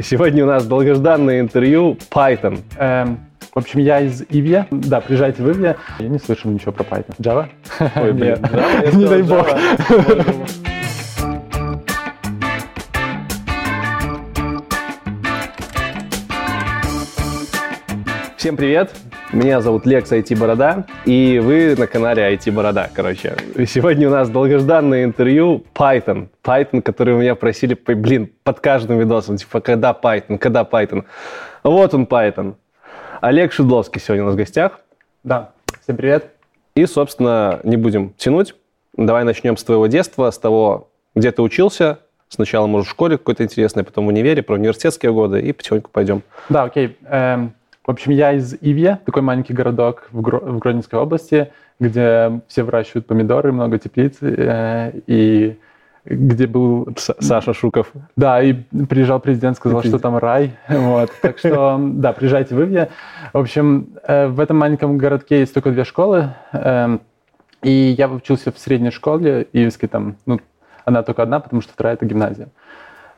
Сегодня у нас долгожданное интервью Python. Эм, в общем, я из Ивья. Да, приезжайте в Ивье. Я не слышал ничего про Python. Java? Ой, блин. Java, Не дай бог. Всем привет! Меня зовут Лекс IT Борода, и вы на канале IT Борода, короче. И Сегодня у нас долгожданное интервью Python. Python, который меня просили, блин, под каждым видосом, типа, когда Python, когда Python. Вот он, Python. Олег Шудловский сегодня у нас в гостях. Да. Всем привет. И, собственно, не будем тянуть. Давай начнем с твоего детства, с того, где ты учился. Сначала, может, в школе какой-то интересный, потом в универе, про университетские годы, и потихоньку пойдем. Да, окей. Эм, в общем, я из Ивья, такой маленький городок в, Гро- в Гродненской области, где все выращивают помидоры, много теплиц, э, и где был... С- Саша Шуков. Да, и приезжал президент, сказал, И что там рай. Вот. Так что, да, приезжайте в Ивье. В общем, э, в этом маленьком городке есть только две школы. эм, И я учился в средней школе, Ивской там, ну, она только одна, потому что вторая — это гимназия.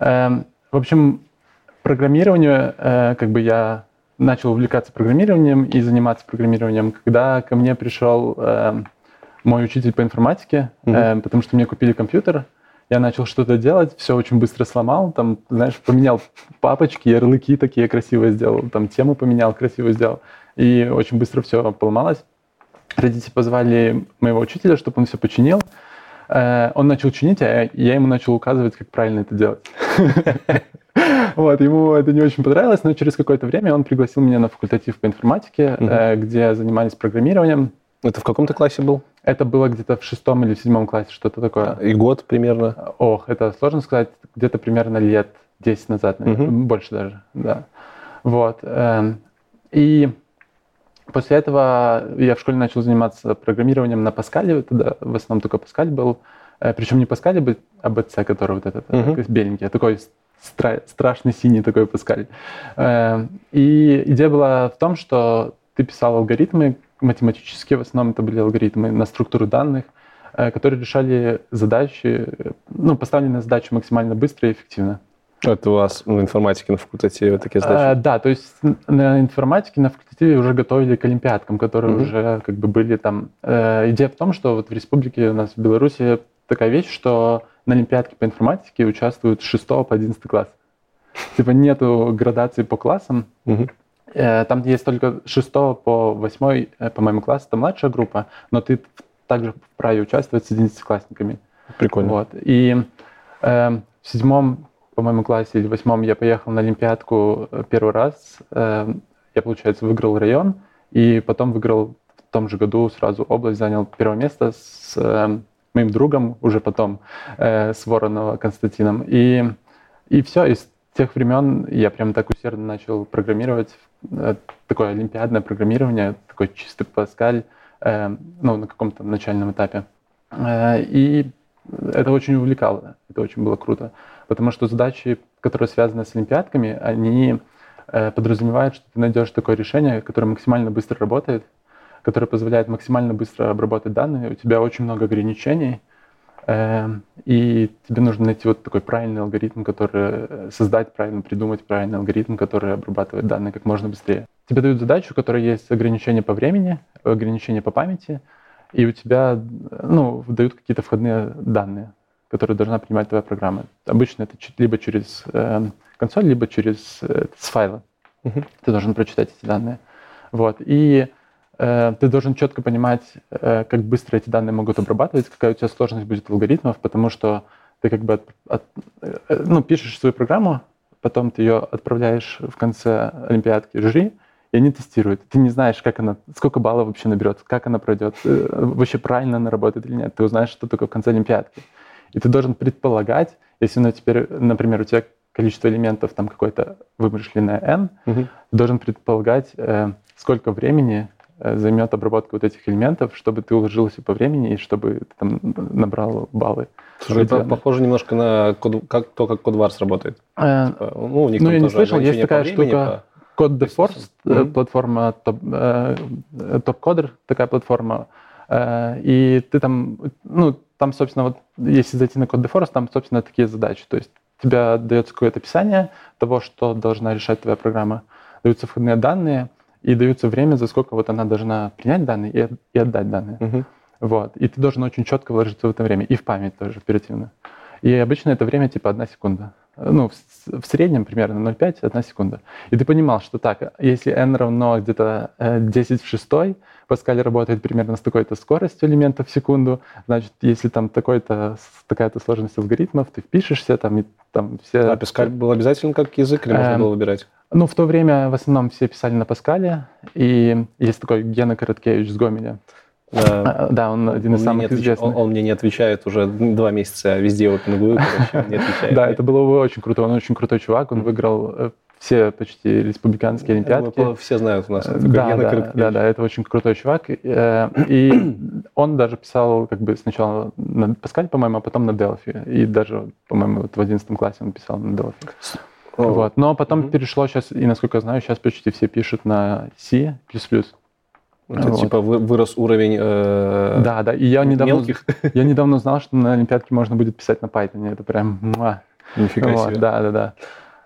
Эм, В общем, программированию, э, как бы я начал увлекаться программированием и заниматься программированием, когда ко мне пришел эм, мой учитель по информатике, Мгм. эм, потому что мне купили компьютер, я начал что-то делать, все очень быстро сломал, там, знаешь, поменял папочки, ярлыки такие красивые сделал, там тему поменял, красиво сделал, и очень быстро все поломалось. Родители позвали моего учителя, чтобы он все починил. Э, Он начал чинить, а я ему начал указывать, как правильно это делать. Вот, ему это не очень понравилось, но через какое-то время он пригласил меня на факультатив по информатике, э, где занимались программированием. Это в каком то классе был? Это было где-то в шестом или в седьмом классе, что-то такое. И год примерно. Ох, это сложно сказать, где-то примерно лет 10 назад, наверное, Мгм. больше даже, да. Вот. эм, И после этого я в школе начал заниматься программированием на Паскале, тогда в основном только Паскаль был, причем не Паскаль, а а БЦ, который вот этот, э, такой беленький, а такой стра- страшный синий такой Паскаль. Эм, И идея была в том, что ты писал алгоритмы математические, в основном это были алгоритмы на структуру данных, э, которые решали задачи, э, ну, поставленные задачи максимально быстро и эффективно. Это у вас в информатике на факультете вот такие А, задачи? да, то есть на информатике, на факультетиве уже готовили к олимпиадкам, которые Мгм. уже как бы были там. Э, идея в том, что вот в республике у нас в Беларуси такая вещь, что на олимпиадке по информатике участвуют с 6 по 11 класс. Типа нету градации по классам. Э, Там есть только с 6 по 8, э, по-моему, класс, это младшая группа, но ты также вправе участвовать с 11-классниками. Прикольно. Вот. И э, в седьмом, по-моему, классе или восьмом я поехал на Олимпиадку э, первый раз. Э, я, получается, выиграл район, и потом выиграл в том же году сразу область, занял первое место с э, моим другом уже потом, э, с Воронова Константином. И, и все, и с тех времен я прям так усердно начал программировать, э, такое олимпиадное программирование, такой чистый Паскаль, э, ну, на каком-то начальном этапе. Э, И это очень увлекало, это очень было круто, потому что задачи, которые связаны с олимпиадками, они э, подразумевают, что ты найдешь такое решение, которое максимально быстро работает, которое позволяет максимально быстро обработать данные. У тебя очень много ограничений, э, и тебе нужно найти вот такой правильный алгоритм, который э, создать правильно, придумать правильный алгоритм, который обрабатывает данные как можно быстрее. Тебе дают задачу, у которой есть ограничения по времени, ограничения по памяти, и у тебя ну, дают какие-то входные данные, которые должна принимать твоя программа. Обычно это либо через э, консоль, либо через э, с файла. Ты должен прочитать эти данные. Вот. И э, ты должен четко понимать, э, как быстро эти данные могут обрабатывать, какая у тебя сложность будет алгоритмов, потому что ты как бы от- от- э, ну, пишешь свою программу, потом ты ее отправляешь в конце олимпиадки жюри, и они тестируют. Ты не знаешь, как она, сколько баллов вообще наберет, как она пройдет, э, вообще правильно она работает или нет. Ты узнаешь, что только в конце олимпиадки. И ты должен предполагать, если, ну, теперь, например, у тебя количество элементов там какое-то вымышленное n, Мгм. ты должен предполагать, э, сколько времени э, займет обработка вот этих элементов, чтобы ты уложился по времени и чтобы ты там набрал баллы. Слушай, это похоже немножко на код, как, то, как Кодварс работает. Э, Типа, Ну, у них Ну, я не слышал, есть по такая времени, штука, Code the Force, э, платформа топ, э, э, топ-кодер, такая платформа. Э, И ты там, ну, там, собственно, вот если зайти на Code the Force, там, собственно, такие задачи. То есть тебя дается какое-то описание того, что должна решать твоя программа, даются входные данные, и дается время, за сколько вот она должна принять данные и, и отдать данные. Мгм. Вот. И ты должен очень четко вложиться в это время. И в память тоже оперативно. И обычно это время типа одна секунда. Ну, в, среднем примерно 0,5, одна секунда. И ты понимал, что так, если n равно где-то э, 10 в шестой, Паскаль работает примерно с такой-то скоростью элементов в секунду, значит, если там такой-то, такая-то сложность алгоритмов, ты впишешься, там, и там все... А Паскаль был обязательно как язык или можно Эм, было выбирать? Ну, в то время в основном все писали на Паскале, и есть такой Гена Короткевич с Гомеля. Да. А, Да, он один из Он самых отвеч- известных. Он, он мне не отвечает уже два месяца, везде пингую, короче, не отвечает. Да, это было бы очень круто. Он очень крутой чувак. Он выиграл э, все почти республиканские олимпиадки. Все знают у нас. Э, Да, да, да, да, это очень крутой чувак. Э, И он даже писал как бы сначала на Паскаль, по-моему, а потом на Delphi. И даже, по-моему, вот в 11 классе он писал на Delphi. Вот. Но потом перешло сейчас, и насколько я знаю, сейчас почти все пишут на C++. Это Вот. типа вы- вырос уровень э, Да, да. И я недавно, мелких. я недавно узнал, что на Олимпиадке можно будет писать на Python. Это прям... муа. Нифига Вот, себе. Да, да, да.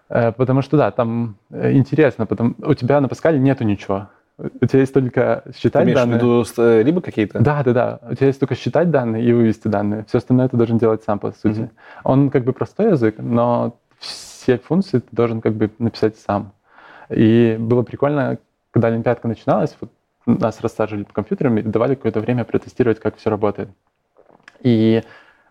Э, Потому что, да, там э, интересно, потому у тебя на Паскале нету ничего. У тебя есть только Ты считать в данные. виду с- э, либо какие-то? Да, да, да. У тебя есть только считать данные и вывести данные. Все остальное ты должен делать сам, по сути. Мгм. Он как бы простой язык, но все функции ты должен как бы написать сам. И было прикольно, когда Олимпиадка начиналась, вот нас рассаживали по компьютерам и давали какое-то время протестировать, как все работает. И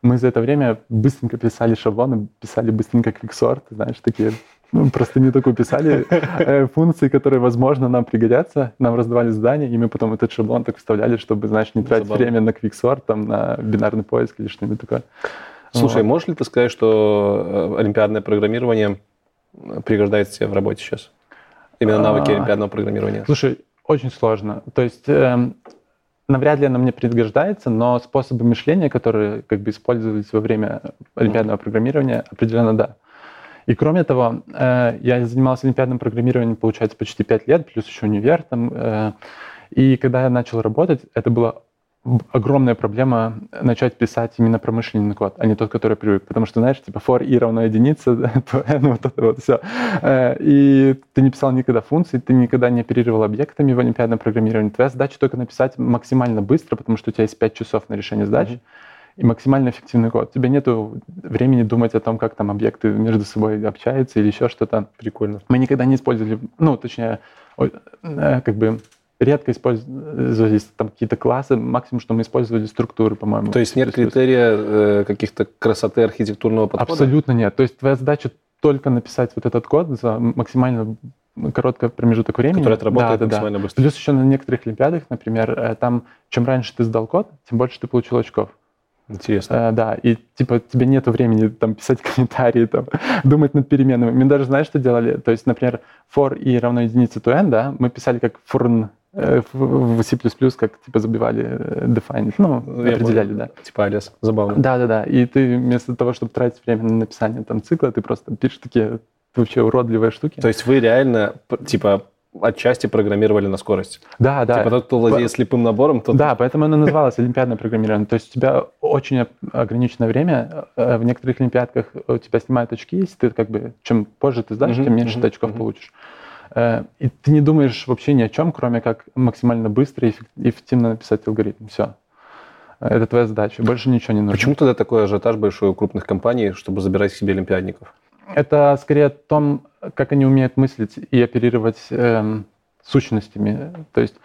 мы за это время быстренько писали шаблоны, писали быстренько квиксорт, знаешь, такие ну, просто не такую писали э, функции, которые, возможно, нам пригодятся. Нам раздавали задания, и мы потом этот шаблон так вставляли, чтобы, знаешь, не тратить Забавно. время на квиксорт, там, на бинарный поиск или что-нибудь такое. Слушай, Вот. можешь ли ты сказать, что э, олимпиадное программирование пригождается тебе в работе сейчас? Именно навыки А. олимпиадного программирования. Слушай, очень сложно. То есть эм, навряд ли оно мне пригождается, но способы мышления, которые как бы использовались во время олимпиадного программирования, определенно да. И кроме того, э, я занимался олимпиадным программированием, получается, почти 5 лет, плюс еще универ там. э, и когда я начал работать, это была б- огромная проблема начать писать именно промышленный код, а не тот, который привык. Потому что, знаешь, типа for i равно единице, то n, вот это вот все. И ты не писал никогда функции, ты никогда не оперировал объектами в олимпиадном программировании. Твоя задача только написать максимально быстро, потому что у тебя есть 5 часов на решение задач, и максимально эффективный код. Тебе нету времени думать о том, как там объекты между собой общаются или еще что-то. Прикольно. Мы никогда не использовали, ну, точнее, э, как бы редко использовались там какие-то классы, максимум, что мы использовали структуры, по-моему. То есть нет критерия э, каких-то красоты архитектурного подхода? Абсолютно нет. То есть твоя задача только написать вот этот код за максимально короткий промежуток времени. Который отработает Да, да, да. максимально быстро. Плюс еще на некоторых олимпиадах, например, э, там чем раньше ты сдал код, тем больше ты получил очков. Интересно. Э, да, и типа тебе нету времени там писать комментарии, там, думать над переменными. Мы даже знаешь, что делали? То есть, например, for и равно единице to n, да, мы писали как forn э, в в C++, как типа забивали э, define, ну, Я определяли, понял. да. Типа алиас. Забавно. Да, да, да. И ты вместо того, чтобы тратить время на написание там цикла, ты просто пишешь такие вообще уродливые штуки. То есть вы реально, типа, отчасти программировали на скорость? да, да. Типа тот, кто владеет слепым набором, тот... Да, поэтому оно называлось олимпиадное программирование. То есть у тебя очень ограниченное время. Э, В некоторых олимпиадках у тебя снимают очки, если ты как бы, чем позже ты сдашь, тем меньше ты очков получишь. Э, И ты не думаешь вообще ни о чем, кроме как максимально быстро и эффек- эффективно написать алгоритм. Все. Это твоя задача. Больше ничего не нужно. Почему тогда такой ажиотаж большой у крупных компаний, чтобы забирать себе олимпиадников? Это скорее о том, как они умеют мыслить и оперировать эм, сущностями. То есть,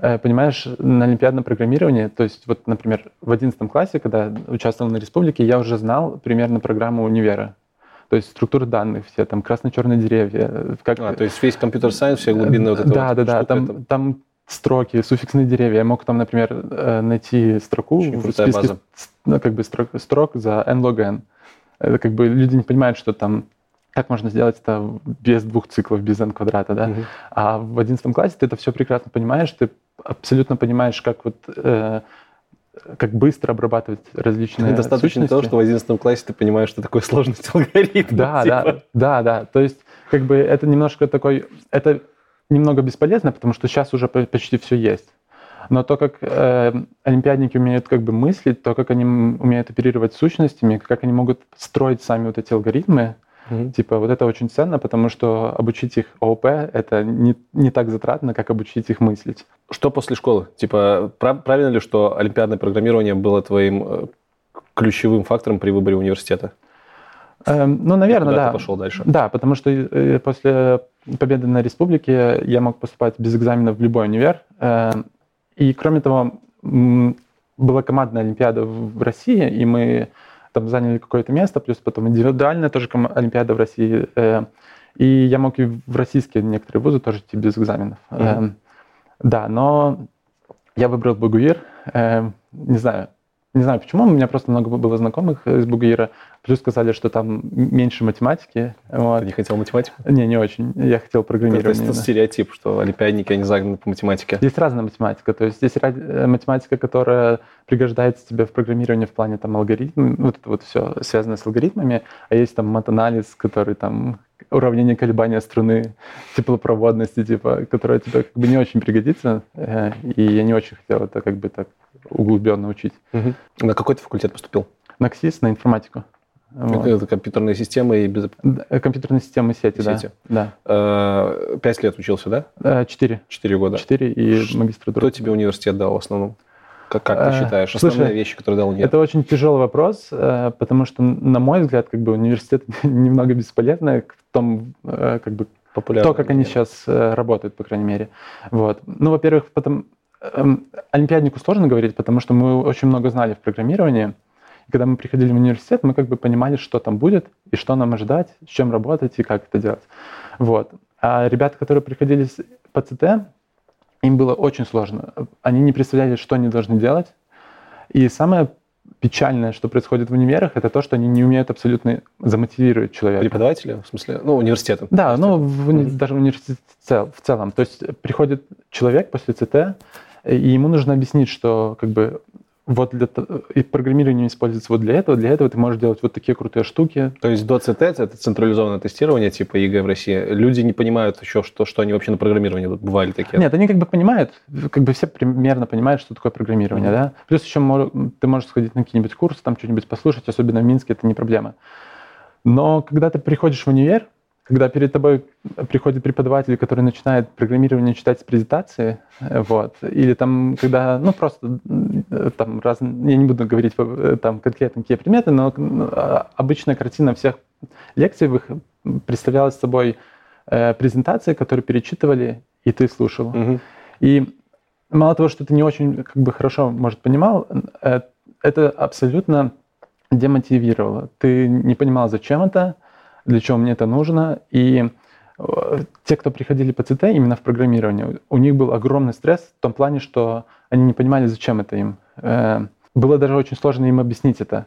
э, понимаешь, на олимпиадном программировании, то есть, вот, например, в 11 классе, когда участвовал на республике, я уже знал примерно программу универа. То есть структуры данных все, там красно-черные деревья. э, Как... А, то есть весь компьютер-сайенс, все глубинные вот это Да, да, да, там, это там строки, суффиксные деревья. Я мог там, например, э, найти строку Очень в списке база. ну, как бы строк, строк за n log n. Это как бы люди не понимают, что там как можно сделать это без двух циклов, без n квадрата, да? Мгм. А в 11 классе ты это все прекрасно понимаешь, ты абсолютно понимаешь, как вот э, как быстро обрабатывать различные Достаточно того, сущности. что в 11 классе ты понимаешь, что такое сложность алгоритма. Да, типа. да, да, да. То есть, как бы это немножко такой, это немного бесполезно, потому что сейчас уже по- почти все есть. Но то, как э, олимпиадники умеют как бы мыслить, то, как они умеют оперировать сущностями, как они могут строить сами вот эти алгоритмы, Угу. Типа вот это очень ценно, потому что обучить их ООП это не, не так затратно, как обучить их мыслить. Что после школы? Типа прав, правильно ли, что олимпиадное программирование было твоим э, ключевым фактором при выборе университета? Эм, ну, наверное, да. ты пошел дальше? Да, потому что э, после победы на республике я мог поступать без экзаменов в любой универ. Эм, и, кроме того, была командная олимпиада в России, и мы там заняли какое-то место, плюс потом индивидуальная тоже олимпиада в России. Эм, и я мог и в российские некоторые вузы тоже идти без экзаменов. Mm-hmm. Да, но я выбрал Багуир. Не знаю, не знаю почему, у меня просто много было знакомых из Бугуира. Плюс сказали, что там меньше математики. Вот. Ты не хотел математику? Не, не очень. Я хотел программирование. Это, это стереотип, что олимпиадники, они загнаны по математике. Есть разная математика. То есть есть э, математика, которая пригождается тебе в программировании в плане там алгоритм, вот это вот все связано с алгоритмами, а есть там матанализ, который там уравнение колебания струны теплопроводности, типа, которое тебе как бы не очень пригодится, э, и я не очень хотел это как бы так углубленно учить. Угу. На какой ты факультет поступил? На КСИС, на информатику. Вот. Это компьютерные системы и без... Э, компьютерные системы сети, сети. да. да. Пять лет учился, да? Э, четыре. Четыре года. Четыре и магистратура. Кто тебе университет дал в основном? Как, как ты считаешь? Основные Слушай, вещи, которые дал университет? Это очень тяжелый вопрос, потому что, на мой взгляд, как бы университет немного бесполезный в том, как бы, Популярно, то, как они сейчас работают, по крайней мере. Вот. Ну, во-первых, потом олимпиаднику сложно говорить, потому что мы очень много знали в программировании. И когда мы приходили в университет, мы как бы понимали, что там будет, и что нам ожидать, с чем работать и как это делать. Вот. А ребята, которые приходили по ЦТ, им было очень сложно. Они не представляли, что они должны делать. И самое печальное, что происходит в универах, это то, что они не умеют абсолютно замотивировать человека. Преподаватели, в смысле, ну, университета? Да, ну, в, mm-hmm. даже в университете в целом. То есть приходит человек после ЦТ, и ему нужно объяснить, что как бы вот для, и программирование используется вот для этого, для этого ты можешь делать вот такие крутые штуки. То есть ЦТ, это централизованное тестирование типа ЕГЭ в России, люди не понимают еще, что, что они вообще на программировании тут бывали такие? Нет, они как бы понимают, как бы все примерно понимают, что такое программирование, mm-hmm. да. Плюс еще ты можешь сходить на какие-нибудь курсы, там что-нибудь послушать, особенно в Минске, это не проблема. Но когда ты приходишь в универ, когда перед тобой приходит преподаватель, который начинает программирование читать с презентации, э, вот, или там, когда, ну, просто э, там раз, я не буду говорить э, там конкретно какие предметы, но обычная картина всех лекций представляла собой презентации, которые перечитывали, и ты слушал. Угу. И мало того, что ты не очень как бы хорошо, может, понимал, это абсолютно демотивировало. Ты не понимал, зачем это, для чего мне это нужно. И э, те, кто приходили по ЦТ именно в программирование, у них был огромный стресс в том плане, что они не понимали, зачем это им. Э, было даже очень сложно им объяснить это.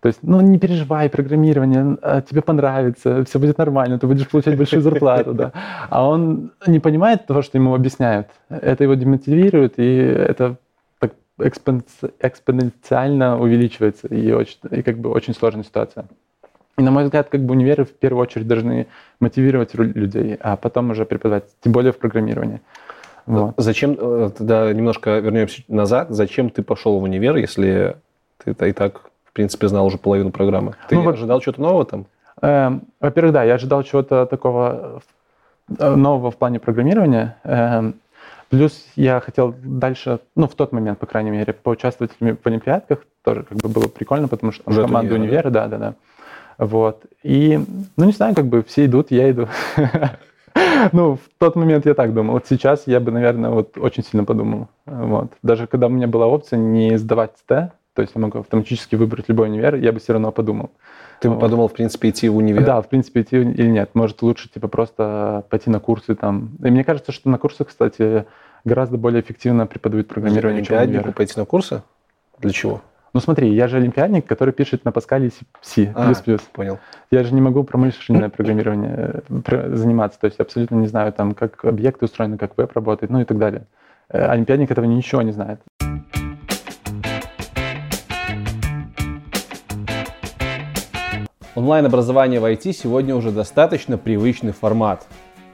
То есть, ну, не переживай, программирование, а тебе понравится, все будет нормально, ты будешь получать большую зарплату, да. А он не понимает того, что ему объясняют. Это его демотивирует, и это так экспоненциально увеличивается, и, очень, и как бы очень сложная ситуация. И, на мой взгляд, как бы универы в первую очередь должны мотивировать людей, а потом уже преподавать, тем более в программировании. Вот. Зачем, э, тогда немножко вернемся назад, зачем ты пошел в универ, если ты и так, в принципе, знал уже половину программы? Ты ну, ожидал чего-то нового там? Э, во-первых, да, я ожидал чего-то такого э, нового в плане программирования. Э, плюс я хотел дальше, ну, в тот момент, по крайней мере, поучаствовать в олимпиадках. Тоже как бы было прикольно, потому что уже команда универа, да, да, да. Вот. И, ну, не знаю, как бы все идут, я иду. Ну, в тот момент я так думал. Вот сейчас я бы, наверное, вот очень сильно подумал. Вот. Даже когда у меня была опция не сдавать ТСТ, то есть я могу автоматически выбрать любой универ, я бы все равно подумал. Ты бы подумал, в принципе, идти в универ? Да, в принципе, идти или нет. Может, лучше, типа, просто пойти на курсы там. И мне кажется, что на курсах, кстати, гораздо более эффективно преподают программирование, чем универ. пойти на курсы? Для чего? Ну смотри, я же олимпиадник, который пишет на Паскале C++. А, понял. Я же не могу промышленное программирование э, заниматься, то есть абсолютно не знаю, там, как объекты устроены, как веб работает, ну и так далее. Э, олимпиадник этого ничего не знает. Онлайн-образование в IT сегодня уже достаточно привычный формат.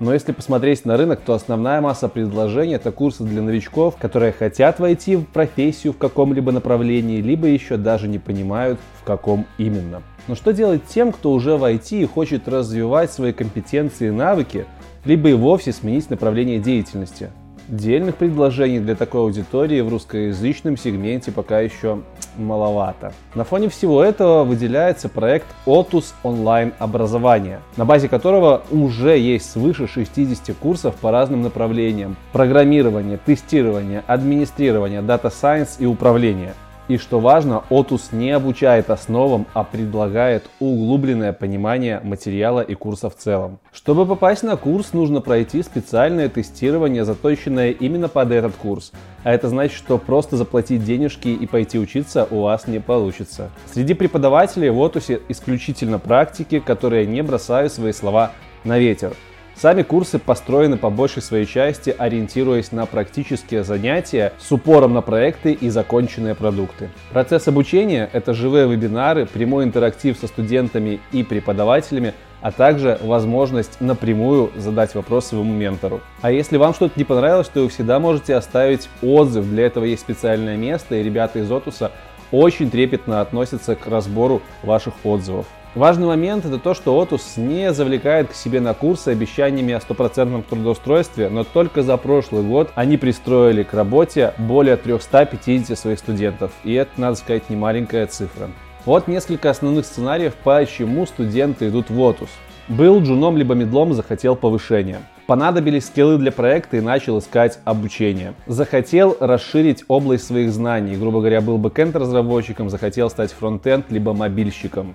Но если посмотреть на рынок, то основная масса предложений это курсы для новичков, которые хотят войти в профессию в каком-либо направлении, либо еще даже не понимают, в каком именно. Но что делать тем, кто уже в IT и хочет развивать свои компетенции и навыки, либо и вовсе сменить направление деятельности? Дельных предложений для такой аудитории в русскоязычном сегменте пока еще маловато. На фоне всего этого выделяется проект Otus онлайн образование, на базе которого уже есть свыше 60 курсов по разным направлениям. Программирование, тестирование, администрирование, дата сайенс и управление – и что важно, Otus не обучает основам, а предлагает углубленное понимание материала и курса в целом. Чтобы попасть на курс, нужно пройти специальное тестирование, заточенное именно под этот курс. А это значит, что просто заплатить денежки и пойти учиться у вас не получится. Среди преподавателей в Otus исключительно практики, которые не бросают свои слова на ветер. Сами курсы построены по большей своей части, ориентируясь на практические занятия с упором на проекты и законченные продукты. Процесс обучения – это живые вебинары, прямой интерактив со студентами и преподавателями, а также возможность напрямую задать вопрос своему ментору. А если вам что-то не понравилось, то вы всегда можете оставить отзыв. Для этого есть специальное место, и ребята из Отуса очень трепетно относятся к разбору ваших отзывов. Важный момент это то, что Otus не завлекает к себе на курсы обещаниями о стопроцентном трудоустройстве, но только за прошлый год они пристроили к работе более 350 своих студентов. И это, надо сказать, не маленькая цифра. Вот несколько основных сценариев, почему студенты идут в Otus. Был джуном либо мидлом, захотел повышения. Понадобились скиллы для проекта и начал искать обучение. Захотел расширить область своих знаний. Грубо говоря, был бэкенд разработчиком, захотел стать фронтенд либо мобильщиком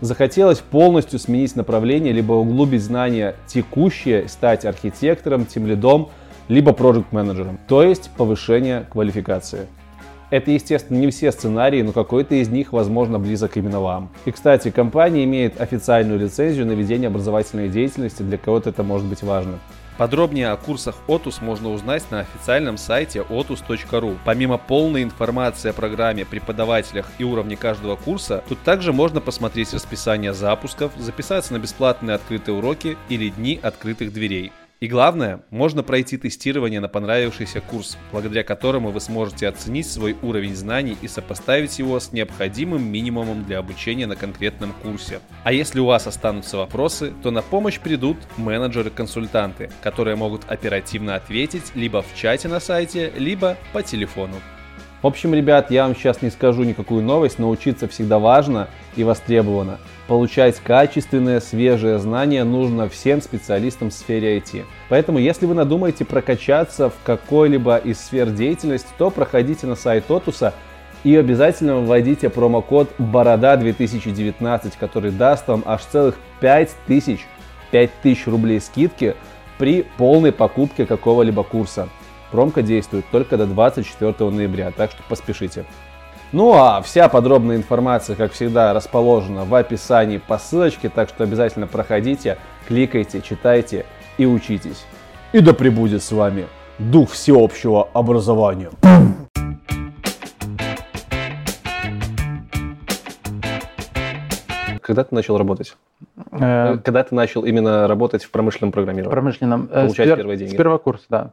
захотелось полностью сменить направление, либо углубить знания текущие, стать архитектором, тимлидом, либо проект менеджером то есть повышение квалификации. Это, естественно, не все сценарии, но какой-то из них, возможно, близок именно вам. И, кстати, компания имеет официальную лицензию на ведение образовательной деятельности, для кого-то это может быть важно. Подробнее о курсах Otus можно узнать на официальном сайте otus.ru. Помимо полной информации о программе, преподавателях и уровне каждого курса, тут также можно посмотреть расписание запусков, записаться на бесплатные открытые уроки или дни открытых дверей. И главное, можно пройти тестирование на понравившийся курс, благодаря которому вы сможете оценить свой уровень знаний и сопоставить его с необходимым минимумом для обучения на конкретном курсе. А если у вас останутся вопросы, то на помощь придут менеджеры-консультанты, которые могут оперативно ответить либо в чате на сайте, либо по телефону. В общем, ребят, я вам сейчас не скажу никакую новость, но учиться всегда важно и востребовано. Получать качественные, свежие знания нужно всем специалистам в сфере IT. Поэтому, если вы надумаете прокачаться в какой-либо из сфер деятельности, то проходите на сайт Отуса и обязательно вводите промокод Борода2019, который даст вам аж целых 5000, 5000 рублей скидки при полной покупке какого-либо курса. Промка действует только до 24 ноября, так что поспешите. Ну а вся подробная информация, как всегда, расположена в описании по ссылочке, так что обязательно проходите, кликайте, читайте и учитесь. И да пребудет с вами дух всеобщего образования. Когда ты начал работать? Э, Когда ты начал именно работать в промышленном программировании? В промышленном. Э, Получать пер... первые деньги? С первого курса, да.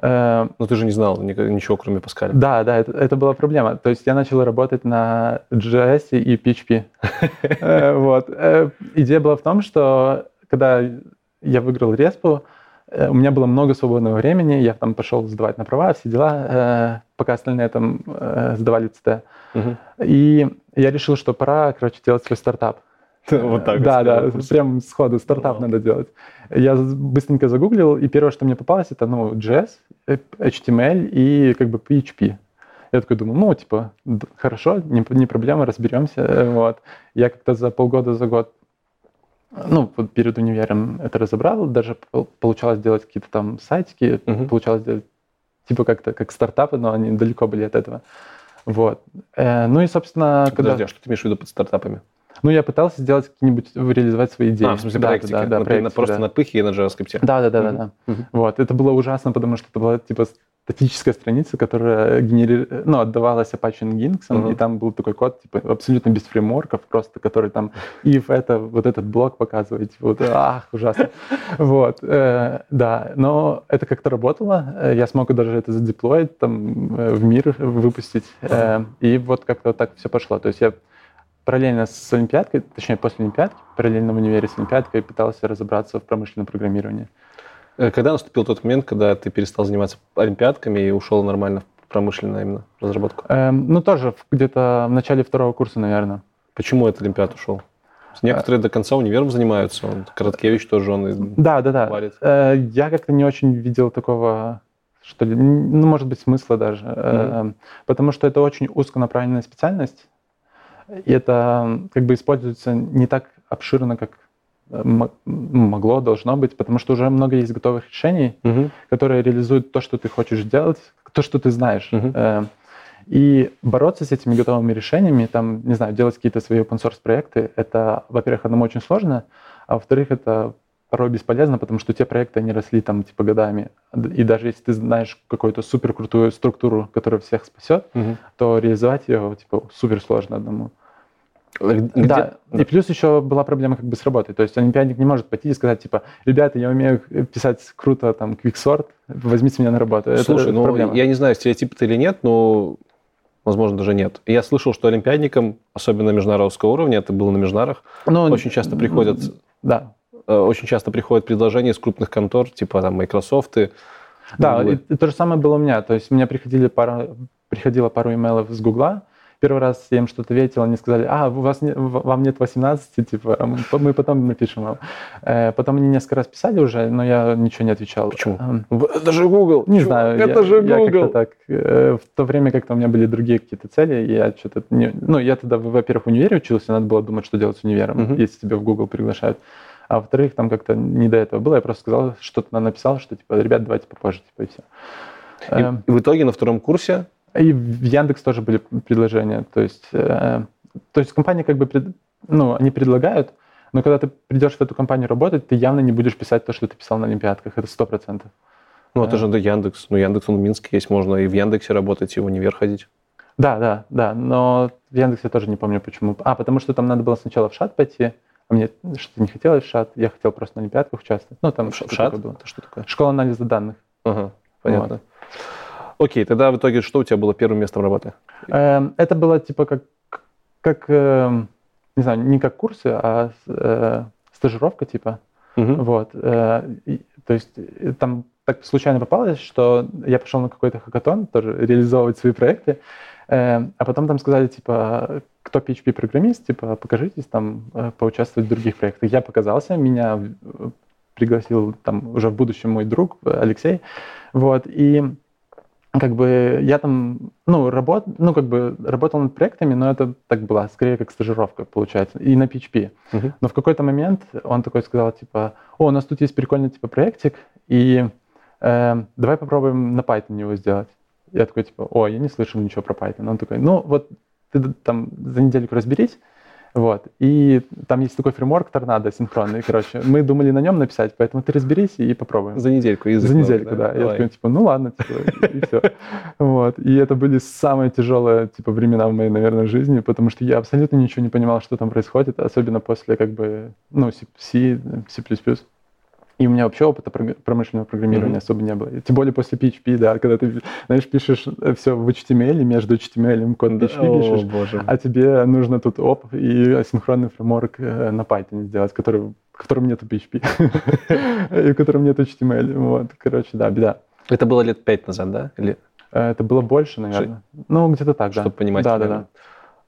Но ты же не знал ничего, кроме Паскаля. Да, да, это, это была проблема. То есть я начал работать на JS и PHP. Э, вот. Э, идея была в том, что когда я выиграл Респу, у меня было много свободного времени, я там пошел сдавать на права, все дела, пока остальные там сдавали ЦТ. И я решил, что пора, короче, делать свой стартап. Вот так. Да, да, прям сходу стартап надо делать. Я быстренько загуглил, и первое, что мне попалось, это, ну, JS, HTML и как бы PHP. Я такой думаю, ну, типа, хорошо, не, не проблема, разберемся. Вот. Я как-то за полгода, за год, ну, вот перед универом это разобрал, даже получалось делать какие-то там сайтики, uh-huh. получалось делать типа как-то как стартапы, но они далеко были от этого. Вот. Э, ну и, собственно, когда... Подожди, а что ты имеешь в виду под стартапами? Ну, я пытался сделать какие-нибудь, реализовать свои идеи. А, в смысле да, проектики? Да, да, на, проектики, просто да. на пыхе и на JavaScript? Да, да, да, да, Мгм. да. Мгм. Вот, это было ужасно, потому что это была, типа, статическая страница, которая генери... ну, отдавалась Apache Nginx, Мгм. и там был такой код, типа, абсолютно без фреймворков, просто который там if это, вот этот блок показывает, типа, вот, ах, ужасно. Вот, э, да, но это как-то работало, я смог даже это задеплоить, там, э, в мир выпустить, э, и вот как-то так все пошло. То есть я параллельно с Олимпиадкой, точнее, после Олимпиадки, параллельно в универе с Олимпиадкой пытался разобраться в промышленном программировании. Э, Когда наступил тот момент, когда ты перестал заниматься олимпиадками и ушел нормально в промышленную именно разработку? Эм, ну, тоже где-то в начале второго курса, наверное. Почему от олимпиад ушел? Некоторые до конца универом занимаются. Он, Короткевич тоже он Да, да, да. варит. Э, я как-то не очень видел такого, что ли, ну, может быть, смысла даже. Эм, потому что это очень узконаправленная специальность. И это как бы используется не так обширно, как э, м, могло, должно быть, потому что уже много есть готовых решений, Мгм. которые реализуют то, что ты хочешь делать, то, что ты знаешь. Э, И бороться с этими готовыми решениями, там, не знаю, делать какие-то свои open source проекты, это, во-первых, одному очень сложно, а во-вторых, это порой бесполезно, потому что те проекты, они росли там типа годами. И даже если ты знаешь какую-то супер крутую структуру, которая всех спасет, Мгм. то реализовать ее типа супер сложно одному. Где- Да, и плюс еще была проблема как бы с работой. То есть олимпиадник не может пойти и сказать, типа, ребята, я умею писать круто там квиксорт, возьмите меня на работу. Это Слушай, ну проблема. я не знаю, стереотип это или нет, но возможно даже нет. Я слышал, что олимпиадникам, особенно международного уровня, это было на межнарах, Ну, очень часто приходят Да, э, очень часто приходят предложения из крупных контор, типа там Microsoft. и Да, и, и то же самое было у меня. То есть у меня приходили пара, приходила пару имейлов с Гугла. Первый раз я им что-то ответил, они сказали, а, у вас не- вам нет 18, типа, мы потом напишем вам. Э, Потом они несколько раз писали уже, но я ничего не отвечал. Почему? Эм, Это же Google. Не чувак, знаю, Это я, же Google. как-то так. э, В то время как-то у меня были другие какие-то цели, я что-то не... Ну, я тогда, во-первых, в универе учился, надо было думать, что делать с универом, если тебя в Google приглашают. А во-вторых, там как-то не до этого было, я просто сказал, что-то написал, что типа, ребят, давайте попозже, типа, и все. И, и в итоге на втором курсе И в Яндекс тоже были предложения. То есть, э, то есть компания как бы, пред- ну, они предлагают, но когда ты придешь в эту компанию работать, ты явно не будешь писать то, что ты писал на Олимпиадках. Это сто процентов. Ну, это Да. же да, Яндекс. Ну, Яндекс, он в Минске есть, можно и в Яндексе работать, и в универ ходить. Да, да, да. Но в Яндексе я тоже не помню, почему. А, потому что там надо было сначала в ШАТ пойти, а мне что-то не хотелось в ШАТ. Я хотел просто на Олимпиадках участвовать. Ну, там Шат? Это что такое? Школа анализа данных. Ага, понятно. Окей, тогда в итоге что у тебя было первым местом работы? Эм, Это было типа как, как эм, не знаю, не как курсы, а э, стажировка типа. Мгм. Вот. э, и- То есть э, там так случайно попалось, что я пошел на какой-то хакатон тоже реализовывать свои проекты, э, а потом там сказали, типа, кто PHP-программист, типа, покажитесь там, э, поучаствовать в других проектах. Я показался, меня пригласил там уже в будущем мой друг Алексей, вот, и как бы я там, ну, работ, ну, как бы работал над проектами, но это так было, скорее как стажировка, получается, и на PHP. Мгм. Но в какой-то момент он такой сказал, типа, о, у нас тут есть прикольный, типа, проектик, и э, давай попробуем на Python его сделать. Я такой, типа, о, я не слышал ничего про Python. Он такой, ну, вот ты там за недельку разберись, вот, и там есть такой фреймворк торнадо синхронный, короче, мы думали на нем написать, поэтому ты разберись и попробуем. За недельку язык. За недельку, да. Я Давай. такой, типа, ну ладно, типа, и все. Вот. И это были самые тяжелые, типа, времена в моей, наверное, жизни, потому что я абсолютно ничего не понимал, что там происходит, особенно после, как бы, ну, C, C++. И у меня вообще опыта промышленного программирования Мгм. особо не было. И Тем более после PHP, да, когда ты, знаешь, пишешь все в HTML, и между HTML код Да, PHP О, пишешь, боже. а тебе нужно тут оп и асинхронный фреймворк э, на Python сделать, который, в котором нету PHP, и в котором нет HTML. Вот, короче, да, беда. Это было лет пять назад, да? Или Э, Это было больше, наверное. Ну, где-то так, да. чтобы понимать? Да, да,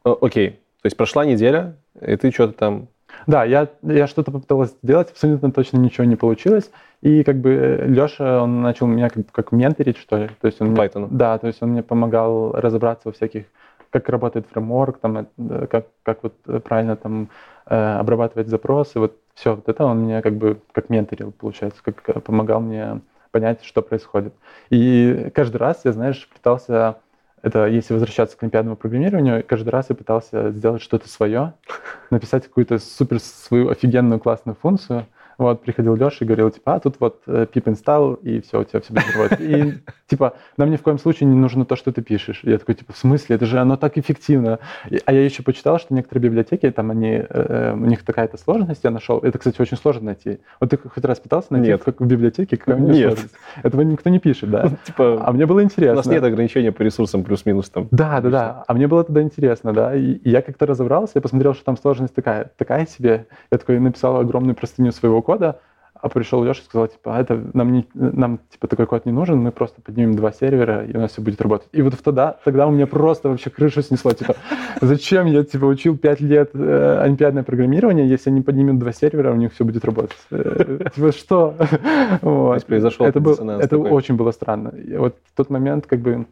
да. Окей. То есть прошла неделя, и ты что-то там... Да, я, я что-то попыталась сделать, абсолютно точно ничего не получилось. И как бы Леша, он начал меня как, как менторить, что ли. То есть он мне- Python. Да, то есть он мне помогал разобраться во всяких, как работает фреймворк, там, э, как, как вот э, правильно там э, обрабатывать запросы. Вот все вот это он мне как бы как менторил, получается, как э, помогал мне понять, что происходит. И каждый раз я, знаешь, пытался это если возвращаться к олимпиадному программированию, каждый раз я пытался сделать что-то свое, написать какую-то супер свою офигенную классную функцию, вот, приходил Леша и говорил, типа, а тут вот э, pip install, и все, у тебя все будет. И, типа, нам ни в коем случае не нужно то, что ты пишешь. Я такой, типа, в смысле? Это же оно так эффективно. А я еще почитал, что некоторые библиотеки, там они, э, у них такая-то сложность я нашел. Это, кстати, очень сложно найти. Вот ты хоть раз пытался найти Нет. как в библиотеке, какая у Нет. сложность? Этого никто не пишет, да? Типа, А мне было интересно. у нас нет ограничения по ресурсам плюс-минус там. Да, да, да. А мне было тогда интересно, да. И, и я как-то разобрался, я посмотрел, что там сложность такая, такая себе. Я такой написал огромную простыню своего кода, а пришел Леша и сказал, типа, а это нам, не, нам типа такой код не нужен, мы просто поднимем два сервера, и у нас все будет работать. И вот тогда, тогда у меня просто вообще крышу снесло, типа, зачем я, типа, учил пять лет э, олимпиадное программирование, если они поднимут два сервера, у них все будет работать. Э, Типа, что? Вот. произошел это, был, это такой. очень было странно. И вот в тот момент, как бы,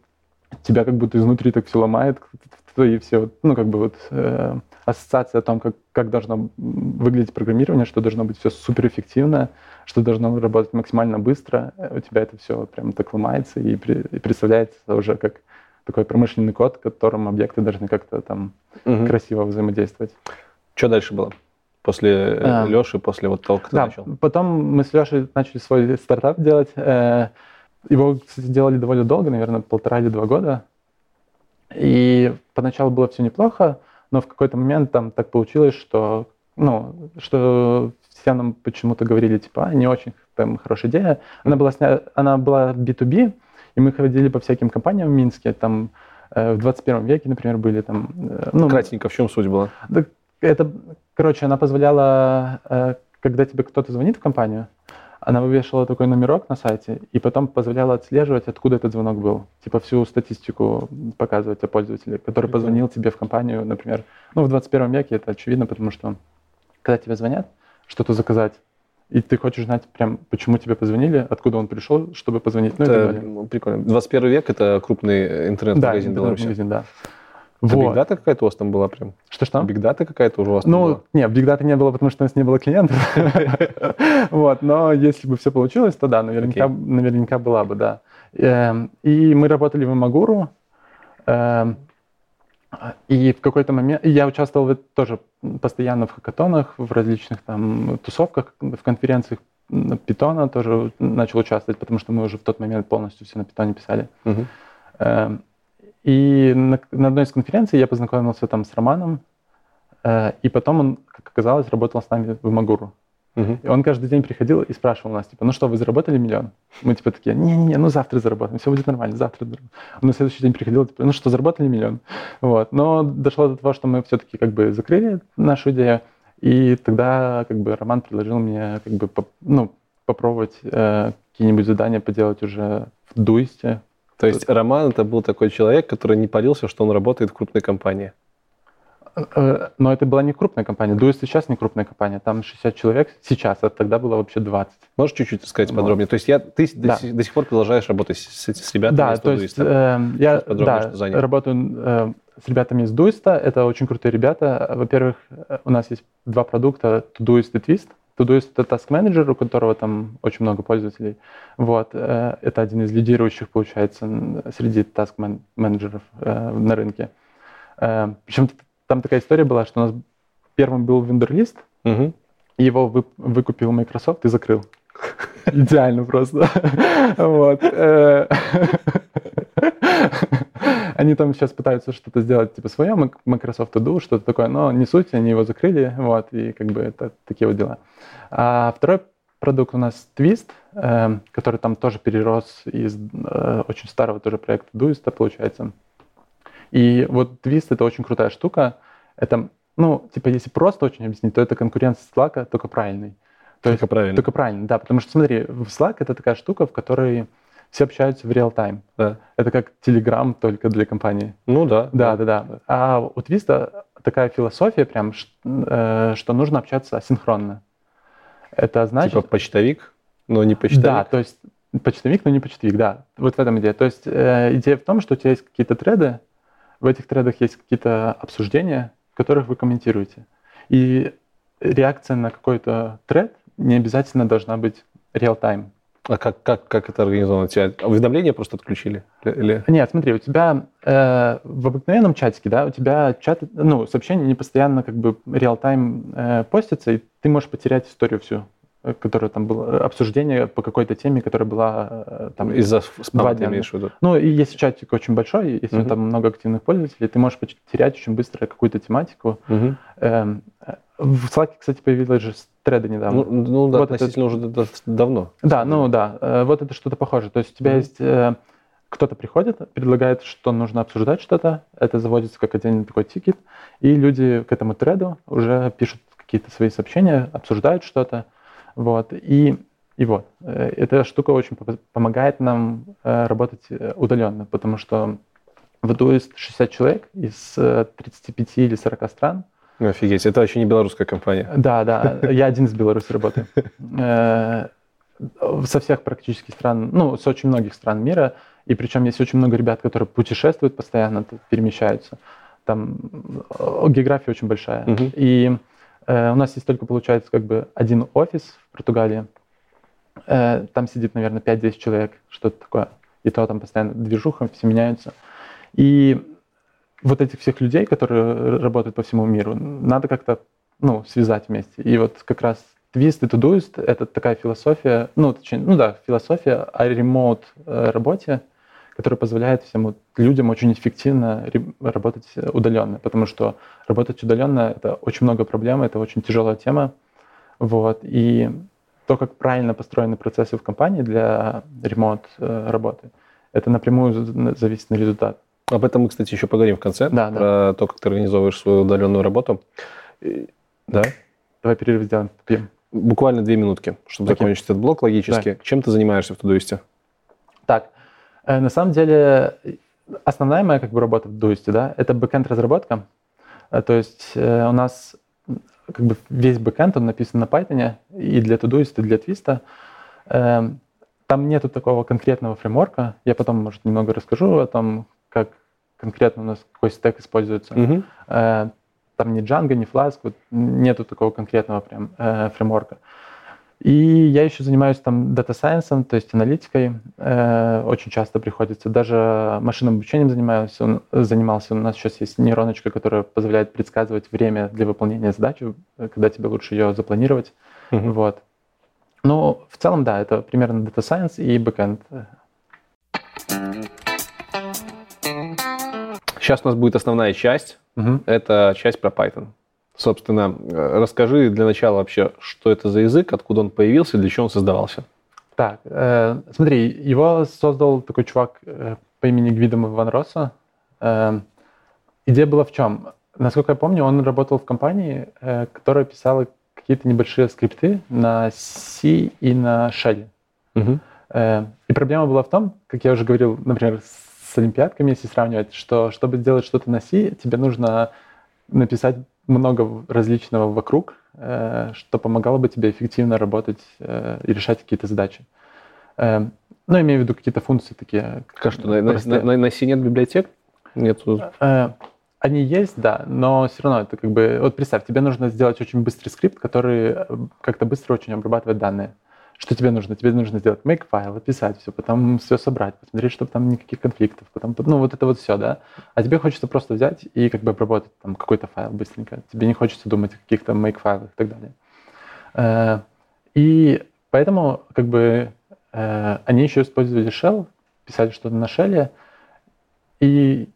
тебя как будто изнутри так все ломает, твои все, вот, ну, как бы вот э, ассоциация о том, как, как должно выглядеть программирование, что должно быть все суперэффективно, что должно работать максимально быстро, э, у тебя это все прям так ломается и, при- и представляется уже как такой промышленный код, в котором объекты должны как-то там Мгм. красиво взаимодействовать. Что дальше было? После А. Леши, после вот ты Да, начал? потом мы с Лешей начали свой стартап делать. Э, Его, кстати, делали довольно долго, наверное, полтора или два года. И поначалу было все неплохо, но в какой-то момент там так получилось, что, ну, что все нам почему-то говорили, типа, а, не очень там хорошая идея. Она была, сня... она была B2B, и мы ходили по всяким компаниям в Минске, там э, в 21 веке, например, были там... э, Ну, Кратенько, в чем суть была? да, это, короче, она позволяла, э, когда тебе кто-то звонит в компанию, она вывешивала такой номерок на сайте и потом позволяла отслеживать, откуда этот звонок был. Типа всю статистику показывать о пользователе, который Прикольно. позвонил тебе в компанию, например. Ну, в 21 веке это очевидно, потому что когда тебе звонят, что-то заказать, и ты хочешь знать прям, почему тебе позвонили, откуда он пришел, чтобы позвонить, ну Это прикольно. 21 век это крупный интернет-магазин Беларуси. интернет-магазин, да. Это Вот. бигдата какая-то у вас там была прям? Что-что? Бигдата какая-то уже у вас там Ну, была? не, в Big Data не было, потому что у нас не было клиентов. Вот, но если бы все получилось, то да, наверняка, была бы, да. Эм, И мы работали в Имагуру, эм, и в какой-то момент я участвовал тоже постоянно в хакатонах, в различных там тусовках, в конференциях Питона тоже начал участвовать, потому что мы уже в тот момент полностью все на Питоне писали. Мгм. И на, на одной из конференций я познакомился там с Романом, э, и потом он, как оказалось, работал с нами в Магуру. Мгм. И он каждый день приходил и спрашивал нас, типа, ну что, вы заработали миллион? Мы типа такие, не-не-не, ну завтра заработаем, все будет нормально, завтра. Он на следующий день приходил, типа, ну что, заработали миллион? Вот. Но дошло до того, что мы все-таки как бы закрыли нашу идею, и тогда как бы Роман предложил мне как бы ну, попробовать э, какие-нибудь задания поделать уже в Дуисте, То есть Роман это был такой человек, который не парился, что он работает в крупной компании. Э, Но это была не крупная компания. Дуэст сейчас не крупная компания. Там 60 человек сейчас, а тогда было вообще 20. Можешь чуть-чуть сказать Вот. подробнее? То есть я, ты с- до, Да. сих, до сих пор продолжаешь работать с, с, ребятами да, из то есть э, я да, работаю э, с ребятами из Дуиста. Это очень крутые ребята. Во-первых, э, у нас есть два продукта Todoist и Twist. Todoist — это task manager, у которого там очень много пользователей. Вот. э, Это один из лидирующих, получается, среди task мен- менеджеров э, на рынке. Э, Причем там такая история была, что у нас первым был вендор-лист, Мгм. И его вы- выкупил Microsoft и закрыл. Идеально просто. Вот. Они там сейчас пытаются что-то сделать типа свое, Microsoft Edu, что-то такое, но не суть, они его закрыли, вот, и как бы это такие вот дела. А второй продукт у нас Twist, э, который там тоже перерос из э, очень старого тоже проекта Дуиста, получается. И вот Twist — это очень крутая штука. Это, ну, типа, если просто очень объяснить, то это конкурент Slack, только правильный. То Только правильно. Только правильно, да. Потому что, смотри, Slack — это такая штука, в которой все общаются в реал-тайм. Да. Это как Telegram, только для компании. Ну да. Да, да, да. А у Твиста такая философия прям, э, что нужно общаться асинхронно. Это значит... Типа почтовик, но не почтовик. Да, то есть почтовик, но не почтовик, да. Вот в этом идея. То есть э, идея в том, что у тебя есть какие-то треды, в этих тредах есть какие-то обсуждения, в которых вы комментируете. И реакция на какой-то тред не обязательно должна быть real-time. А как, как, как это организовано? Тебя уведомления просто отключили? Или... Нет, смотри, у тебя э, в обыкновенном чатике, да, у тебя чат, ну, сообщения не постоянно как бы реал-тайм э, постятся, и ты можешь потерять историю всю, э, которая там было, обсуждение по какой-то теме, которая была э, там... Из-за спама ты имеешь в виду? Ну, и если чатик очень большой, если uh-huh. там много активных пользователей, ты можешь потерять очень быстро какую-то тематику. Uh-huh. Э, в Slack, кстати, появилась же треды недавно. Ну, ну да, вот относительно это... уже давно. Да, ну да, э, вот это что-то похоже. То есть у тебя mm-hmm. есть э, кто-то приходит, предлагает, что нужно обсуждать что-то, это заводится как отдельный такой тикет, и люди к этому треду уже пишут какие-то свои сообщения, обсуждают что-то, вот, и, и вот. Э, эта штука очень помогает нам работать удаленно, потому что в Doist 60 человек из 35 или 40 стран, офигеть, это вообще не белорусская компания. Да, да, я один из Беларуси работаю. Э, со всех практически стран, ну, с очень многих стран мира, и причем есть очень много ребят, которые путешествуют постоянно, перемещаются. Там география очень большая. Угу. И э, у нас есть только, получается, как бы один офис в Португалии. Э, там сидит, наверное, 5-10 человек, что-то такое. И то там постоянно движуха, все меняются. И вот этих всех людей, которые работают по всему миру, надо как-то ну, связать вместе. И вот как раз Twist и Todoist — это такая философия, ну, точнее, ну да, философия о ремоут э, которая позволяет всем вот людям очень эффективно работать удаленно, потому что работать удаленно — это очень много проблем, это очень тяжелая тема, вот, и то, как правильно построены процессы в компании для ремонт э, работы, это напрямую зависит на результат. Об этом мы, кстати, еще поговорим в конце, да, про да. то, как ты организовываешь свою удаленную работу. Да? Давай перерыв сделаем, пьем. Буквально две минутки, чтобы okay. закончить этот блок логически. Да. Чем ты занимаешься в Todoist е? Так, э, на самом деле, основная моя как бы работа в Todoist е, да, это бэкенд разработка. Э, то есть э, у нас как бы весь бэкенд, он написан на Python и для Todoist, и для Twist. Эм, там нету такого конкретного фреймворка. Я потом, может, немного расскажу о том, как конкретно у нас какой стек используется. Э, там ни Django, ни Flask, вот нету такого конкретного прям э, фреймворка. И я еще занимаюсь там data science ом, то есть аналитикой. Э, очень часто приходится. Даже машинным обучением занимаюсь, он, занимался. У нас сейчас есть нейроночка, которая позволяет предсказывать время для выполнения задачи, когда тебе лучше ее запланировать. Mm-hmm. Вот. Ну, в целом, да, это примерно data science и бэкэнд. Сейчас у нас будет основная часть. Угу. Это часть про Python. Собственно, расскажи для начала вообще, что это за язык, откуда он появился, для чего он создавался. Так, э, смотри, его создал такой чувак э, по имени Гвидом Ван Росса. Э, идея была в чем? Насколько я помню, он работал в компании, э, которая писала какие-то небольшие скрипты на C и на Shell. Угу. Э, и проблема была в том, как я уже говорил, например, с олимпиадками, если сравнивать, что чтобы сделать что-то на C, тебе нужно написать много различного вокруг, э, что помогало бы тебе эффективно работать э, и решать какие-то задачи. Э, ну, имею в виду какие-то функции такие. Как что, на, на, на, на C нет библиотек? Нет. Они есть, да, но все равно это как бы... Вот представь, тебе нужно сделать очень быстрый скрипт, который как-то быстро очень обрабатывает данные. Что тебе нужно? Тебе нужно сделать make файл, описать все, потом все собрать, посмотреть, чтобы там никаких конфликтов, потом, ну, вот это вот все, да. А тебе хочется просто взять и как бы обработать там какой-то файл быстренько. Тебе не хочется думать о каких-то make файлах и так далее. Э, и поэтому как бы э, они еще использовали shell, писали что-то на shell, и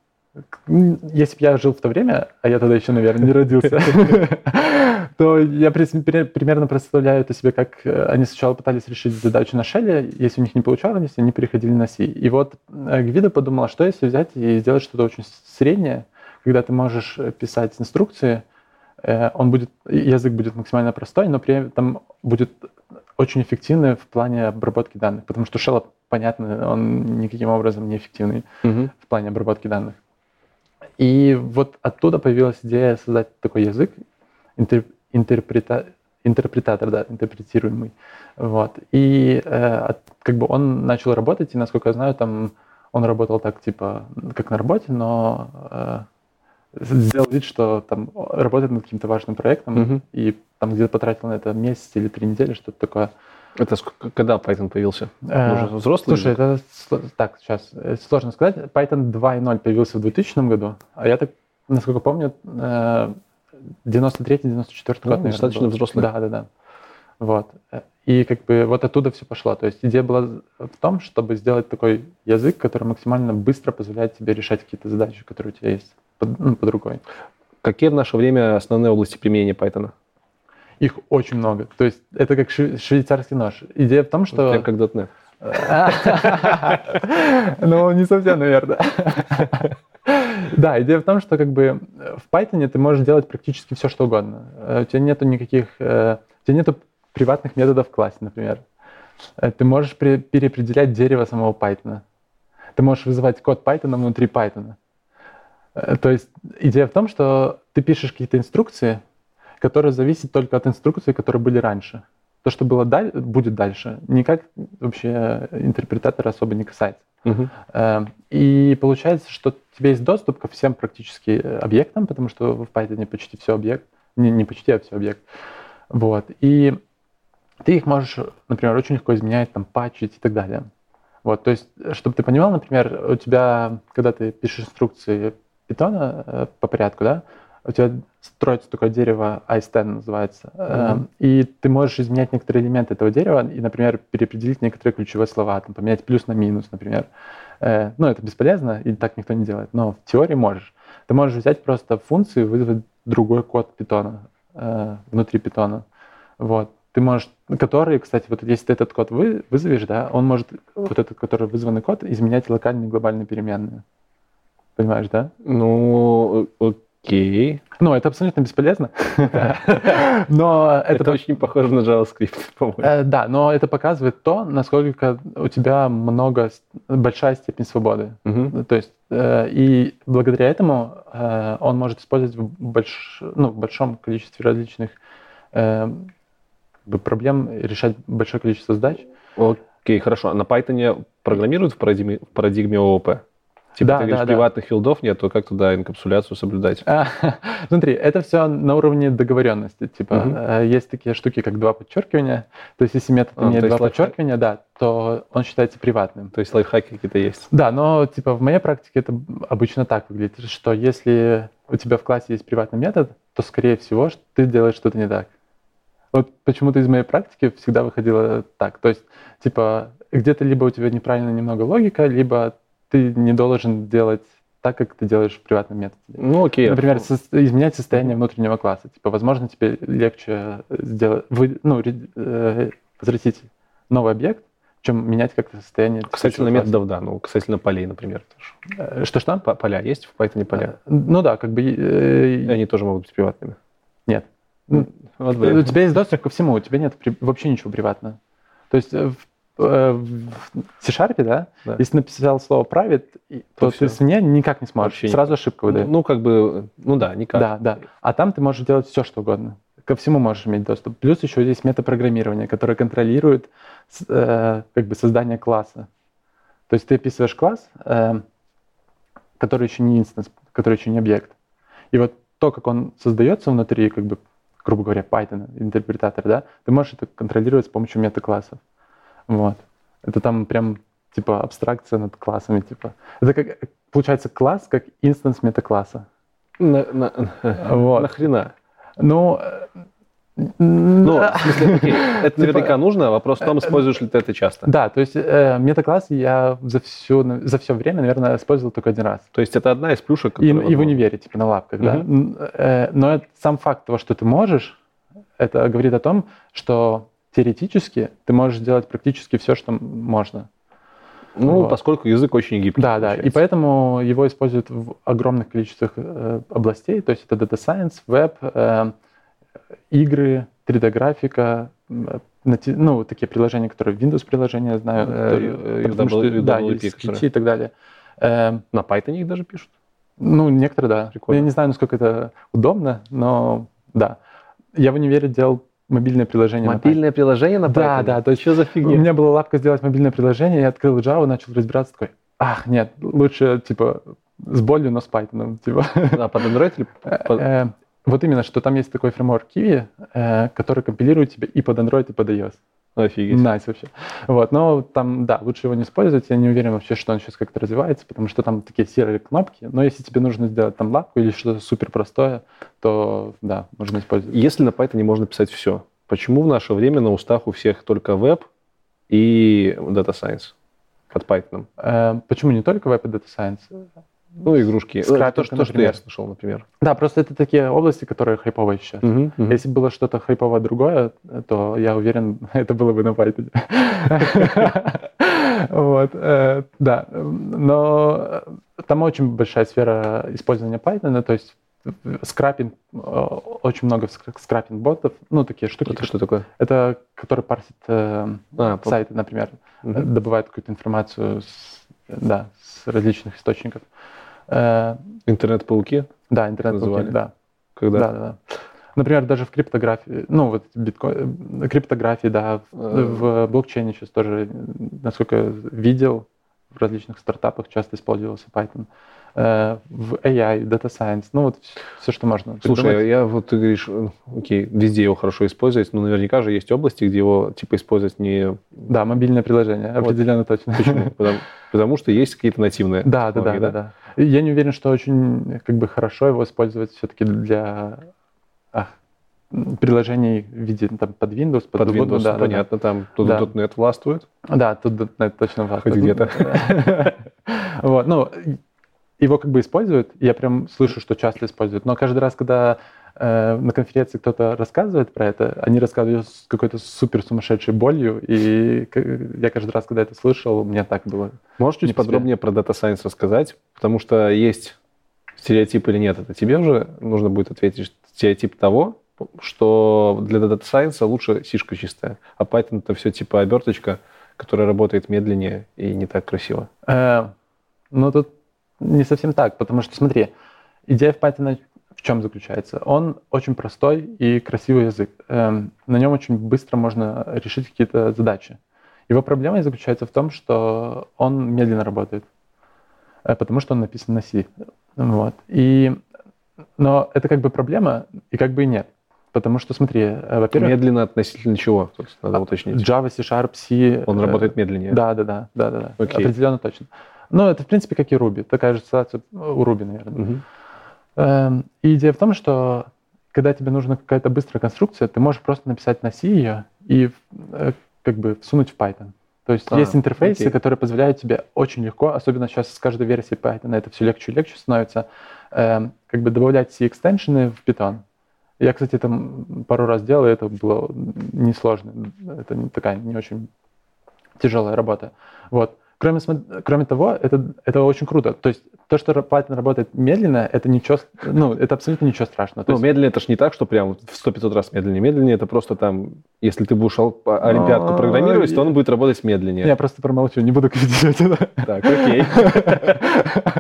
если бы я жил в то время, а я тогда еще, наверное, не родился, то я примерно представляю это себе, как э, они сначала пытались решить задачу на шеле, если у них не получалось, они переходили на C. И вот э, Гвида подумала, что если взять и сделать что-то очень среднее, когда ты можешь писать инструкции, э, он будет, язык будет максимально простой, но при этом будет очень эффективный в плане обработки данных, потому что shell, понятно, он никаким образом не эффективный uh-huh. в плане обработки данных. И вот оттуда появилась идея создать такой язык, интер, интерпрета, интерпретатор, да, интерпретируемый. Вот. И э, как бы он начал работать, и, насколько я знаю, там он работал так, типа, как на работе, но э, сделал вид, что там работает над каким-то важным проектом, mm-hmm. и там где-то потратил на это месяц или три недели, что-то такое. Это сколько, когда Python появился? Э, Уже взрослый Слушай, это так, сейчас э, сложно сказать. Python 2.0 появился в 2000 году, а я так, насколько помню, э, 93-94 Ну, год, наверное, достаточно был. взрослый. Да, да, да. Вот. И как бы вот оттуда все пошло. То есть идея была в том, чтобы сделать такой язык, который максимально быстро позволяет тебе решать какие-то задачи, которые у тебя есть под, ну, под рукой. Какие в наше время основные области применения Python? Их очень много. То есть это как шве- швейцарский нож. Идея в том, что... Прям как .NET. Ну, не совсем, наверное. Да, идея в том, что как бы в Python ты можешь делать практически все, что угодно. Э, У тебя нету никаких... э, У тебя нету приватных методов в классе, например. Э, Ты можешь пре- переопределять дерево самого Python. Ты можешь вызывать код Python внутри Python. Э, То есть идея в том, что ты пишешь какие-то инструкции, которые зависят только от инструкций, которые были раньше. То, что было даль- будет дальше, никак вообще интерпретатора особо не касается. Э, И получается, что у тебя есть доступ ко всем практически э, объектам, потому что в Python почти все объект, не, не почти, а все объект. Вот. И ты их можешь, например, очень легко изменять, там, патчить и так далее. Вот, то есть, чтобы ты понимал, например, у тебя, когда ты пишешь инструкции питона э, по порядку, да, у тебя строится такое дерево iStan называется, э, Мгм. и ты можешь изменять некоторые элементы этого дерева и, например, переопределить некоторые ключевые слова, там, поменять плюс на минус, например. Э, ну, это бесполезно, и так никто не делает, но в теории можешь. Ты можешь взять просто функцию и вызвать другой код питона э, внутри питона. Вот. Ты можешь, который, кстати, вот если ты этот код вы, вызовешь, да, он может, вот этот, который вызванный код, изменять локальные и глобальные переменные. Понимаешь, да? Ну, окей. Ну, это абсолютно бесполезно. Но Это, очень похоже на JavaScript, по-моему. Э, Да, но это показывает то, насколько у тебя много, большая степень свободы. То есть, э, и благодаря этому э, он может использовать в, ну, большом количестве различных проблем, решать большое количество задач. Окей, хорошо. А на Python программируют в парадигме ООП? Типа Да, ты говоришь, да, да. приватных филдов нет, то как туда инкапсуляцию соблюдать? А, Смотри, это все на уровне договоренности. Типа, э, есть такие штуки, как два подчеркивания. То есть, если метод А, имеет два лайфхак. подчеркивания, да, то он считается приватным. То есть лайфхаки какие-то есть? Да, но типа в моей практике это обычно так выглядит, что если у тебя в классе есть приватный метод, то скорее всего ты делаешь что-то не так. Вот почему-то из моей практики всегда выходило так. То есть, типа, где-то либо у тебя неправильно немного логика, либо ты не должен делать так, как ты делаешь в приватном методе. Ну, окей. Например, со- изменять состояние внутреннего класса. Типа, возможно, тебе легче сделать, вы, ну, э, возвратить новый объект, чем менять как-то состояние. Касательно методов, да. Ну, касательно полей, например. тоже. Э, Что-что? По- Поля есть в Python поля? Э, Ну да, как бы... э, они тоже могут быть приватными. Нет. Вот, У тебя есть доступ ко всему, у тебя нет при- вообще ничего приватного. То есть э, в, э, в C-Sharp, да, Да. если написал слово private, и- То то, ты всё. свинья никак не сможешь. Вообще Сразу ошибка выдает. Ну, как бы, ну да, никак. Да, да. А там ты можешь делать все, что угодно. Ко всему можешь иметь доступ. Плюс еще есть метапрограммирование, которое контролирует с- э, как бы создание класса. То есть ты описываешь класс, э, который еще не instance, который еще не объект. И вот то, как он создается внутри, как бы, грубо говоря, Python, интерпретатор, да, ты можешь это контролировать с помощью метаклассов. Вот. Это там прям типа абстракция над классами, типа. Это как получается класс как instance метакласса. На, на- Вот. Нахрена? Ну, э, Ну, м, в смысле, окей, это Типа, наверняка нужно, вопрос в том, используешь ли ты это часто. да, то есть э, метакласс я за все, за все время, наверное, использовал только один раз. То есть это одна из плюшек, И, и в универе, типа на лапках, да. М, э, Но это- сам факт того, что ты можешь, это говорит о том, что теоретически ты можешь делать практически все, что можно. Ну, Вот. поскольку язык очень гибкий. Да, да. И получается. поэтому его используют в огромных количествах э, областей. То есть это Data Science, веб, э, игры, 3D-графика, м, нати- ну, такие приложения, которые Windows приложения, знаю, Э, которые- и потому что, UWP, да, и которые. скетчи и так далее. Э, На Python их даже пишут. ну, некоторые, да. Прикольно. Я не знаю, насколько это удобно, но да. Я в универе делал мобильное приложение. на. Мобильное приложение на Python? Да, да, то есть Что за У фигня? меня была лапка сделать мобильное приложение, я открыл Java, начал разбираться, такой, ах, нет, лучше, типа, с болью, но с Python, типа. А под Android или под- Э, Вот именно, что там есть такой фреймворк Kiwi, э, который компилирует тебе и под Android, и под iOS. Офигеть. Nice вообще. Вот, но там, да, лучше его не использовать. Я не уверен вообще, что он сейчас как-то развивается, потому что там такие серые кнопки. Но если тебе нужно сделать там лапку или что-то супер простое, то да, можно использовать. Если на Python не можно писать все, почему в наше время на устах у всех только веб и Data Science под Python? Э, почему не только веб и Data Science? Ну, игрушки. Скрапинг, то, что, то, что я например. слышал, например. Да, просто это такие области, которые хайповые сейчас. Мгм, мгм. Если было что-то хайповое другое, то я уверен, это было бы на Python. Вот, э, да. Но э, там очень большая сфера использования Python, то есть скрапинг, э, очень много ск- скрапинг-ботов, ну, такие штуки. Это что такое? Это которые парсят э, А, сайты, например, Мгм. э, добывают какую-то информацию с, да, с различных источников. Э, Интернет-пауки, Да, интернет Называли? да. когда... Да, да, да. Например, даже в криптографии, ну вот биткоин, э, криптографии, да, в, Э. в блокчейне сейчас тоже, э, насколько видел, в различных стартапах часто использовался Python. Э, В AI, Data Science, ну вот все, что можно. Слушай, придумать. я вот ты говоришь, э, окей, везде его хорошо использовать, но наверняка же есть области, где его типа использовать не... Да, мобильное приложение, определенно точно. Почему? Потому, потому что есть какие-то нативные Да, да, да, да, да. Я не уверен, что очень как бы хорошо его использовать все-таки для ах, м, приложений в виде там, под Windows, под, Под Ubuntu, Windows, да, да, да. понятно, там тут Да. .NET властвует. Да, тут .NET точно важно. Хоть где-то. Вот, ну, его как бы используют, я прям слышу, что часто используют, но каждый раз, когда э, на конференции кто-то рассказывает про это, они рассказывают с какой-то супер сумасшедшей болью, и я каждый раз, когда это слышал, мне так было. Можешь чуть подробнее про Data Science рассказать? Потому что есть стереотип или нет, это тебе уже нужно будет ответить стереотип того, что для Data Science лучше сишка чистая, а Python это все типа оберточка, которая работает медленнее и не так красиво. Э, ну, тут не совсем так, потому что, смотри, идея в Python в чем заключается? Он очень простой и красивый язык. Эм, на нем очень быстро можно решить какие-то задачи. Его проблема заключается в том, что он медленно работает, э, потому что он написан на C. Вот. И, но это как бы проблема, и как бы и нет. Потому что, смотри, э, во-первых, Медленно относительно чего? Есть надо уточнить. Java, C-Sharp, C... Он э, работает медленнее. да, да, да, да, да, да. Окей. Определенно точно. Ну, это, в принципе, как и Ruby. Такая же ситуация у Ruby, наверное. Эм, И идея в том, что когда тебе нужна какая-то быстрая конструкция, ты можешь просто написать на C ее и э, как бы всунуть в Python. То есть А, есть интерфейсы, окей. которые позволяют тебе очень легко, особенно сейчас с каждой версией Python это все легче и легче становится, эм, как бы добавлять C-экстеншены в Python. Я, кстати, там пару раз делал, и это было несложно. Это не такая не очень тяжелая работа. Вот. Кроме, кроме того, это, это очень круто. То есть то, что Python работает медленно, это ничего, ну, это абсолютно ничего страшного. Ну, есть- медленнее это ж не так, что прям в 100-500 раз медленнее. Медленнее это просто там, если ты будешь по- олимпиадку А, программировать, то он будет работать медленнее. я просто промолчу, не буду критиковать это. Так, окей.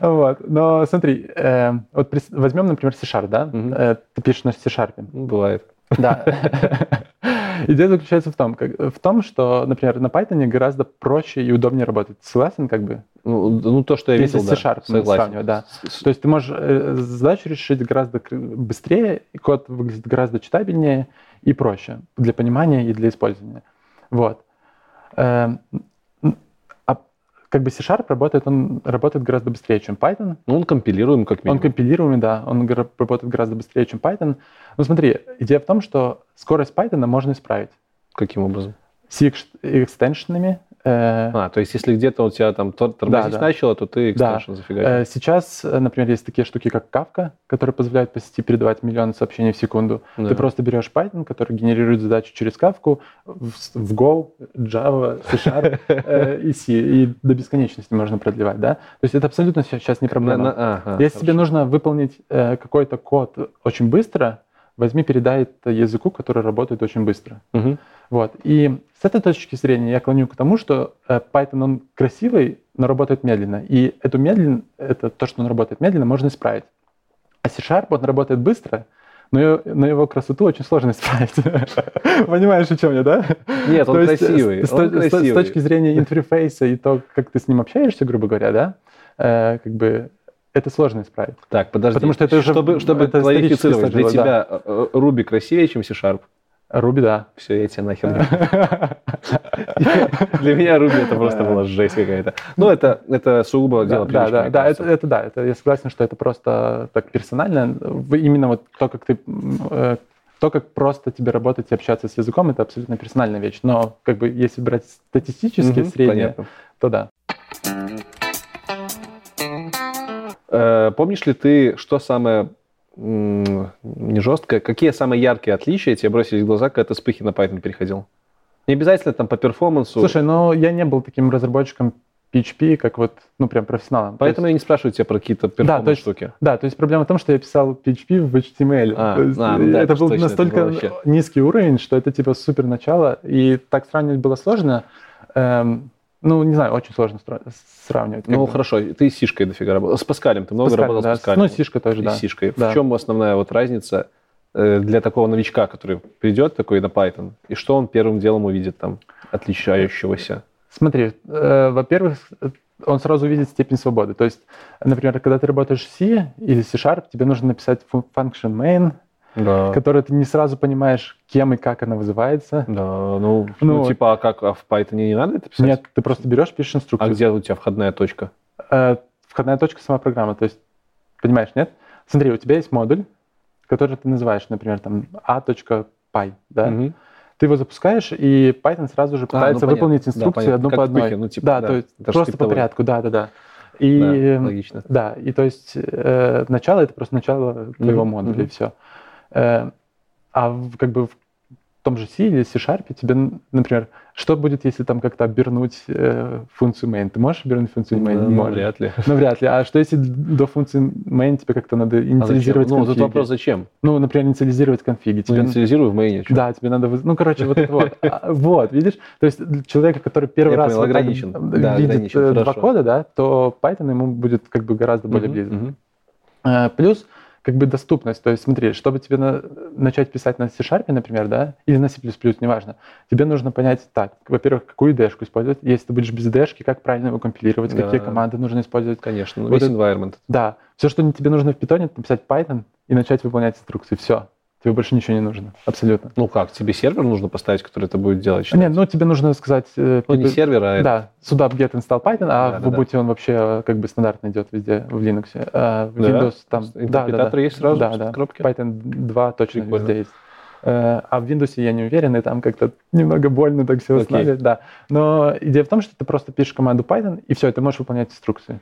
Вот. Но смотри, э, вот возьмем, например, C-Sharp, да? Э, Ты пишешь на C-Sharp. Ну, Бывает. Да. Идея заключается в том, как- в том, что, например, на Python гораздо проще и удобнее работать. Согласен, как бы? Ну, ну, то, что я Если видел, да. C-Sharp да. С- с- То есть ты можешь э, задачу решить гораздо быстрее, код выглядит гораздо читабельнее и проще для понимания и для использования. Вот. Как бы C-Sharp работает, он работает гораздо быстрее, чем Python. Ну, он компилируем как Он минимум. компилируемый, да, он работает гораздо быстрее, чем Python. Но смотри, идея в том, что скорость Python можно исправить Каким образом? C-экстеншенами. э, А, то есть, если где-то у тебя там тор- тормозить да. начало, то ты Да. экстеншн зафигачил. Э, Сейчас, э, например, есть такие штуки, как Kafka, которые позволяют по сети передавать миллионы сообщений в секунду. Да. Ты просто берешь Python, который генерирует задачу через Kafka в, в Go, Java, C-Sharp э, и C, и до бесконечности можно продлевать, да? То есть это абсолютно сейчас не проблема. ага, Если тебе хорошо. нужно выполнить э, какой-то код очень быстро, возьми, передай это языку, который работает очень быстро. Мгм. Вот. И с этой точки зрения я клоню к тому, что э, Python, он красивый, но работает медленно. И эту медленно, это то, что он работает медленно, можно исправить. А C-Sharp, он работает быстро, но, его- но его красоту очень сложно исправить. Понимаешь, о чем я, да? Нет, он То есть, красивый. С, с- он с- с красивый. точки зрения интерфейса и то, как ты с ним общаешься, грубо говоря, да, э, как бы это сложно исправить. Так, подожди. Потому что это уже- чтобы, чтобы это кларифицировать, исторически для тебя э, Ruby красивее, чем C-Sharp? Руби, да. Все, я тебе нахер. Для меня Руби это просто была жесть какая-то. Ну, это, это сугубо дело Да, да, да, это, это да, это, я согласен, что это просто так персонально. Именно вот то, как ты э, то, как просто тебе работать и общаться с языком, это абсолютно персональная вещь. Но как бы если брать статистически угу, среднее, понятно. то да. Э, помнишь ли ты, что самое не жесткое, какие самые яркие отличия тебе бросились в глаза, когда ты с Пыхи на Python переходил? Не обязательно там по перформансу. Слушай, ну я не был таким разработчиком PHP, как вот, ну, прям профессионалом. Поэтому есть... я не спрашиваю тебя про какие-то перформанс да, штуки. Да, то есть проблема в том, что я писал PHP в HTML. А, то есть, а, ну, да, это был точно, настолько это низкий уровень, что это типа супер начало, и так сравнивать было сложно. Эм, ну, не знаю, очень сложно сравнивать. Ну, бы. хорошо, ты с Сишкой дофига работал. С Паскалем, ты много Паскалем, работал да. с Паскалем. Ну, с Сишкой тоже, и да. с Сишкой. Да. В чем основная вот разница э, для такого новичка, который придет такой на Python, и что он первым делом увидит там отличающегося? Смотри, э, во-первых, он сразу увидит степень свободы. То есть, например, когда ты работаешь в C или C-Sharp, тебе нужно написать function main, да. который ты не сразу понимаешь, кем и как она вызывается. Да, ну, ну, ну типа, а как, а в Python не надо это писать? Нет, ты просто берешь, пишешь инструкцию. А где у тебя входная точка? Э, входная точка сама программа, то есть, понимаешь, нет? Смотри, у тебя есть модуль, который ты называешь, например, там a.py, да? Угу ты его запускаешь, и Python сразу же пытается а, ну, выполнить инструкции да, одну как по одной. Пыхе, ну, типа, да, да, то есть просто по порядку, да, да, да. И, да, логично. Да, и то есть э, начало это просто начало твоего mm-hmm. модуля, mm-hmm. и все. Э, а как бы в том же C или C-Sharp тебе, например, что будет, если там как-то обернуть э, функцию main? Ты можешь обернуть функцию main? Ну, можешь. вряд ли. Ну, вряд ли. А что если до функции main тебе как-то надо инициализировать а Ну, тут вопрос зачем? Ну, например, инициализировать конфиги. Тебе... Ну, инициализирую в main. Что? Да, тебе надо... Ну, короче, вот это вот. А, вот, видишь? То есть человека, который первый раз видит э, два кода, да, то Python ему будет как бы гораздо более близко. Э, плюс как бы доступность. То есть смотри, чтобы тебе на, начать писать на C-Sharp, например, да, или на C++, неважно, тебе нужно понять так, во-первых, какую IDE-шку использовать, если ты будешь без IDE, как правильно его компилировать, да. какие команды нужно использовать. Конечно, вот весь environment. Да. Все, что тебе нужно в Python, это написать Python и начать выполнять инструкции. Все. Тебе больше ничего не нужно, абсолютно. Ну как, тебе сервер нужно поставить, который это будет делать? Считать? Нет, ну тебе нужно сказать... Э, ну не сервер, а... Да, сюда get install Python, а да, в Ubuntu да. он вообще э, как бы стандартно идет везде в Linux. А в Windows да? там... Да, да, да. есть сразу да, да. коробке? Python 2 точно Прикольно. везде есть. Э, а в Windows я не уверен, и там как-то немного больно так все установить. Да. Но идея в том, что ты просто пишешь команду Python, и все, ты можешь выполнять инструкции.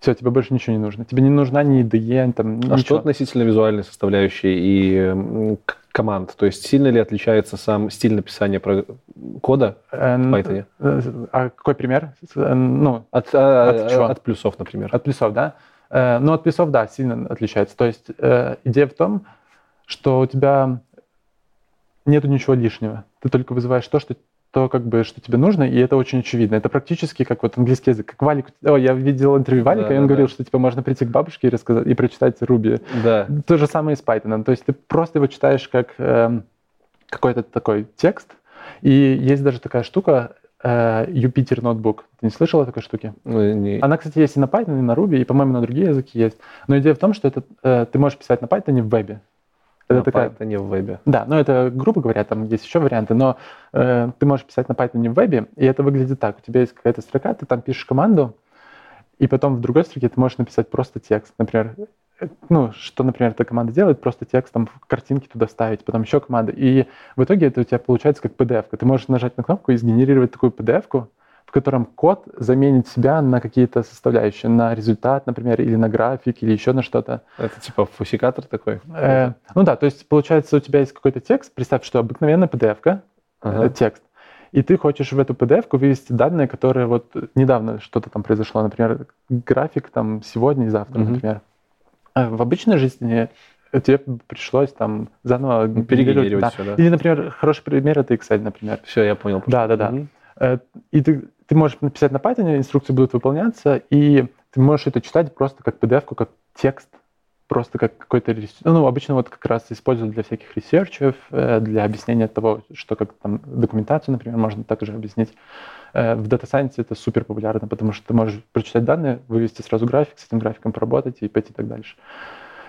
Все, тебе больше ничего не нужно. Тебе не нужна ни IDE, там, А ничего. что относительно визуальной составляющей и команд? То есть сильно ли отличается сам стиль написания кода в Python? Э, а какой пример? Э, ну, от, а, от, от, от плюсов, например. От плюсов, да? Э, ну, от плюсов, да, сильно отличается. То есть идея в том, что у тебя нету ничего лишнего. Ты только вызываешь то, что то, как бы, что тебе нужно, и это очень очевидно. Это практически как вот английский язык. Как Валик... О, я видел интервью Валика, да, и он да, говорил, да. что типа можно прийти к бабушке и рассказать, и прочитать Руби. Да. То же самое и с Python. То есть ты просто его читаешь как э, какой-то такой текст, и есть даже такая штука, э, Юпитер ноутбук. Ты не слышал о такой штуке? Ну, не... Она, кстати, есть и на Python, и на Ruby, и, по-моему, на другие языки есть. Но идея в том, что это, э, ты можешь писать на Python в вебе. Это на такая... Python в вебе. Да, но это, грубо говоря, там есть еще варианты, но э, ты можешь писать на Python в вебе, и это выглядит так. У тебя есть какая-то строка, ты там пишешь команду, и потом в другой строке ты можешь написать просто текст. Например, э, ну, что, например, эта команда делает, просто текстом картинки туда ставить, потом еще команда. И в итоге это у тебя получается как PDF. -ка. Ты можешь нажать на кнопку и сгенерировать такую PDF-ку, в котором код заменит себя на какие-то составляющие, на результат, например, или на график, или еще на что-то. Это типа фусикатор такой? Э, ну да, то есть получается у тебя есть какой-то текст, представь, что обыкновенная PDF-ка, ага. э, текст, и ты хочешь в эту PDF-ку вывести данные, которые вот недавно что-то там произошло, например, график там сегодня и завтра, угу. например. А в обычной жизни тебе пришлось там заново перегенерировать да. все, да. Или, например, хороший пример это Excel, например. Все, я понял. Да, да, да. Угу. И ты ты можешь написать на Python, инструкции будут выполняться, и ты можешь это читать просто как PDF, как текст, просто как какой-то... Ну, обычно вот как раз используют для всяких ресерчев, э, для объяснения того, что как там документацию, например, можно также объяснить. Э, в Data Science это супер популярно, потому что ты можешь прочитать данные, вывести сразу график, с этим графиком поработать и пойти так дальше.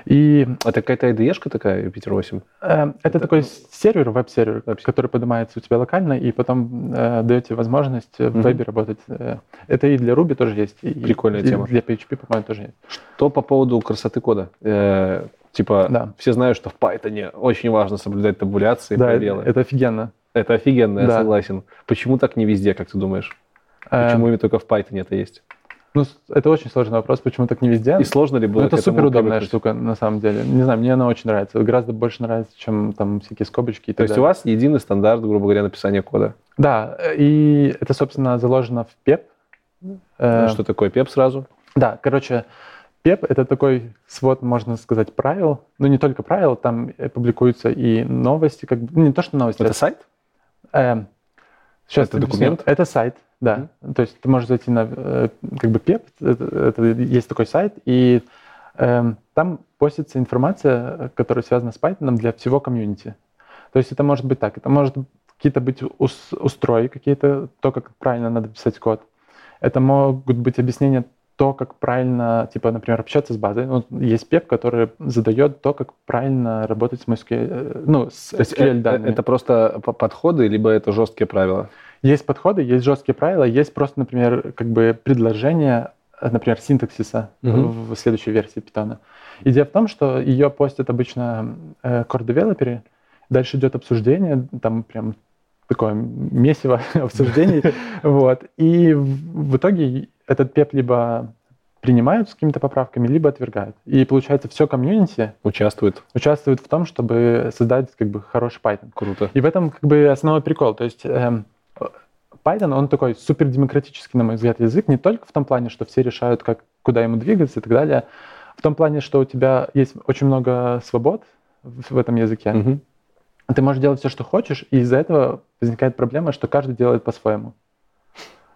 И Это какая-то IDE-шка такая, Jupyter 8? э, это такой сервер, веб-сервер, Веб-сервер. который поднимается у тебя локально, и потом э, дает тебе возможность э, в вебе работать. Э, Это и для Ruby тоже есть. и- Прикольная и тема. Для PHP, по-моему, тоже есть. Что по поводу красоты кода? Э, типа, Да. все знают, что в Python очень важно соблюдать табуляции, Да, пробелы. это офигенно. Это офигенно, я Да. согласен. Почему так не везде, как ты думаешь? Э, Почему именно только в Python это есть? Ну, это очень сложный вопрос, почему так не везде. И сложно ли было Ну, это супер удобная штука, на самом деле. Не знаю, мне она очень нравится. Гораздо больше нравится, чем там всякие скобочки и То так есть у далее. вас единый стандарт, грубо говоря, написания кода. Да, э, и это, собственно, заложено в PEP. Э, Ну, Что такое PEP сразу? Да, короче, PEP — это такой свод, можно сказать, правил. Ну, не только правил, там э, публикуются и новости, как бы, ну, не то, что новости. Это сайт? Эм, сейчас Это документ? Это сайт, да. То есть ты можешь зайти на э, как бы PEP, это, это есть такой сайт, и эм, там постится информация, которая связана с Python для всего комьюнити. То есть это может быть так, это может какие-то быть ус- устрои, какие-то, то, как правильно надо писать код. Это могут быть объяснения то, как правильно, типа, например, общаться с базой. Ну, есть PEP, который задает то, как правильно работать с MySQL, э, ну, с То есть SQL э- данными. это просто по- подходы, либо это жесткие правила? Есть подходы, есть жесткие правила, есть просто, например, как бы предложение, э, например, синтаксиса Мгм. в следующей версии Python. Идея в том, что ее постят обычно э, core-девелоперы, дальше идет обсуждение, там прям такое месиво обсуждений, вот, и в итоге этот пеп либо принимают с какими-то поправками, либо отвергают. И получается, все комьюнити Участвуют. участвует в том, чтобы создать как бы хороший Python. Круто. И в этом как бы основной прикол. То есть эм, Python, он такой супер демократический, на мой взгляд, язык, не только в том плане, что все решают, как, куда ему двигаться и так далее, в том плане, что у тебя есть очень много свобод в, в этом языке. Мгм. Ты можешь делать все, что хочешь, и из-за этого возникает проблема, что каждый делает по-своему.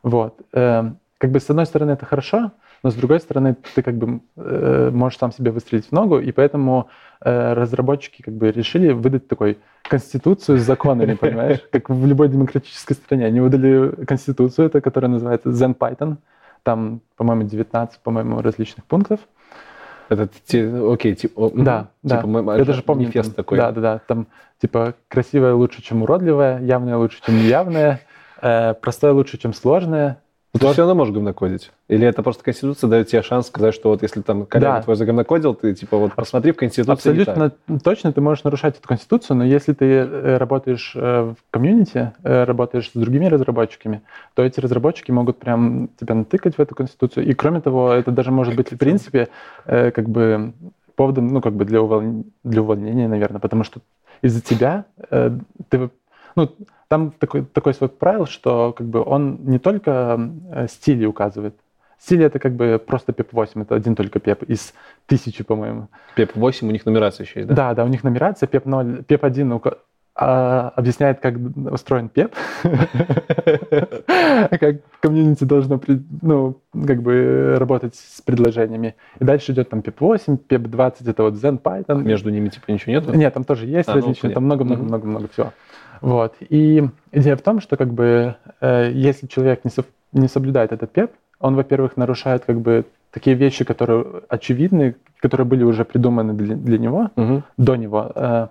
Вот. Эм, как бы с одной стороны это хорошо, но с другой стороны ты как бы э, можешь сам себе выстрелить в ногу, и поэтому э, разработчики как бы решили выдать такой конституцию с законами, понимаешь? Как в любой демократической стране. Они выдали конституцию, это, которая называется Zen Python. Там, по-моему, 19, по-моему, различных пунктов. Это, те- окей, типа, Да, да. типа, мы- Я даже помню. там- такой. Да, да, да. Там типа красивое лучше, чем уродливое, явное лучше, чем неявное, э, простое лучше, чем сложное. Ну, ты все равно можешь говнокодить? Или это просто Конституция дает тебе шанс сказать, что вот если там коллега Да. твой заговнокодил, ты типа вот посмотри в Конституции. Абсолютно точно ты можешь нарушать эту конституцию, но если ты э, работаешь э, в комьюнити, э, работаешь с другими разработчиками, то эти разработчики могут прям тебя натыкать в эту конституцию. И кроме того, это даже может быть в принципе как бы поводом, ну как бы для, уволн- для увольнения, наверное, потому что из-за тебя э, ты, ну там такой, такой свой правило, что как бы он не только э, стили указывает. Стиль это как бы просто PEP 8, это один только PEP из тысячи, по-моему. PEP 8, у них нумерация еще есть, да? Да, да, у них нумерация PEP 0, PEP 1 ука- а, объясняет, как устроен PEP, как комьюнити должно ну, как бы работать с предложениями. И дальше идет там PEP 8, PEP 20, это вот Zen Python. Между ними типа ничего нету? Нет, там тоже есть А, ну, различные, там много-много-много-много всего. Вот. И идея в том, что как бы э, если человек не, сов- не соблюдает этот PEP, он, во-первых, нарушает как бы такие вещи, которые очевидны, которые были уже придуманы для, для него, Мгм. до него. э,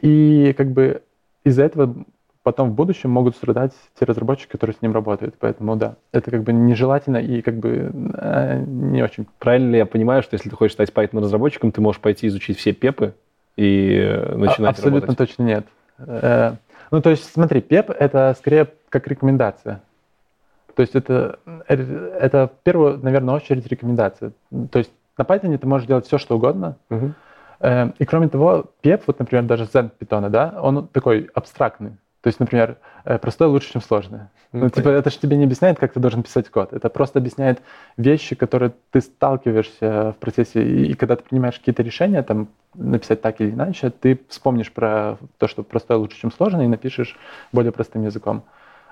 И как бы из-за этого потом в будущем могут страдать те разработчики, которые с ним работают. Поэтому да, это как бы нежелательно и как бы э, не очень. Правильно ли я понимаю, что если ты хочешь стать Python-разработчиком, ты можешь пойти изучить все пепы и э, начинать А- Абсолютно работать? точно нет. Э, Ну, то есть, смотри, PEP — это скорее как рекомендация. То есть это, это в первую, наверное, очередь рекомендация. То есть на Python ты можешь делать все, что угодно. Э, И кроме того, PEP, вот, например, даже Zen Python, да, он такой абстрактный. То есть, например, э, простое лучше, чем сложное. Ну, Ну, типа, это же тебе не объясняет, как ты должен писать код. Это просто объясняет вещи, которые ты сталкиваешься в процессе. И, и когда ты принимаешь какие-то решения, там, написать так или иначе, ты вспомнишь про то, что простое лучше, чем сложное, и напишешь более простым языком.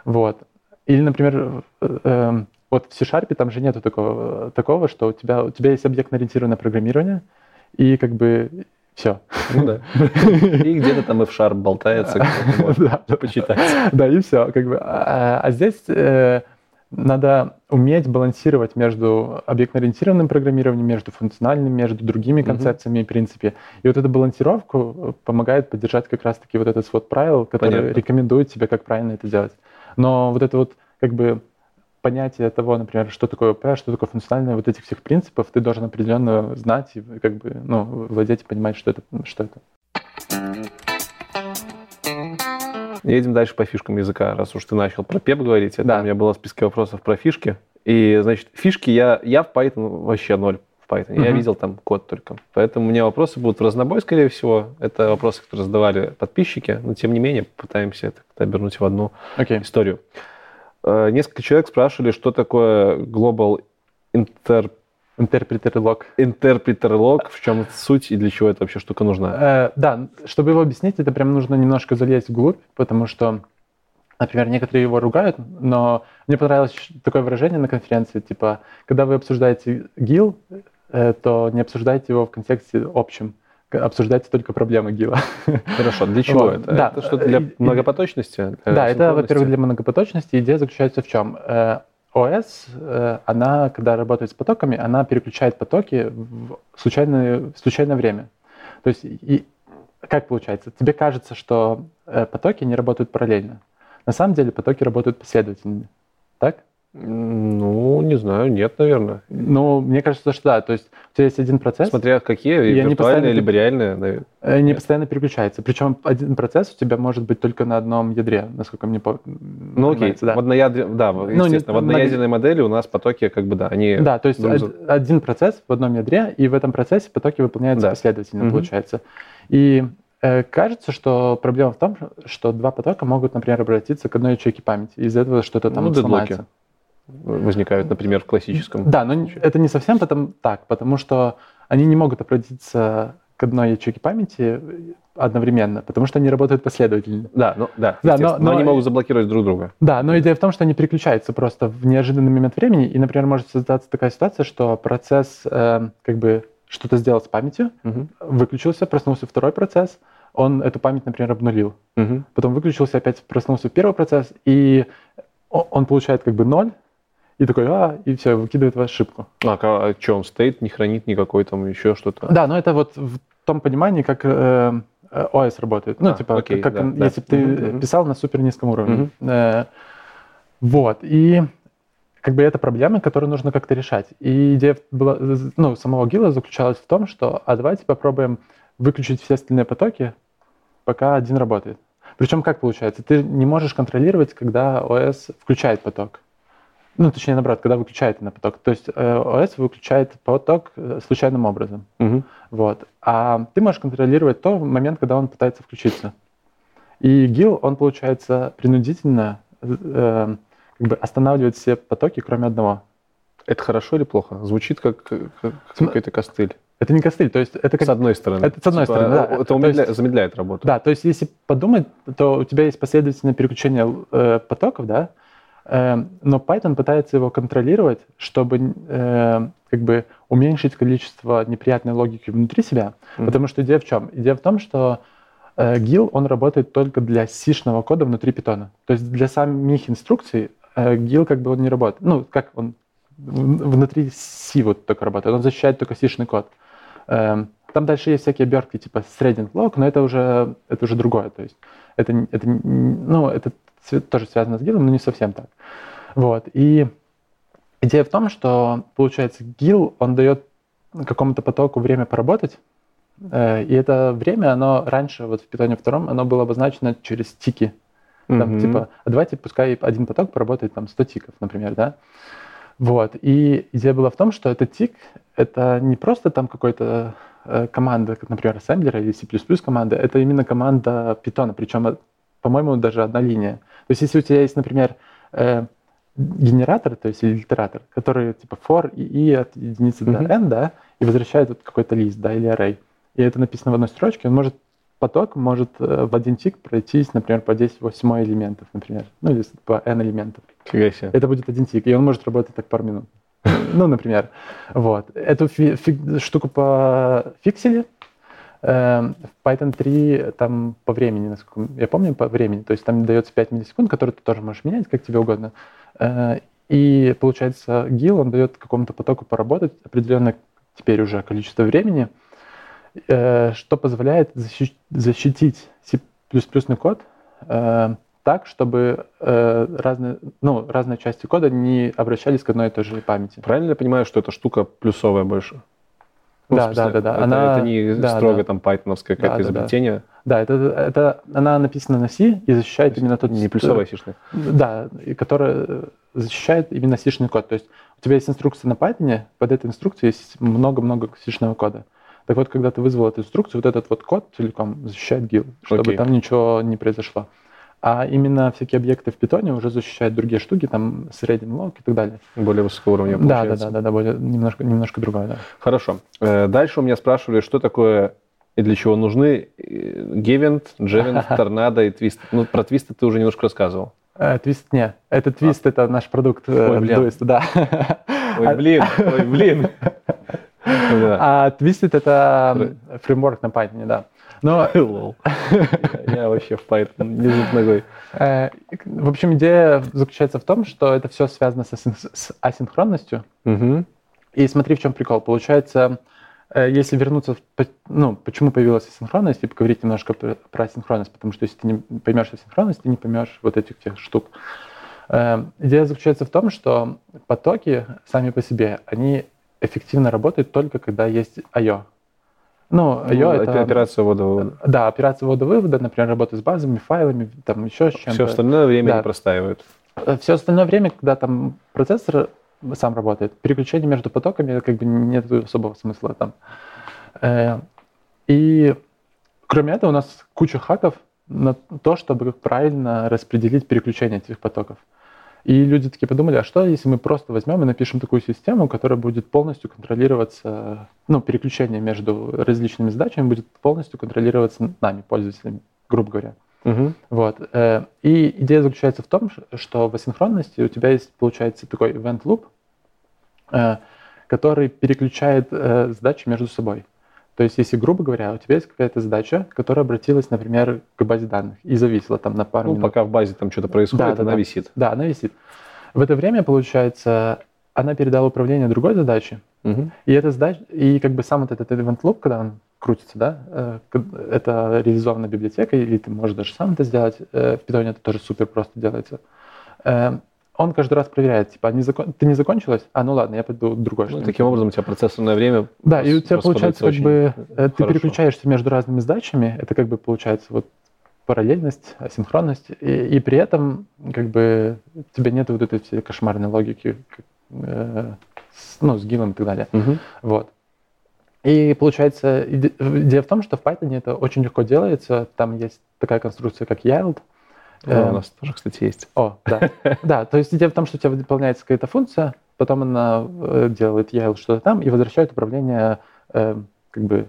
Вот. Или, например, э, э, вот в C-Sharp там же нету такого, такого, что у тебя, у тебя есть объектно-ориентированное программирование, и как бы все. Ну да. И где-то там F-Sharp болтается, Да. почитать. Да, и все. Как бы. А, а здесь э, надо уметь балансировать между объектно-ориентированным программированием, между функциональным, между другими концепциями mm-hmm. и принципе. И вот эту балансировку помогает поддержать как раз-таки вот этот свод правил, который Понятно. рекомендует тебе, как правильно это делать. Но вот это вот как бы понятие того, например, что такое ОП, что такое функциональное, вот этих всех принципов, ты должен определенно знать и как бы, ну, владеть и понимать, что это. Что это. Едем дальше по фишкам языка, раз уж ты начал про PEP говорить. Это да. у меня было в списке вопросов про фишки. И, значит, фишки я, я в Python вообще ноль в Python. Uh-huh. Я видел там код только. Поэтому у меня вопросы будут в разнобой, скорее всего. Это вопросы, которые задавали подписчики. Но, тем не менее, попытаемся это обернуть в одну okay. историю. Э, несколько человек спрашивали, что такое Global Inter Интерпретер лог. Интерпретер лог, в чем суть и для чего эта вообще штука нужна? Э, да, чтобы его объяснить, это прям нужно немножко залезть вглубь, потому что, например, некоторые его ругают, но мне понравилось такое выражение на конференции, типа, когда вы обсуждаете ГИЛ, э, то не обсуждайте его в контексте общем, обсуждайте только проблемы ГИЛа. Хорошо, для чего вот, это? Да. Это что-то для многопоточности? Для да, это, во-первых, для многопоточности. Идея заключается в чем? Э, ОС, э, она, когда работает с потоками, она переключает потоки в случайное, в случайное время. То есть, и, как получается? Тебе кажется, что э, потоки не работают параллельно. На самом деле потоки работают последовательно. Так? Ну, не знаю, нет, наверное. Ну, мне кажется, что да. То есть у тебя есть один процесс. Смотря какие, и виртуальные, либо реальные. Наверное. Э, не постоянно переключается. Причем один процесс у тебя может быть только на одном ядре, насколько мне по... Ну, окей. Да. В одноядре, да, ну. Ну, в одноядерной на... модели у нас потоки, как бы, да, они... Да, то есть друг... один процесс в одном ядре, и в этом процессе потоки выполняются да. последовательно, угу. получается. И э, кажется, что проблема в том, что два потока могут, например, обратиться к одной ячейке памяти. Из-за этого что-то там ну, сломается. Дедлоки возникают, например, в классическом. Да, но это не совсем потом так, потому что они не могут обратиться к одной ячейке памяти одновременно, потому что они работают последовательно. Да, ну, да, да но, но, но они могут заблокировать друг друга. Да, но идея в том, что они переключаются просто в неожиданный момент времени, и, например, может создаться такая ситуация, что процесс э, как бы что-то сделал с памятью, угу. выключился, проснулся второй процесс, он эту память, например, обнулил. Угу. Потом выключился, опять проснулся первый процесс, и он получает как бы ноль, и такой, а, и все, выкидывает в ошибку. А, а что, он стоит, не хранит никакой там еще что-то? Да, но это вот в том понимании, как э, э, работает. Ну, а, типа, окей, как, да, если бы ты угу, писал на супер низком уровне. Угу. Э, вот, и как бы это проблема, которую нужно как-то решать. И идея была, ну, самого гила заключалась в том, что, а давайте попробуем выключить все остальные потоки, пока один работает. Причем как получается? Ты не можешь контролировать, когда ОС включает поток. Ну, точнее, наоборот, когда выключает на поток. То есть э, ОС выключает поток э, случайным образом. Угу. Вот. А ты можешь контролировать то момент, когда он пытается включиться. И ГИЛ, он, получается, принудительно э, как бы останавливает все потоки, кроме одного. Это хорошо или плохо? Звучит как, как какой-то костыль. Это не костыль, то есть это как... С одной стороны. Это с одной типа, стороны, да. Это умедля... есть, замедляет работу. Да, то есть если подумать, то у тебя есть последовательное переключение э, потоков, да, но Python пытается его контролировать, чтобы э, как бы уменьшить количество неприятной логики внутри себя. Mm-hmm. Потому что идея в чем? Идея в том, что э, GIL, он работает только для сишного кода внутри питона. То есть для самих инструкций э, GIL как бы он не работает. Ну, как он внутри C вот только работает. Он защищает только сишный код. Эм, там дальше есть всякие обертки типа threading log, но это уже, это уже другое. То есть это, это, ну, это тоже связано с гилом, но не совсем так. Вот. И идея в том, что, получается, гил, он дает какому-то потоку время поработать, э, и это время, оно раньше, вот в питоне втором, оно было обозначено через тики. Там, mm-hmm. типа, а давайте пускай один поток поработает там 100 тиков, например, да? Вот. И идея была в том, что этот тик — это не просто там какой-то э, команда, как, например, ассемблера или C++ команда, это именно команда питона, причем, по-моему, даже одна линия. То есть если у тебя есть, например, э, генератор, то есть литератор, который типа for и, и от единицы mm-hmm. до n, да, и возвращает вот какой-то лист, да, или array. И это написано в одной строчке, он может поток может э, в один тик пройтись, например, по 10 восьмой элементов, например, ну или по n элементов. Фига Это будет один тик, и он может работать так пару минут. Ну, например. Вот. Эту штуку пофиксили, в Python 3 там по времени, насколько я помню, по времени, то есть там дается 5 миллисекунд, которые ты тоже можешь менять, как тебе угодно. Э, И получается, GIL, он дает какому-то потоку поработать определенное теперь уже количество времени, э, что позволяет защитить C++ код э, так, чтобы разные, ну, разные части кода не обращались к одной и той же памяти. Правильно я понимаю, что эта штука плюсовая больше? Ну, да, да, да, да. Это, она, это не да, строго да. там пайтоновское какое-то Да, да, да. изобретение, Да, это, это она написана на C и защищает именно тот не плюсовая сишная. Да, и которая защищает именно сишный код. То есть у тебя есть инструкция на Python, под этой инструкцией есть много-много сишного кода. Так вот, когда ты вызвал эту инструкцию, вот этот вот код целиком защищает GIL, чтобы Окей. там ничего не произошло. А именно всякие объекты в питоне уже защищают другие штуки, там средний лог и так далее. Более высокого уровня Да, да, получается. да, да, да, более, немножко, немножко другое, да. Хорошо. Э, Дальше у меня спрашивали, что такое и для чего нужны Гевент, Джевент, Торнадо и Твист. Ну, про Твисты ты уже немножко рассказывал. Э, твист не. Это твист, это наш продукт э, Ой. Twist, да. Ой, блин, ой, блин. А Twisted это фреймворк на Python, да. Но Лол. Я вообще в Python не ногой. Э, В общем, идея заключается в том, что это все связано с, асин- с асинхронностью. И смотри, в чем прикол. Получается, э, если вернуться, ну, почему появилась асинхронность, и поговорить немножко про, про асинхронность, потому что если ты не поймешь асинхронность, ты не поймешь вот этих всех штук. Э, Идея заключается в том, что потоки сами по себе, они эффективно работают только когда есть I.O. Ну, Ну, I.O. опе- это... Операция ввода Да, операция ввода-вывода, например, работа с базовыми файлами, там еще с чем-то. Все остальное время Да. не простаивает. Все остальное время, когда там процессор сам работает, переключение между потоками как бы нет особого смысла там. Э, И кроме этого у нас куча хаков на то, чтобы правильно распределить переключение этих потоков. И люди такие подумали, а что, если мы просто возьмем и напишем такую систему, которая будет полностью контролироваться, ну, переключение между различными задачами будет полностью контролироваться нами, пользователями, грубо говоря. Мгм. Вот. э, И идея заключается в том, что в асинхронности у тебя есть, получается, такой event loop, э, который переключает э, задачи между собой. То есть, если, грубо говоря, у тебя есть какая-то задача, которая обратилась, например, к базе данных и зависела там на пару Ну, минут. пока в базе там что-то происходит, Да, да, она да. висит. Да, она висит. В это время, получается, она передала управление другой задаче, Мгм. и эта задача, и как бы сам вот этот event loop, когда он крутится, да, э, это реализована библиотека, или ты можешь даже сам это сделать. э, В Python это тоже супер просто делается. Он каждый раз проверяет, типа, не закон- ты не закончилась? А, ну ладно, я пойду другой. Ну, таким образом у тебя процессорное время да, и у тебя получается как бы э, ты хорошо. переключаешься между разными задачами, это как бы получается вот параллельность, асинхронность, и, и при этом как бы у тебя нет вот этой всей кошмарной логики, как, э, с- ну, с гилом и так далее. Мгм. Вот. И получается, иде- идея в том, что в Python это очень легко делается. Там есть такая конструкция, как yield. Да, Э, у нас тоже, кстати, есть. О, да. Да, то есть идея в том, что у тебя выполняется какая-то функция, потом она э, делает yield что-то там и возвращает управление э, как бы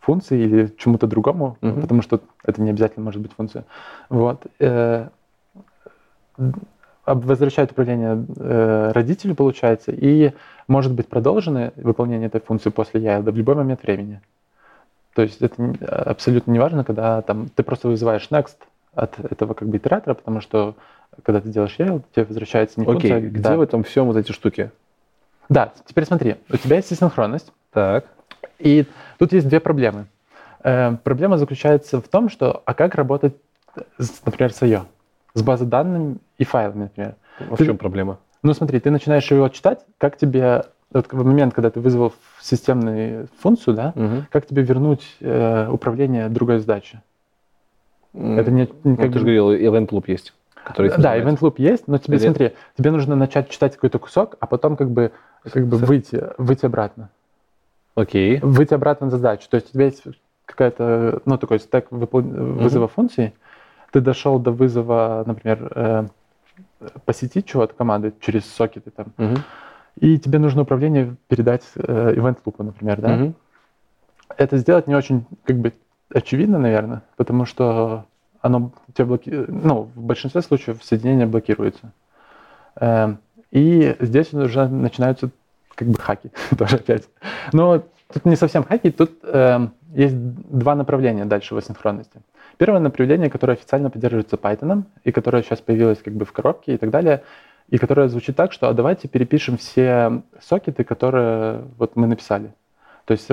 функцией или чему-то другому, Мгм. потому что это не обязательно может быть функция. Вот. Э, возвращает управление э, родителю, получается, и может быть продолжено выполнение этой функции после yield в любой момент времени. То есть это абсолютно не важно, когда там ты просто вызываешь next от этого как бы итератора, потому что когда ты делаешь yield, тебе возвращается не Окей, функция, где да. в этом всем вот эти штуки? Да, теперь смотри, у тебя есть асинхронность, Так. и тут есть две проблемы. Э, проблема заключается в том, что а как работать, с, например, с IO, с базой данными и файлами, например. В Ты- чем проблема? Ну смотри, ты начинаешь его читать, как тебе вот в момент, когда ты вызвал системную функцию, да, Мгм. как тебе вернуть э, управление другой задачи? Это не, не ну, как ты же говорил, event loop есть. Который Да, event loop есть, но тебе, Или- смотри, тебе нужно начать читать какой-то кусок, а потом как бы, как бы выйти, выйти обратно. Окей. Выйти обратно на задачу. То есть у тебя есть какая-то, ну, такой стек выпол- вызова функций, ты дошел до вызова, например, э, посетить чего-то команды через сокеты там, Мгм. и тебе нужно управление передать э, event loop, например, да? Мгм. Это сделать не очень, как бы, очевидно, наверное, потому что оно тебя блоки... ну, в большинстве случаев соединение блокируется. Эм, И здесь уже начинаются как бы хаки тоже опять. Но тут не совсем хаки, тут эм, есть два направления дальше в асинхронности. Первое направление, которое официально поддерживается Python, и которое сейчас появилось как бы в коробке и так далее, и которая звучит так, что а давайте перепишем все сокеты, которые вот мы написали. То есть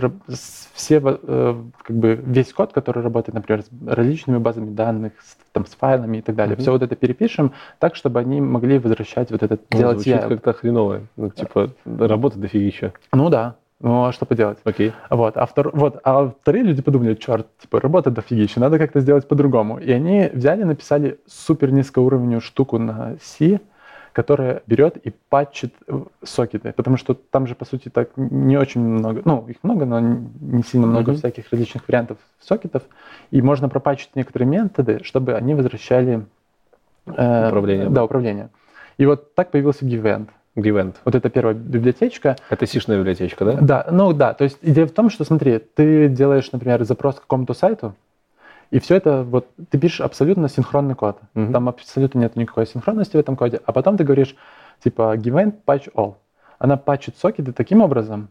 все, э, как бы весь код, который работает, например, с различными базами данных, с, там, с файлами и так далее, mm-hmm. все вот это перепишем так, чтобы они могли возвращать вот это, ну, делать я. как-то хреново. Ну, типа, работа дофигища. Ну да, ну, а что поделать? Окей. Okay. Вот, а, втор... вот, а вторые люди подумали, черт, типа, работа дофигища, надо как-то сделать по-другому. И они взяли, написали супер низкоуровневую штуку на C, которая берет и патчит сокеты, потому что там же, по сути, так не очень много, ну, их много, но не сильно много mm-hmm. всяких различных вариантов сокетов, и можно пропатчить некоторые методы, чтобы они возвращали э, управление. Да, управление. И вот так появился Givent. Givent. Вот это первая библиотечка. Это сишная библиотечка, да? Да, ну да, то есть идея в том, что смотри, ты делаешь, например, запрос к какому-то сайту, и все это, вот ты пишешь абсолютно синхронный код. Mm-hmm. Там абсолютно нет никакой синхронности в этом коде. А потом ты говоришь, типа, given patch all. Она патчит сокеты таким образом,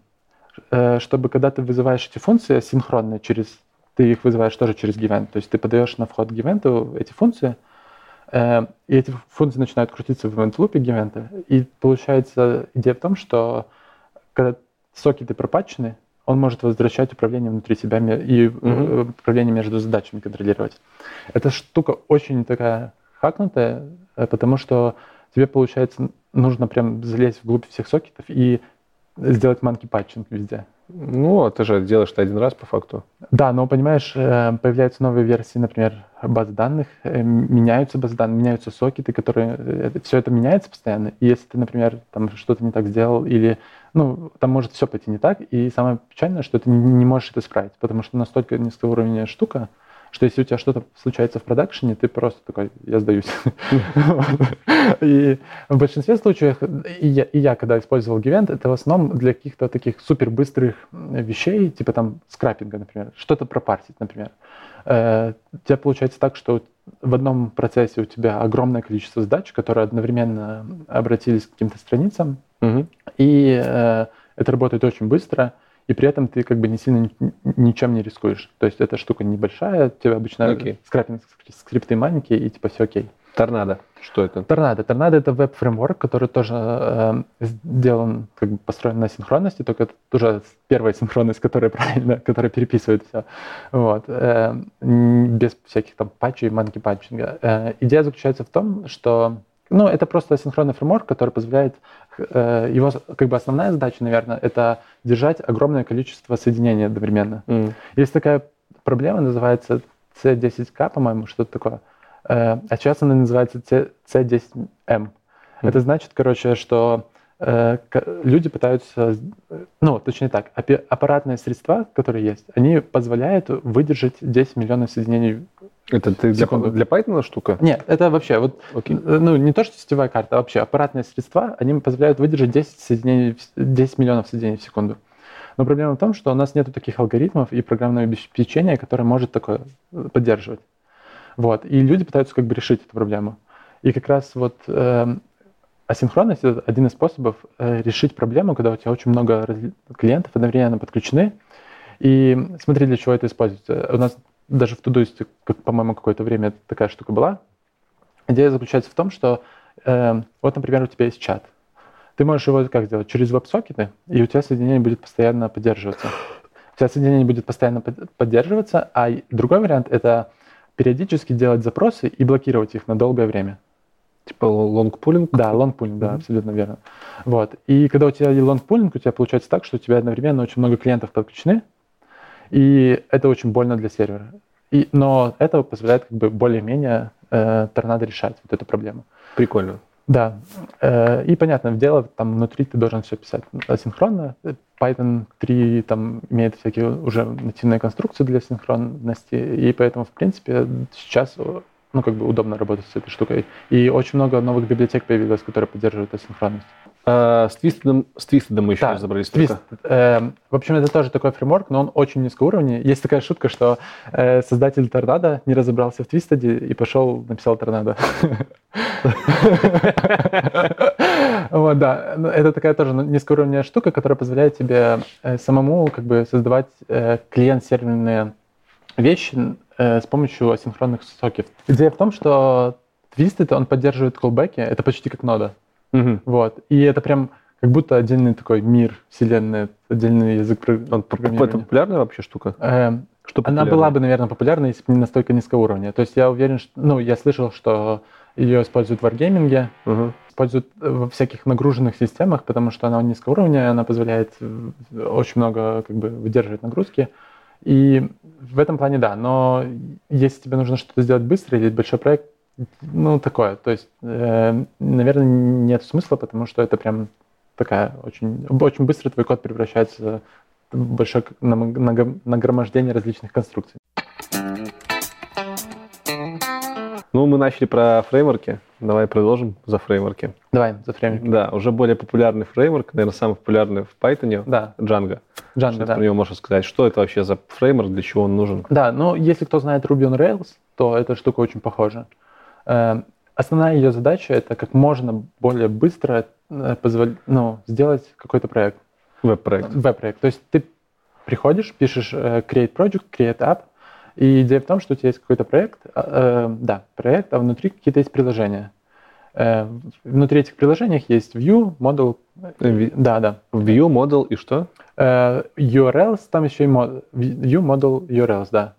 э, чтобы когда ты вызываешь эти функции синхронные через... Ты их вызываешь тоже через given. То есть ты подаешь на вход given эти функции, э, и эти функции начинают крутиться в event loop given. И получается идея в том, что когда сокеты пропатчены, он может возвращать управление внутри себя и mm-hmm. управление между задачами контролировать. Эта штука очень такая хакнутая, э, потому что тебе, получается, нужно прям залезть вглубь всех сокетов и сделать манки патчинг везде. Ну, а ты же делаешь это один раз по факту. Да, но понимаешь, э, появляются новые версии, например, баз данных, меняются базы данных, меняются сокеты, которые... Все это меняется постоянно. И если ты, например, там что-то не так сделал или ну, там может все пойти не так, и самое печальное, что ты не можешь это исправить, потому что настолько низкоуровневая штука, что если у тебя что-то случается в продакшене, ты просто такой, я сдаюсь. И в большинстве случаев, и я, когда использовал Givent, это в основном для каких-то таких супер быстрых вещей, типа там скрапинга, например, что-то пропартить, например. Э, у тебя получается так, что в одном процессе у тебя огромное количество задач, которые одновременно обратились к каким-то страницам. И э, это работает очень быстро, и при этом ты как бы не сильно ничем не рискуешь. То есть эта штука небольшая, у тебя обычно okay. скрапинг скрипты маленькие, и типа все окей. Торнадо. Что это? Торнадо. Торнадо это веб-фреймворк, который тоже э, сделан, как бы построен на синхронности, только это уже первая синхронность, которая правильно, которая переписывает все. Вот. Э, без всяких там патчей, манки патчинга. Э, идея заключается в том, что ну, это просто синхронный фреймворк, который позволяет, его как бы основная задача, наверное, это держать огромное количество соединений одновременно. Mm. Есть такая проблема, называется C10K, по-моему, что-то такое. Э, а сейчас она называется C10M. Mm. Это значит, короче, что Э, люди пытаются, ну, точнее так, аппаратные средства, которые есть, они позволяют выдержать 10 миллионов соединений это ты для, для Python штука? Нет, это вообще, вот, okay. Э, ну, не то, что сетевая карта, а вообще аппаратные средства, они позволяют выдержать 10, соединений, 10 миллионов соединений в секунду. Но проблема в том, что у нас нет таких алгоритмов и программного обеспечения, которое может такое э, поддерживать. Вот. И люди пытаются как бы решить эту проблему. И как раз вот э, Асинхронность — это один из способов э, решить проблему, когда у тебя очень много клиентов одновременно подключены. И смотри, для чего это используется. У нас даже в Todoist, как, по-моему, какое-то время такая штука была. Идея заключается в том, что э, вот, например, у тебя есть чат. Ты можешь его как сделать? Через веб-сокеты, и у тебя соединение будет постоянно поддерживаться. У тебя соединение будет постоянно поддерживаться, а другой вариант — это периодически делать запросы и блокировать их на долгое время. Типа лонгпулинг? Да, лонгпулинг, да, mm-hmm. абсолютно верно. Вот. И когда у тебя лонгпулинг, у тебя получается так, что у тебя одновременно очень много клиентов подключены, и это очень больно для сервера. И, но это позволяет как бы более-менее э, торнадо решать вот эту проблему. Прикольно. Да. Э, и понятно, в дело там внутри ты должен все писать асинхронно. Python 3 там имеет всякие уже нативные конструкции для синхронности, и поэтому, в принципе, сейчас ну, как бы удобно работать с этой штукой. И очень много новых библиотек появилось, которые поддерживают асинхронность. А, с Твистедом, с Твистедом мы еще да, разобрались Twist, э, В общем, это тоже такой фреймворк, но он очень низкоуровневый. Есть такая шутка, что э, создатель Торнадо не разобрался в Твистеде и пошел, написал Торнадо. Вот, да. Это такая тоже низкоуровневая штука, которая позволяет тебе э, самому как бы создавать э, клиент-серверные вещи э, с помощью асинхронных сокетов. Идея в том, что Twisted, он поддерживает callback, это почти как нода. Мгм. Вот. И это прям как будто отдельный такой мир, вселенная, отдельный язык программирования. Это популярная вообще штука? Эм, Что Она была бы, наверное, популярна, если бы не настолько низкого уровня. То есть я уверен, что, ну, я слышал, что ее используют в варгейминге, Мгм. используют э, во всяких нагруженных системах, потому что она низкого уровня, она позволяет э, очень много как бы выдерживать нагрузки. И в этом плане да, но если тебе нужно что-то сделать быстро или большой проект, ну, такое. То есть, э, наверное, нет смысла, потому что это прям такая очень, очень быстро твой код превращается в большое нагромождение различных конструкций. Ну, мы начали про фреймворки. Давай продолжим за фреймворки. Давай, за фреймворк. Да, уже более популярный фреймворк, наверное, самый популярный в Python, Да, Django. Django, Что ты да. про него можешь сказать? Что это вообще за фреймворк, для чего он нужен? Да, ну если кто знает Ruby on Rails, то эта штука очень похожа. Э, Основная ее задача это как можно более быстро э, позволь- ну, сделать какой-то проект, Веб-проект. веб-проект. То есть ты приходишь, пишешь э, create project, create app, и идея в том, что у тебя есть какой-то проект, э, э, да, проект, а внутри какие-то есть приложения. Э, Внутри этих приложений есть view, model, Ви- да, да. View, model и что? Э, URLs, там еще и мо- view model URLs, да.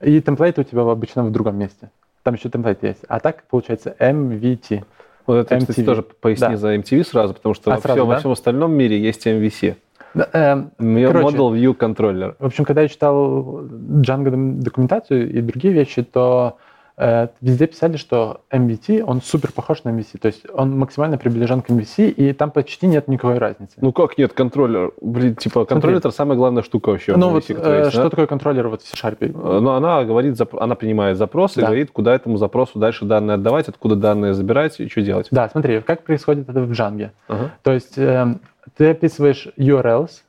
И темплейты у тебя обычно в другом месте. Там еще темплейт есть. А так получается MVT. Вот это, кстати, MTV. тоже поясни Да. за MTV сразу, потому что А, во, сразу, всем, во да? всем остальном мире есть MVC. Эм, Model Короче. View Controller. в общем, когда я читал Django документацию и другие вещи, то э, везде писали, что MVT, он супер похож на MVC. То есть он максимально приближен к MVC, и там почти нет никакой разницы. Ну как нет, контроллер? Блин, типа, контроллер это самая главная штука вообще. в Ну вот э, есть, что да? такое контроллер вот в C-Sharp? Э, Но она говорит, она принимает запрос и Да. говорит, куда этому запросу дальше данные отдавать, откуда данные забирать и что делать. Да, смотри, как происходит это в Django. Ага. То есть эм, ты описываешь URLs,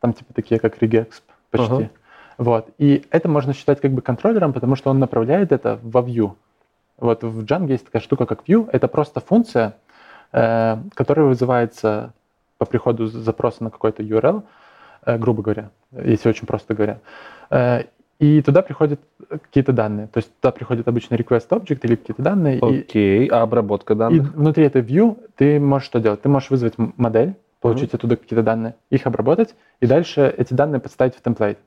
там типа такие как regex почти. Ага. Вот. И это можно считать как бы контроллером, потому что он направляет это во view. Вот в Django есть такая штука, как view. Это просто функция, э, которая вызывается по приходу запроса на какой-то URL, э, грубо говоря, если очень просто говоря. Э, и туда приходят какие-то данные. То есть туда приходит обычно request object или какие-то данные. и- Окей, а обработка и данных? внутри этой view ты можешь что делать? Ты можешь вызвать модель, получить оттуда какие-то данные, их обработать, и дальше эти данные подставить в темплейт.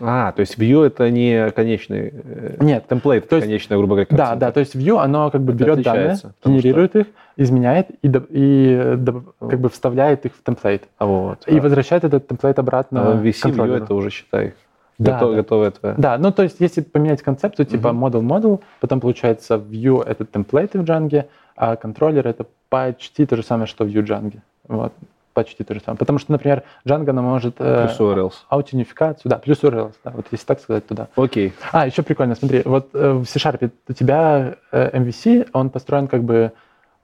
А, то есть view это не конечный э, Нет. темплейт, То есть- конечная, грубо говоря, Да, картинка. да, то есть view, оно как бы Это берет данные, генерирует их, изменяет и, доб- и э, доб- как бы вставляет их в темплейт. А вот. И а, возвращает этот темплейт обратно а в view контроллеру. это уже считай. Да, готов- да. Готовая твоя. Да, ну то есть если поменять концепцию, типа Мгм. model-model, потом получается view это темплейты в Django, а контроллер это почти то же самое, что view Django. Вот, почти то же самое. Потому что, например, Django она может э, Плюс URLs. аутентификацию, да, плюс URLs, да, вот если так сказать, туда. Окей. А, еще прикольно, смотри, вот э, в C-Sharp у тебя э, MVC, он построен как бы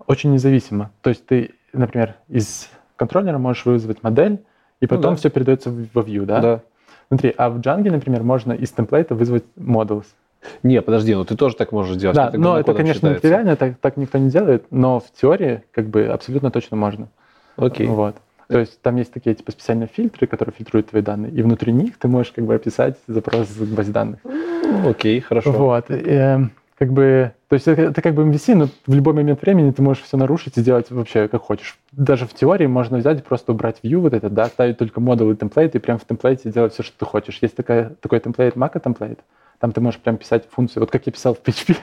очень независимо. То есть ты, например, из контроллера можешь вызвать модель, и потом да. все передается во view, да? Да. Смотри, а в Django, например, можно из темплейта вызвать models. Не, подожди, ну ты тоже так можешь сделать. да, это но это, конечно, не считается. тривиально, так, так никто не делает, но в теории как бы абсолютно точно можно. Окей. Вот. То есть там есть такие типа специальные фильтры, которые фильтруют твои данные, и внутри них ты можешь как бы описать запрос к базе данных. Ну, Окей, хорошо. Вот. и, э, как бы, то есть это, это как бы MVC, но в любой момент времени ты можешь все нарушить и сделать вообще как хочешь. Даже в теории можно взять и просто убрать view вот этот, да, ставить только модуль и темплейт, и прям в темплейте делать все, что ты хочешь. Есть такая, такой темплейт, Maca темплейт, там ты можешь прям писать функции, вот как я писал в PHP.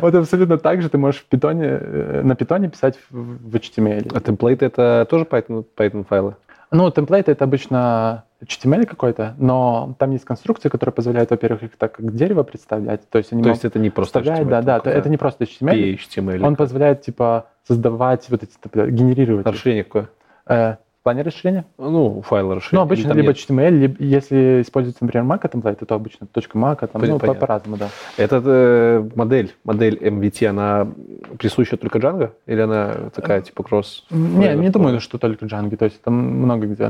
Вот абсолютно так же ты можешь в питоне, э, на питоне писать в HTML. А темплейт это тоже Python, файлы? Ну, темплейт это обычно HTML какой-то, но там есть конструкции, которые позволяют, во-первых, их так как дерево представлять. То есть они То есть это не просто HTML, да, да, это не просто HTML. PHTML. Он позволяет, типа, создавать вот эти, типа, генерировать. их. Расширение какое? Э, в плане расширения? Ну, файлы расширения. Ну, обычно там либо нет? HTML, либо если используется, например, Mac темплейт, то обычно .mac, там, Понятно. ну, по- по-разному, да. Эта э, модель, модель MVT, она присуща только Django? Или она такая, типа, кросс? Не, не думаю, что только Django, то есть там много где.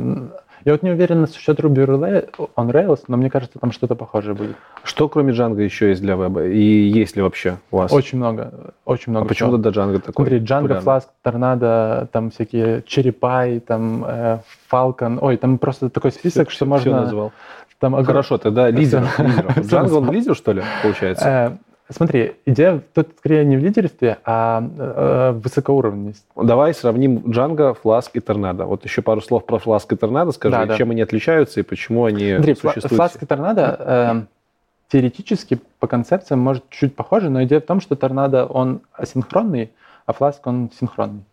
Я вот не уверен насчет Ruby on Rails, но мне кажется, там что-то похожее будет. Что кроме Django еще есть для веба? И есть ли вообще у вас? Очень много, очень много а почему тогда Django такой? Смотри, Django? Flask, Tornado, там всякие Pie, там э, Falcon. Ой, там просто такой список, что Всё- всё можно... назвал. Там Хорошо, тогда лидер. Django он лидер, что ли, получается? Э, Смотри, идея тут скорее не в лидерстве, а э, в высокоуровневости. Давай сравним Django, Flask и Tornado. Вот еще пару слов про Flask и Tornado скажи, Да, да. чем они отличаются и почему они Смотри, существуют. Flask и Торнадо э, теоретически по концепциям может чуть похоже, но идея в том, что Торнадо он асинхронный, а Flask он синхронный.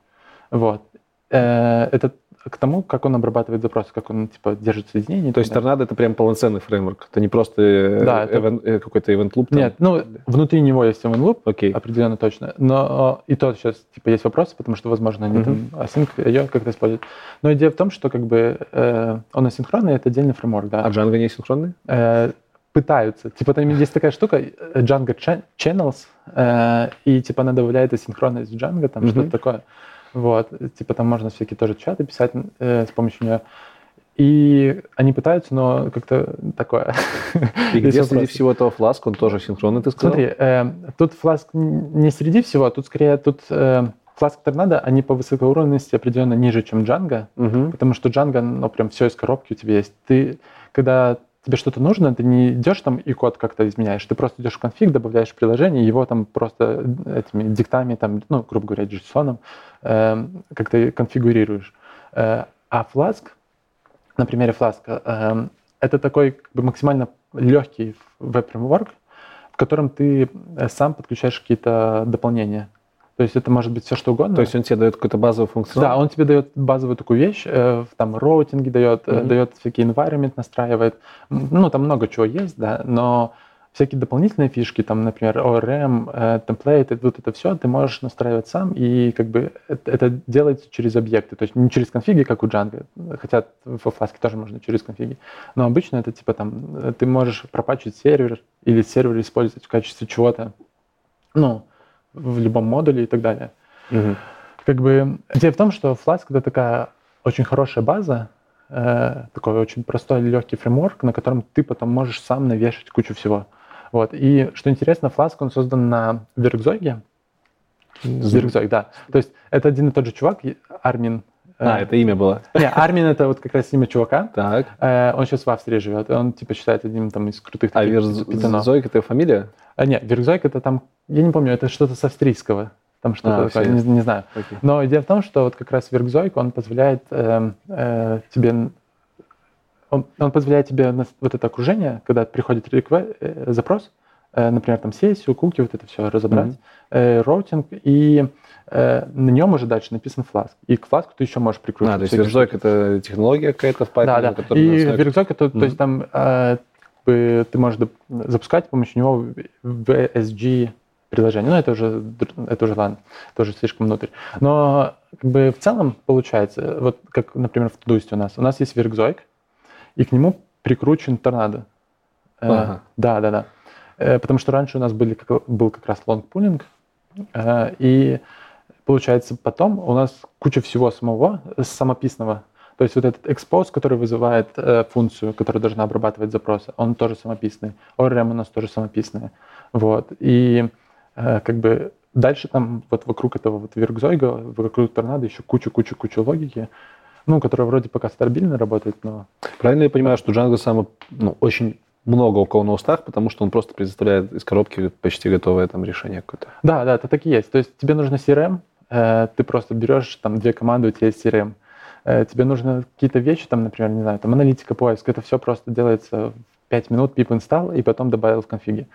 Вот. Э, это к тому, как он обрабатывает запросы, как он типа держит соединение. То есть. Tornado это прям полноценный фреймворк. Это не просто э, Да, это- event- э, какой-то event loop. там? Нет, ну внутри него есть event loop, Окей. определенно точно. Но и то сейчас типа есть вопросы, потому что, возможно, они там async ее как-то используют. Но идея в том, что как бы э, он асинхронный, это отдельный фреймворк, да. А Django не синхронный? Э, пытаются. Типа там есть такая штука, э, Django cha- Channels, э, и типа она добавляет асинхронность в Django, там Мгм. что-то такое. Вот, типа там можно всякие тоже чаты писать э, с помощью нее. И они пытаются, но как-то такое. И где среди всего этого Flask, он тоже синхронный, ты сказал? Смотри, э, тут Flask н- не среди всего, а тут скорее тут э, Flask и Tornado, они по высокоуровневости определенно ниже, чем Django, потому что Django, ну, прям все из коробки у тебя есть. Ты, когда тебе что-то нужно, ты не идешь там и код как-то изменяешь, ты просто идешь в конфиг, добавляешь приложение, его там просто этими диктами, там, ну, грубо говоря, JSON, э, как-то конфигурируешь. Э, а Flask, на примере Flask, э, это такой как бы максимально легкий веб-фреймворк, в котором ты э, сам подключаешь какие-то дополнения. То есть это может быть все что угодно. То есть он тебе дает какой-то базовый функционал? Да, он тебе дает базовую такую вещь, э, в- там роутинги дает, э, Мгм. дает всякие environment настраивает. Ну, там много чего есть, да, но всякие дополнительные фишки, там, например, ORM, э, темплейты, вот это все ты можешь настраивать сам, и как бы это, это делается через объекты, то есть не через конфиги, как у Django, хотя во Flask тоже можно через конфиги, но обычно это типа там, э, ты можешь пропачить сервер или сервер использовать в качестве чего-то, ну, в любом модуле и так далее Мгм. как бы идея в том, что Flask это такая очень хорошая база, э, такой очень простой легкий фреймворк, на котором ты потом можешь сам навешать кучу всего. Вот. И что интересно, Flask он создан на Веркзойге. Веркзойг, да. То есть это один и тот же чувак, Армин. Э, А, это имя было. Не, Армин это вот как раз имя чувака. Так. Э, он сейчас в Австрии живет. Он типа считается одним там из крутых А питонов. Верзойк это фамилия? А, нет, Веркзойг это там, я не помню, это что-то с австрийского. Там что-то А, такое, не, не знаю. Окей. Но идея в том, что вот как раз Werkzeug, он позволяет эм, э, тебе, он, он позволяет тебе на вот это окружение, когда приходит рекве- э, запрос, э, например, там сессию, куки, вот это все разобрать, Мгм. э, роутинг, и э, на нем уже дальше написан Flask. И к Flask у ты еще можешь прикрутить. А, то есть Werkzeug это технология какая-то в Python, да, да. И Werkzeug, это, Мгм. то есть там э, ты можешь запускать с помощью него VSG приложение. Ну, это уже, это уже ладно, тоже слишком внутрь. Но как бы в целом получается, вот как, например, в Todoist у нас. У нас есть Веркзойк, и к нему прикручен торнадо. Э, Ага. Да, да, да. Э, Потому что раньше у нас были, как- был как раз лонгпулинг, э, и получается потом у нас куча всего самого, э, самописного. То есть вот этот expose, который вызывает э, функцию, которая должна обрабатывать запросы, он тоже самописный. ORM у нас тоже самописный. Вот. И э, как бы дальше там вот вокруг этого вот веркзойга, вокруг торнадо еще кучу-кучу-кучу логики, ну, которая вроде пока стабильно работает, но... Правильно я понимаю, что Django самый, ну, очень много у кого на устах, потому что он просто предоставляет из коробки почти готовое там решение какое-то. Да, да, это так и есть. То есть тебе нужно CRM, ты просто берешь там две команды, у тебя есть CRM. Э, тебе нужны какие-то вещи, там, например, не знаю, там аналитика, поиск, это все просто делается в 5 минут, pip install, и потом добавил в конфиге.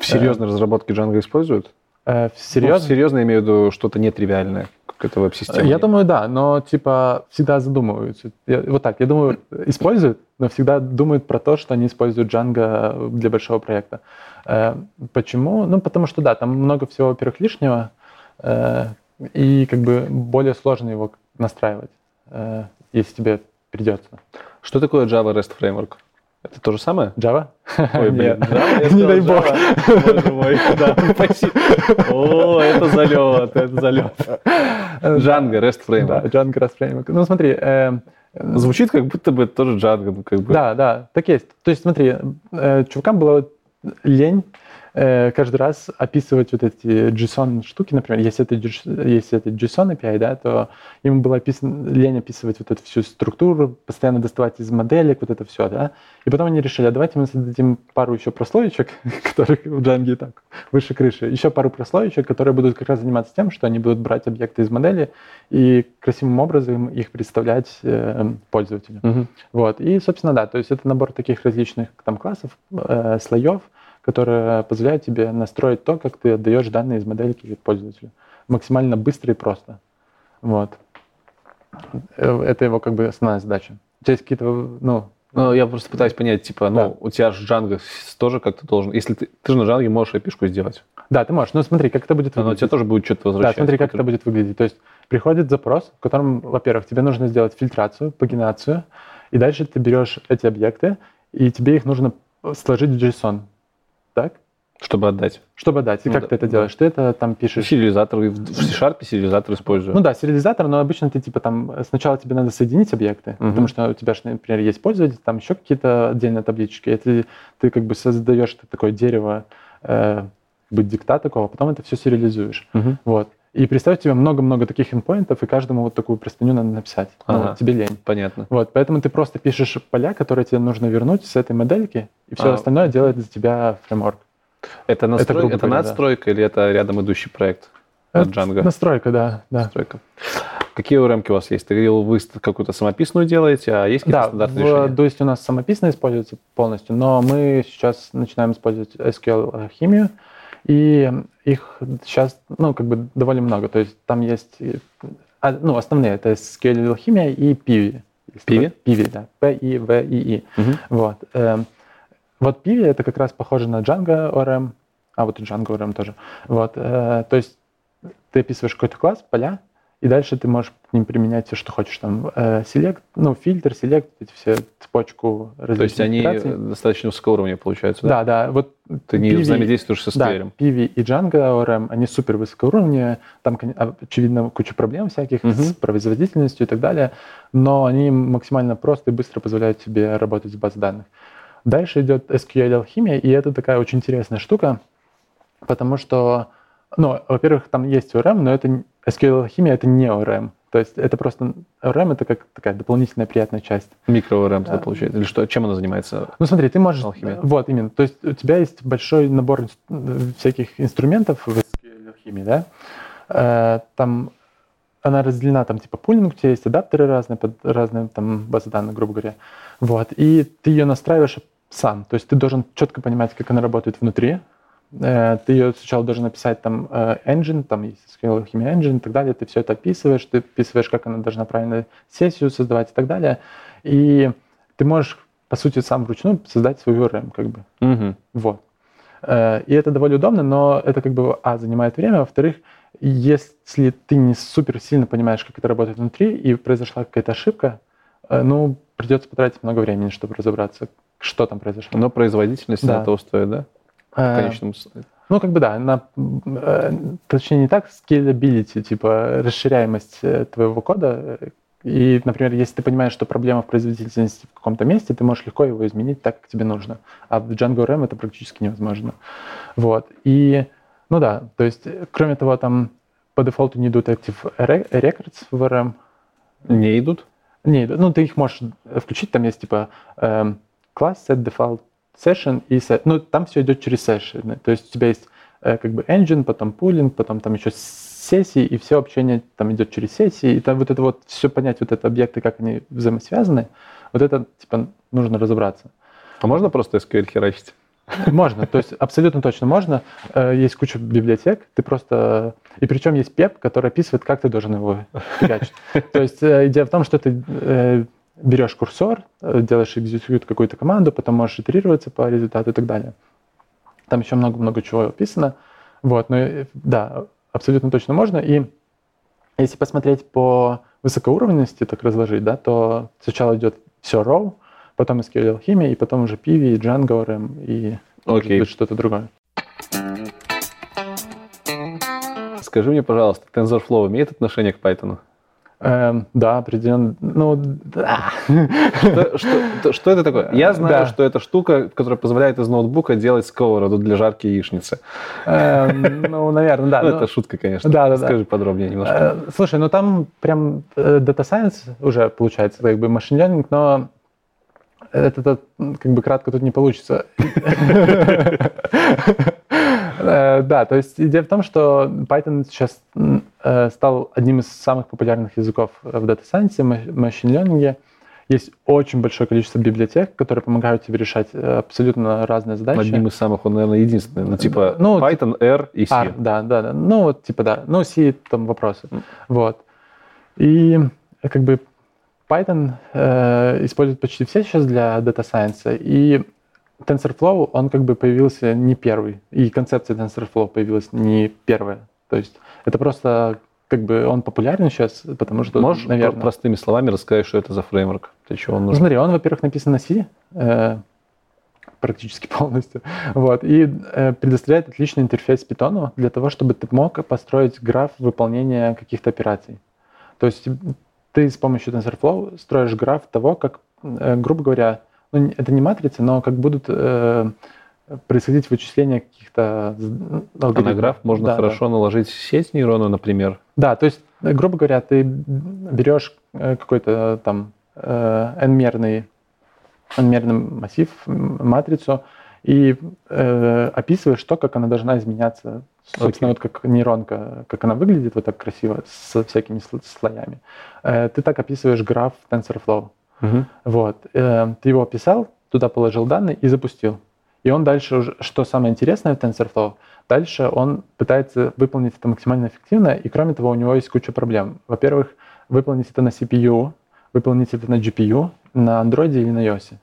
В серьезной разработке Django используют? Э, Ну, серьезно? серьезно я имею в виду что-то нетривиальное, какая-то веб-система. Я думаю, да, но типа всегда задумываются. Я- вот так, я думаю, используют, но всегда думают про то, что они используют Django для большого проекта. Э, Почему? Ну, потому что да, там много всего, во-первых, лишнего, э, и как бы более сложно его настраивать, э, если тебе придется. Что такое Java REST Framework? Это то же самое? Java? Ой, блин, Нет. Java? Не дай бог. Боже мой, да. О, это залет, это залет. Django REST Да, Framework. Django REST Framework. Ну, смотри, э, Звучит, как будто бы это тоже Django. как бы. Да, да, так есть. То есть смотри, э, чувакам было лень каждый раз описывать вот эти JSON штуки, например, если это, если это JSON API, да, то ему было описано, лень описывать вот эту всю структуру, постоянно доставать из моделек, вот это все, да. И потом они решили, а давайте мы создадим пару еще прослоечек, которых в Django так выше крыши, еще пару прослоечек, которые будут как раз заниматься тем, что они будут брать объекты из модели и красивым образом их представлять э, пользователю. Uh-huh. Вот. И, собственно, да, то есть это набор таких различных там классов, э, слоев, которые позволяют тебе настроить то, как ты отдаешь данные из модельки пользователю. Максимально быстро и просто. Вот. Э, это его как бы основная задача. У тебя есть какие-то, ну, ну, я просто пытаюсь понять, типа, ну, да. у тебя же Django тоже как-то должен... Если ты, ты же на Django можешь API сделать. Да, ты можешь. Ну, смотри, как это будет выглядеть. Но у тебя тоже будет что-то возвращать. Да, смотри, как это будет выглядеть. То есть приходит запрос, в котором, во-первых, тебе нужно сделать фильтрацию, пагинацию, и дальше ты берешь эти объекты, и тебе их нужно сложить в JSON. Так? Чтобы отдать. Чтобы отдать. И ну, как да, ты это да. делаешь? Ты это там пишешь... Сериализатор. В C-Sharp сериализатор использую. Ну да, сериализатор, но обычно ты типа там... Сначала тебе надо соединить объекты, угу. потому что у тебя, например, есть пользователь, там еще какие-то отдельные таблички. Ты, ты как бы создаешь такое дерево, э, быть дикта такого, а потом это все сериализуешь. Угу. Вот. И представь тебе много-много таких инпоинтов, и каждому вот такую простыню надо написать. Ну, ага, ну, тебе лень. Понятно. Вот, поэтому ты просто пишешь поля, которые тебе нужно вернуть с этой модельки, и все а, остальное делает за тебя фреймворк. Это, настрой... это, это говоря, надстройка да. или это рядом идущий проект от Django? Настройка, да. да. Настройка. Какие ORM у вас есть? Ты говорил, вы какую-то самописную делаете, а есть какие-то да, стандартные в, решения? Да, есть у нас самописная используется полностью, но мы сейчас начинаем использовать SQL-химию, и их сейчас, ну, как бы довольно много. То есть там есть, а, ну, основные, это SQL-химия и Pivi. Pivi? Pivi, да. P-I-V-I-I. Угу. Вот. Эм, вот Pivi это как раз похоже на Django ORM, а вот и Django ORM тоже. Вот, э, то есть ты описываешь какой-то класс, поля, и дальше ты можешь к ним применять все, что хочешь. Там э, селект, ну, фильтр, селект, эти все цепочку То есть они операций. достаточно высокого уровня получаются, да? Да, да. Вот ты не взаимодействуешь со скейлером. Да, Pivi и Django ORM, они супер высокого уровня. Там, очевидно, куча проблем всяких uh-huh. с производительностью и так далее, но они максимально просто и быстро позволяют тебе работать с базой данных. Дальше идет SQL-химия, и это такая очень интересная штука, потому что, ну, во-первых, там есть ORM, но это SQL-химия — это не ORM. То есть это просто ORM — это как такая дополнительная приятная часть. Микро-ORM да. получается? Или что? Чем она занимается? Ну смотри, ты можешь... Алхимия. Вот, именно. То есть у тебя есть большой набор всяких инструментов в SQL-химии, да? Э, там она разделена, там типа пулинг, у тебя есть адаптеры разные, под разные там базы данных, грубо говоря. Вот. И ты ее настраиваешь сам. То есть ты должен четко понимать, как она работает внутри. Э, ты ее сначала должен написать там э, engine, там есть SQL Engine и так далее. Ты все это описываешь, ты описываешь, как она должна правильно сессию создавать и так далее. И ты можешь, по сути, сам вручную создать свою RM, как бы. Угу. Вот. Э, и это довольно удобно, но это как бы, а, занимает время, во-вторых, если ты не супер сильно понимаешь, как это работает внутри, и произошла какая-то ошибка, ну, придется потратить много времени, чтобы разобраться, что там произошло. Но производительность да. того стоит, да? В э, конечном ну, как бы да, на, э, точнее не так, scalability, типа расширяемость э, твоего кода. И, например, если ты понимаешь, что проблема в производительности в каком-то месте, ты можешь легко его изменить так, как тебе нужно. А в Django RM это практически невозможно. Вот. И, ну да, то есть, кроме того, там по дефолту не идут Active Records в RM. Не идут? Не идут. Ну, ты их можешь включить, там есть типа эм, класс set default session и set. Ну, там все идет через session. То есть у тебя есть э, как бы engine, потом пулинг, потом там еще сессии, и все общение там идет через сессии. И там вот это вот, все понять, вот это объекты, как они взаимосвязаны, вот это, типа, нужно разобраться. А можно просто SQL херачить? Можно, то есть абсолютно точно можно. Э, есть куча библиотек, ты просто... И причем есть PEP, который описывает, как ты должен его фигачить. То есть э, идея в том, что ты берешь курсор, э, делаешь execute какую-то команду, потом можешь итерироваться по результату и так далее. Там еще много-много чего описано. Вот, но э, да, абсолютно точно можно. И если посмотреть по высокоуровневости, так разложить, да, то сначала идет все raw, потом SQL химия, и потом уже Pivi, и Django RM, и okay. что-то другое. Скажи мне, пожалуйста, TensorFlow имеет отношение к Python? Эм, да, определенно. Ну, да. Что, что, что это такое? Я знаю, да. что это штука, которая позволяет из ноутбука делать сковороду для жарки яичницы. Эм, ну, наверное, да. Ну, это шутка, конечно. Да, да, Скажи подробнее немножко. Э, слушай, ну там прям э, Data Science уже получается, как бы machine learning, но это как бы кратко тут не получится. Э, да, то есть идея в том, что Python сейчас э, стал одним из самых популярных языков в Data Science, Machine Learning. Есть очень большое количество библиотек, которые помогают тебе решать э, абсолютно разные задачи. Одним из самых, он, наверное, единственный. Ну, типа ну, Python, R и C. R, да, да, да. Ну, вот, типа, да. Ну, C, там вопросы. Mm. Вот. И как бы Python э, используют почти все сейчас для Data Science. И TensorFlow, он как бы появился не первый, и концепция TensorFlow появилась не первая. То есть это просто как бы он популярен сейчас, потому что, Можешь наверное... простыми словами рассказать, что это за фреймворк? Для чего он нужен? Смотри, он, во-первых, написан на C, э, практически полностью, вот, и э, предоставляет отличный интерфейс Python для того, чтобы ты мог построить граф выполнения каких-то операций. То есть ты с помощью TensorFlow строишь граф того, как, э, грубо говоря, ну, это не матрица, но как будут э, происходить вычисления каких-то алгоритмов. Можно да, хорошо да. наложить сеть нейронную, например. Да, то есть, э, грубо говоря, ты берешь э, какой-то там э, n-мерный, n-мерный массив, матрицу, и э, описываешь то, как она должна изменяться. Собственно, okay. вот как нейронка, как она выглядит вот так красиво, с всякими слоями. Э, ты так описываешь граф TensorFlow. Угу. Вот. Э, ты его описал, туда положил данные и запустил. И он дальше, что самое интересное в TensorFlow, дальше он пытается выполнить это максимально эффективно, и кроме того, у него есть куча проблем. Во-первых, выполнить это на CPU, выполнить это на GPU, на Android или на iOS.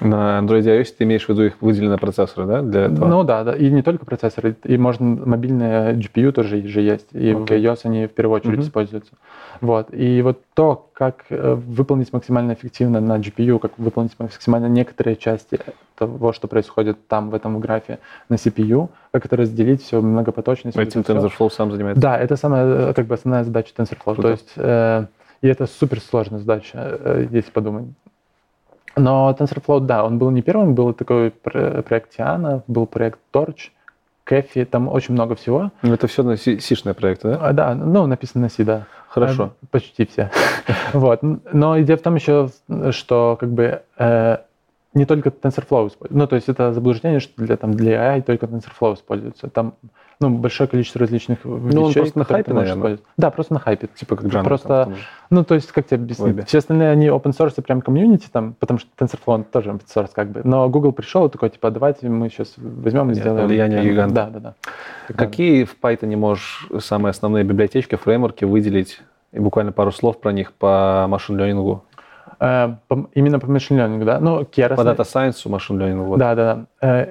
На Android и iOS ты имеешь в виду их выделенные процессоры, да, для этого? Ну да, да, и не только процессоры, и можно мобильные GPU тоже же есть, и okay. в iOS они в первую очередь mm-hmm. используются. Вот, и вот то, как э, выполнить максимально эффективно на GPU, как выполнить максимально некоторые части того, что происходит там в этом графе на CPU, как это разделить все, многопоточность. Этим TensorFlow сам занимается? Да, это самая, э, как бы основная задача TensorFlow, Круто. то есть... Э, и это суперсложная задача, э, если подумать. Но TensorFlow, да, он был не первым, был такой проект Тиана, был проект Torch, Кэфи, там очень много всего. Ну, это все на C-шные проекты, да? А, да, ну, написано на C, да. Хорошо. А, почти все. вот. Но идея в том еще, что как бы э, не только TensorFlow используется. Ну, то есть это заблуждение, что для, там, для AI только TensorFlow используется. Там ну, большое количество различных ну, вещей. Ну, он просто на хайпе, наверное. Да, просто на хайпе. Типа как Django. Просто, там, ну, то есть, как тебе объяснить? Все остальные, они open source, прям комьюнити там, потому что TensorFlow тоже open source как бы. Но Google пришел и такой, типа, давайте мы сейчас возьмем и сделаем. Влияние гиганта. Да, да, да. Какие в Python можешь самые основные библиотечки, фреймворки выделить и буквально пару слов про них по машин-лернингу? Э, именно по машин-лернингу, да? Ну, Keras. По дата сайенсу машин-лернингу. Вот. Да, да, да.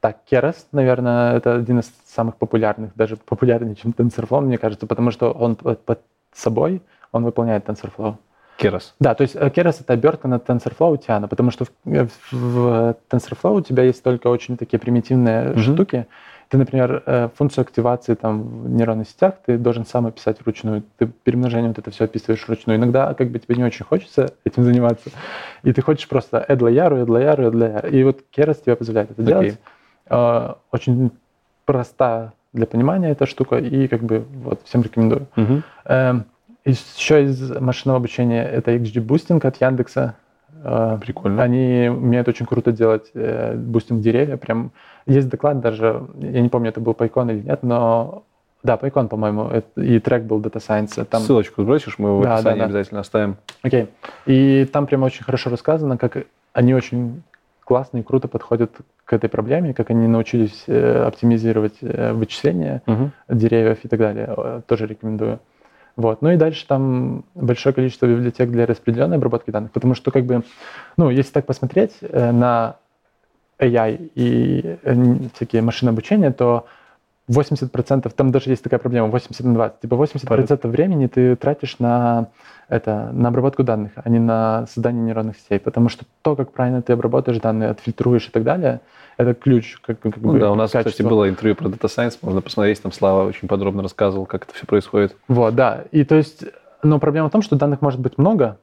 Э, так, Keras, наверное, это один из самых популярных, даже популярнее, чем TensorFlow, мне кажется, потому что он под, собой, он выполняет TensorFlow. Keras. Да, то есть э, Keras это обертка на TensorFlow Tiana, потому что в, в, в TensorFlow у тебя есть только очень такие примитивные mm-hmm. штуки, ты, например, э, функцию активации там, в нейронных сетях ты должен сам описать вручную. Ты перемножением вот это все описываешь вручную. Иногда как бы тебе не очень хочется этим заниматься. И ты хочешь просто add layer, add layer, add layer. И вот Keras тебе позволяет это okay. делать. Э, очень проста для понимания эта штука. И как бы вот всем рекомендую. Uh-huh. Еще из машинного обучения это XGBoosting от Яндекса. Э, Прикольно. Они умеют очень круто делать бустинг деревья. Прям есть доклад даже, я не помню, это был PyCon или нет, но да, PyCon, по-моему, и трек был Data Science. Там... Ссылочку сбросишь, мы его да, в описании да, да. обязательно оставим. Окей. Okay. И там прямо очень хорошо рассказано, как они очень классно и круто подходят к этой проблеме, как они научились э, оптимизировать э, вычисления угу. деревьев и так далее. Тоже рекомендую. Вот. Ну и дальше там большое количество библиотек для распределенной обработки данных, потому что как бы, ну, если так посмотреть э, на AI и э, всякие машины обучения, то 80%, там даже есть такая проблема, 80 на 20. Типа 80% времени ты тратишь на, это, на обработку данных, а не на создание нейронных сетей. Потому что то, как правильно ты обработаешь данные, отфильтруешь и так далее, это ключ. Как, как ну, бы, да, у нас, качество. кстати, было интервью про Data Science, можно посмотреть, там Слава очень подробно рассказывал, как это все происходит. Вот, да. И то есть Но проблема в том, что данных может быть много,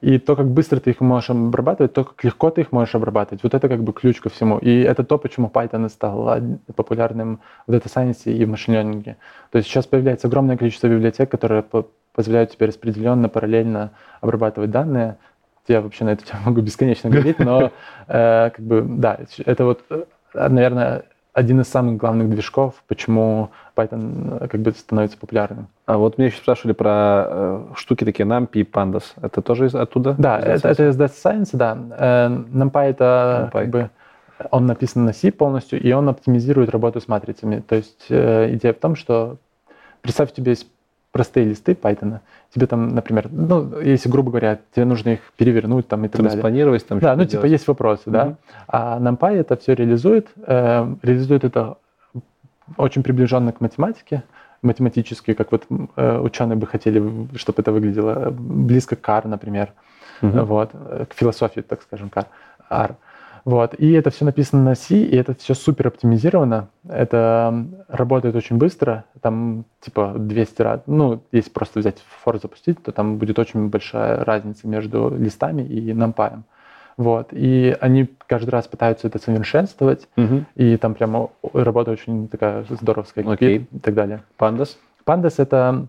и то, как быстро ты их можешь обрабатывать, то, как легко ты их можешь обрабатывать, вот это как бы ключ ко всему. И это то, почему Python стал популярным в Data Science и в Learning. То есть сейчас появляется огромное количество библиотек, которые позволяют тебе распределенно, параллельно обрабатывать данные. Я вообще на эту тему могу бесконечно говорить, но э, как бы, да, это вот, э, наверное, один из самых главных движков, почему Python э, как бы становится популярным. А вот меня еще спрашивали про э, штуки такие NumPy и Pandas. Это тоже из, оттуда? Да, это, это из Data Science, да. Э, NumPy это NumPy. как бы он написан на C полностью, и он оптимизирует работу с матрицами. То есть э, идея в том, что представь, у тебя есть простые листы Python, тебе там, например, ну, если, грубо говоря, тебе нужно их перевернуть там и так далее. там Да, ну, типа, есть вопросы, mm-hmm. да. А NumPy это все реализует, э, реализует это очень приближенно к математике, математически, как вот э, ученые бы хотели, чтобы это выглядело близко к R, например, mm-hmm. вот, к философии, так скажем, к R. Вот. И это все написано на C, и это все супер оптимизировано. Это работает очень быстро. Там типа 200 раз. Ну, если просто взять фор запустить, то там будет очень большая разница между листами и NumPy. Вот. И они каждый раз пытаются это совершенствовать. Угу. И там прямо работа очень такая здоровская. Окей. И так далее. Pandas? Pandas — это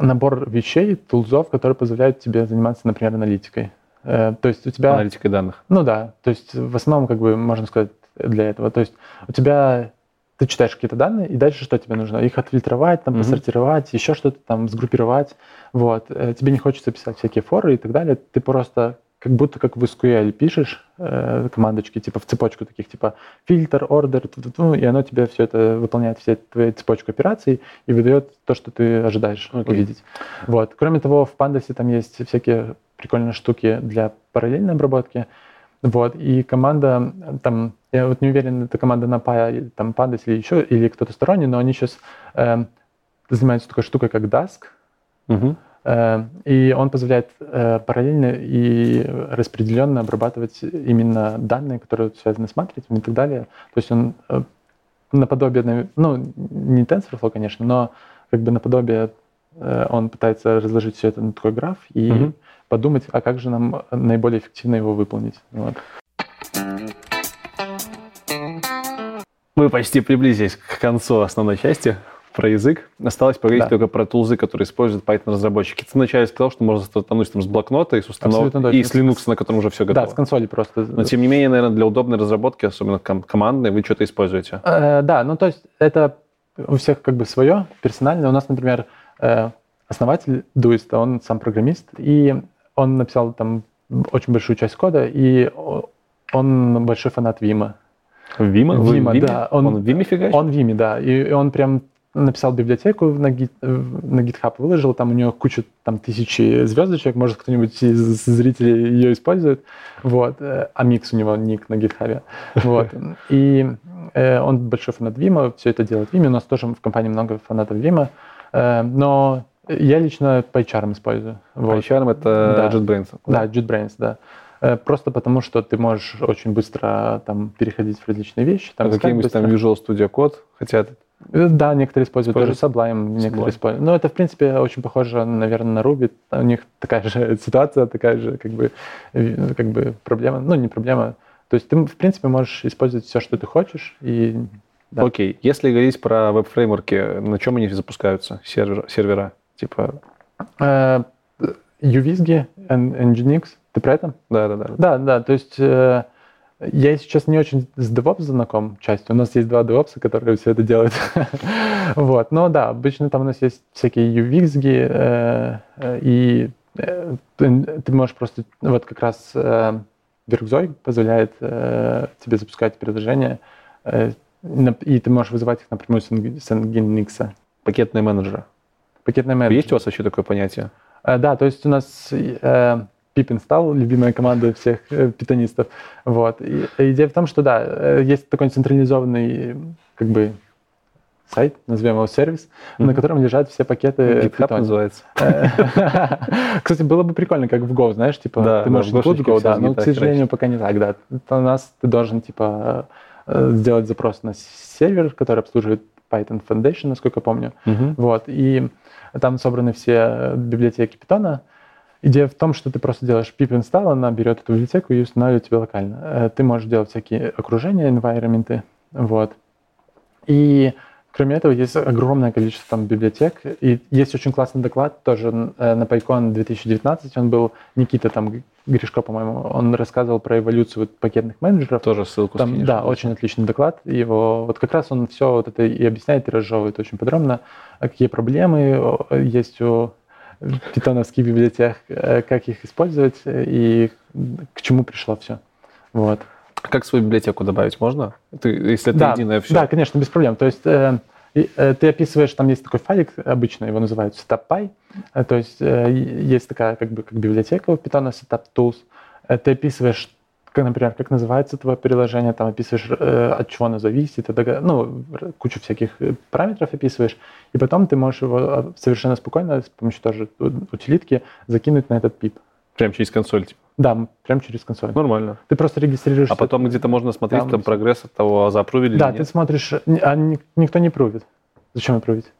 набор вещей, тулзов, которые позволяют тебе заниматься, например, аналитикой. Э, то есть у тебя... Аналитикой данных. Ну да, то есть в основном, как бы, можно сказать, для этого. То есть у тебя ты читаешь какие-то данные, и дальше что тебе нужно? Их отфильтровать, там, mm-hmm. посортировать, еще что-то там сгруппировать. Вот. Э, тебе не хочется писать всякие форы и так далее. Ты просто как будто как в SQL пишешь э, командочки, типа в цепочку таких, типа фильтр, ордер, ну, и оно тебе все это выполняет, все твои цепочку операций и выдает то, что ты ожидаешь okay. увидеть. Вот. Кроме того, в Pandas там есть всякие прикольные штуки для параллельной обработки. Вот, и команда, там, я вот не уверен, это команда на Py, там, Pandas или еще, или кто-то сторонний, но они сейчас э, занимаются такой штукой, как Dask. Угу. Э, и он позволяет э, параллельно и распределенно обрабатывать именно данные, которые связаны с матрицами и так далее. То есть он э, наподобие, ну, не TensorFlow, конечно, но как бы наподобие э, он пытается разложить все это на такой граф и угу подумать, а как же нам наиболее эффективно его выполнить. Вот. Мы почти приблизились к концу основной части про язык. Осталось поговорить да. только про тулзы, которые используют Python-разработчики. Ты вначале сказал, что можно стартануть там, с блокнота и с установок, и с Linux, на котором уже все готово. Да, с консоли просто. Но тем не менее, наверное, для удобной разработки, особенно ком- командной, вы что-то используете. Э, да, ну то есть это у всех как бы свое, персональное. У нас, например, э, основатель Дуиста, он сам программист, и он написал там очень большую часть кода, и он большой фанат Вима. Вима? Вима, да. Он, он в Виме фигачит? Он в Виме, да. И он прям написал библиотеку на, гит, на GitHub, выложил, там у него кучу, там тысячи звездочек, может кто-нибудь из зрителей ее использует, вот, а микс у него ник на GitHub, вот, и э, он большой фанат Вима, все это делает Виме, у нас тоже в компании много фанатов Вима, э, но я лично PyCharm использую. Вот. PyCharm — это да. JetBrains? Да, JetBrains, да. Э, просто потому, что ты можешь очень быстро там переходить в различные вещи. Там, а какие-нибудь там Visual Studio Code хотят? Э, да, некоторые используют тоже Sublime, некоторые используют. Но это, в принципе, очень похоже, наверное, на Ruby. У них такая же ситуация, такая же как бы, э, как бы проблема. Ну, не проблема. То есть ты, в принципе, можешь использовать все, что ты хочешь, и да. Окей. Если говорить про веб-фреймворки, на чем они запускаются, сервер, сервера? Типа... Э, UVisG, Nginx, ты про это? Да, да, да. Да, да, то есть э, я сейчас не очень с DevOps знаком частью. У нас есть два DevOps, которые все это делают. вот. Но да, обычно там у нас есть всякие UVisG, э, э, и э, ты можешь просто... Вот как раз э, Workzoi позволяет э, тебе запускать приложения, э, и ты можешь вызывать их напрямую с Nginx. Пакетные менеджеры пакетный менеджер. Есть у вас вообще такое понятие? Э, да, то есть у нас э, Pip install, любимая команда всех э, питонистов. Вот. И идея в том, что да, э, есть такой централизованный как бы сайт, назовем его сервис, mm-hmm. на котором лежат все пакеты GitHub Python. называется. Кстати, было бы прикольно, как в Go, знаешь, типа, да, ты можешь в Go, да, но, к сожалению, пока не так, да. У нас ты должен, типа, сделать запрос на сервер, который обслуживает Python Foundation, насколько помню. Вот. И Там собраны все библиотеки Python. Идея в том, что ты просто делаешь pip install, она берет эту библиотеку и устанавливает тебе локально. Ты можешь делать всякие окружения, environment, вот. И Кроме этого, есть огромное количество там библиотек. И есть очень классный доклад тоже э, на PyCon 2019. Он был Никита там Гришко, по-моему, он рассказывал про эволюцию пакетных менеджеров. Тоже ссылку там, Да, очень отличный доклад. Его вот как раз он все вот это и объясняет, и разжевывает очень подробно, а какие проблемы есть у питоновских библиотек, э, как их использовать и к чему пришло все. Вот. Как свою библиотеку добавить можно? Ты, если это да, единое все? Да, конечно, без проблем. То есть э, э, ты описываешь, там есть такой файлик, обычно его называют setup.py, э, то есть э, есть такая как бы как библиотека у Python setup tools. Э, ты описываешь, как, например, как называется твое приложение, там описываешь, э, от чего оно зависит, это, ну, кучу всяких э, параметров описываешь, и потом ты можешь его э, совершенно спокойно с помощью тоже утилитки закинуть на этот пип. Прям через консоль, типа? Да, прям через консоль. Нормально. Ты просто регистрируешься. А потом где-то можно смотреть там, там прогресс от того, запрувили Да, ты смотришь, а никто не прувит. Зачем прувить?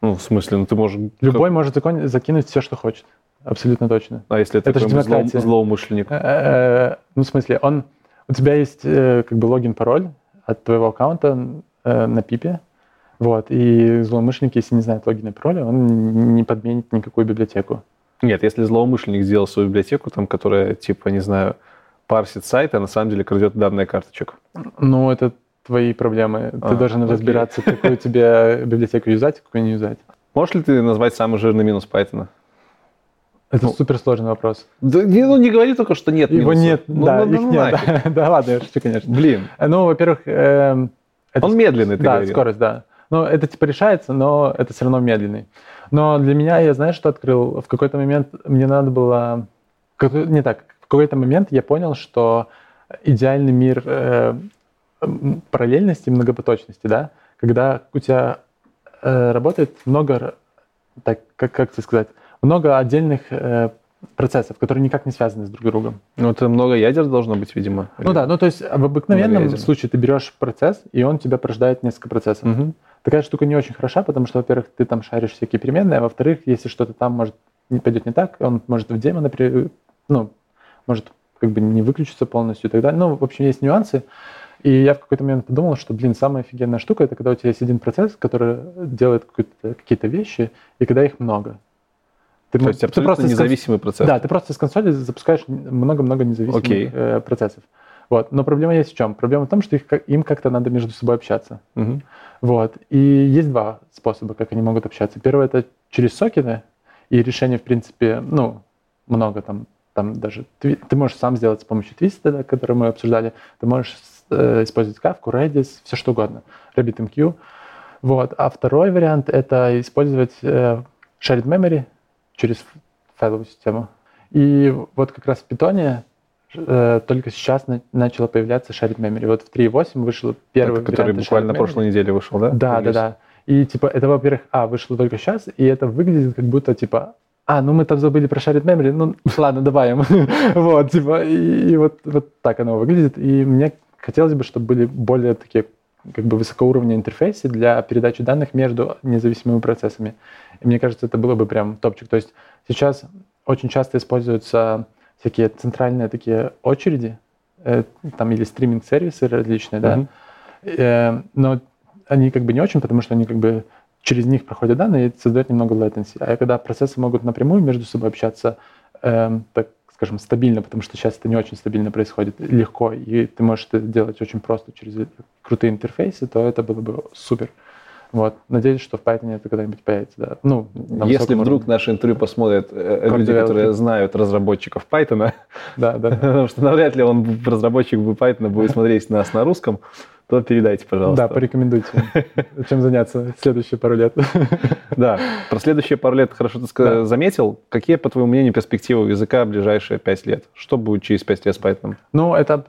Ну, в смысле, ну ты можешь... Любой может закинуть все, что хочет. Абсолютно точно. А если это, это зло, злоумышленник? Э, э, ну, в смысле, он... У тебя есть э, как бы логин-пароль от твоего аккаунта на пипе, вот, и злоумышленник, если не знает логина и пароля, он не подменит никакую библиотеку. Нет, если злоумышленник сделал свою библиотеку, там, которая, типа, не знаю, парсит сайт, а на самом деле крадет данные карточек. Ну, это твои проблемы. Ты а, должен окей. разбираться, какую тебе библиотеку юзать, какую не юзать. Можешь ли ты назвать самый жирный минус Python? Это ну, суперсложный вопрос. Да, не, ну не говори только, что нет Его минусов. нет, ну, да, ну, их ну, нет. Да, да, ладно, я шучу, конечно. Блин. Ну, во-первых... Э, это, Он медленный, ты Да, говорил. скорость, да. Ну, это типа решается, но это все равно медленный. Но для меня, я знаешь, что открыл? В какой-то момент мне надо было... Не так, в какой-то момент я понял, что идеальный мир э, параллельности, многопоточности, да, когда у тебя э, работает много, так, как, как тебе сказать, много отдельных э, процессов, которые никак не связаны с друг другом. Ну, это много ядер должно быть, видимо. Ну да, ну то есть в обыкновенном случае ты берешь процесс, и он тебя порождает несколько процессов. Угу. Такая штука не очень хороша, потому что, во-первых, ты там шаришь всякие переменные, а во-вторых, если что-то там может не пойдет не так, он может в демо, например, ну, может как бы не выключиться полностью и так далее. Ну, в общем, есть нюансы. И я в какой-то момент подумал, что, блин, самая офигенная штука это когда у тебя есть один процесс, который делает какие-то вещи, и когда их много. Ты, То есть ты абсолютно просто независимый процесс. Да, ты просто с консоли запускаешь много-много независимых okay. э, процессов. Вот. Но проблема есть в чем? Проблема в том, что их, им как-то надо между собой общаться. Угу. Вот. И есть два способа, как они могут общаться. Первый — это через сокеты, и решение, в принципе, ну, много там, там даже... Ты, ты можешь сам сделать с помощью твиста, да, который мы обсуждали, ты можешь э, использовать Kafka, Redis, все что угодно, RabbitMQ. Вот. А второй вариант — это использовать э, shared memory через файловую систему. И вот как раз в Python э, только сейчас на, начало появляться shared memory. Вот в 3.8 вышел первый это, который буквально на прошлой неделе вышел, да? Да, да, да. И типа это, во-первых, а, вышло только сейчас, и это выглядит как будто типа а, ну мы там забыли про shared memory, ну ладно, добавим. вот, типа, и, и вот, вот так оно выглядит. И мне хотелось бы, чтобы были более такие как бы высокоуровневые интерфейсы для передачи данных между независимыми процессами. И мне кажется, это было бы прям топчик. То есть сейчас очень часто используются всякие центральные такие очереди, э, там или стриминг-сервисы различные, mm-hmm. да, э, но они как бы не очень, потому что они как бы через них проходят данные и создают немного latency. А когда процессы могут напрямую между собой общаться, э, так скажем, стабильно, потому что сейчас это не очень стабильно происходит, легко, и ты можешь это делать очень просто через крутые интерфейсы, то это было бы супер. Вот. Надеюсь, что в Python это когда-нибудь появится. Да. Ну, Если вдруг уровне. наше интервью посмотрят э, люди, которые знают разработчиков Python, да, да. потому что навряд ли он, разработчик Python, будет смотреть нас на русском, то передайте, пожалуйста. Да, порекомендуйте, чем заняться следующие пару лет. Да, про следующие пару лет хорошо ты да. заметил. Какие, по твоему мнению, перспективы языка в ближайшие пять лет? Что будет через пять лет с Python? Ну, это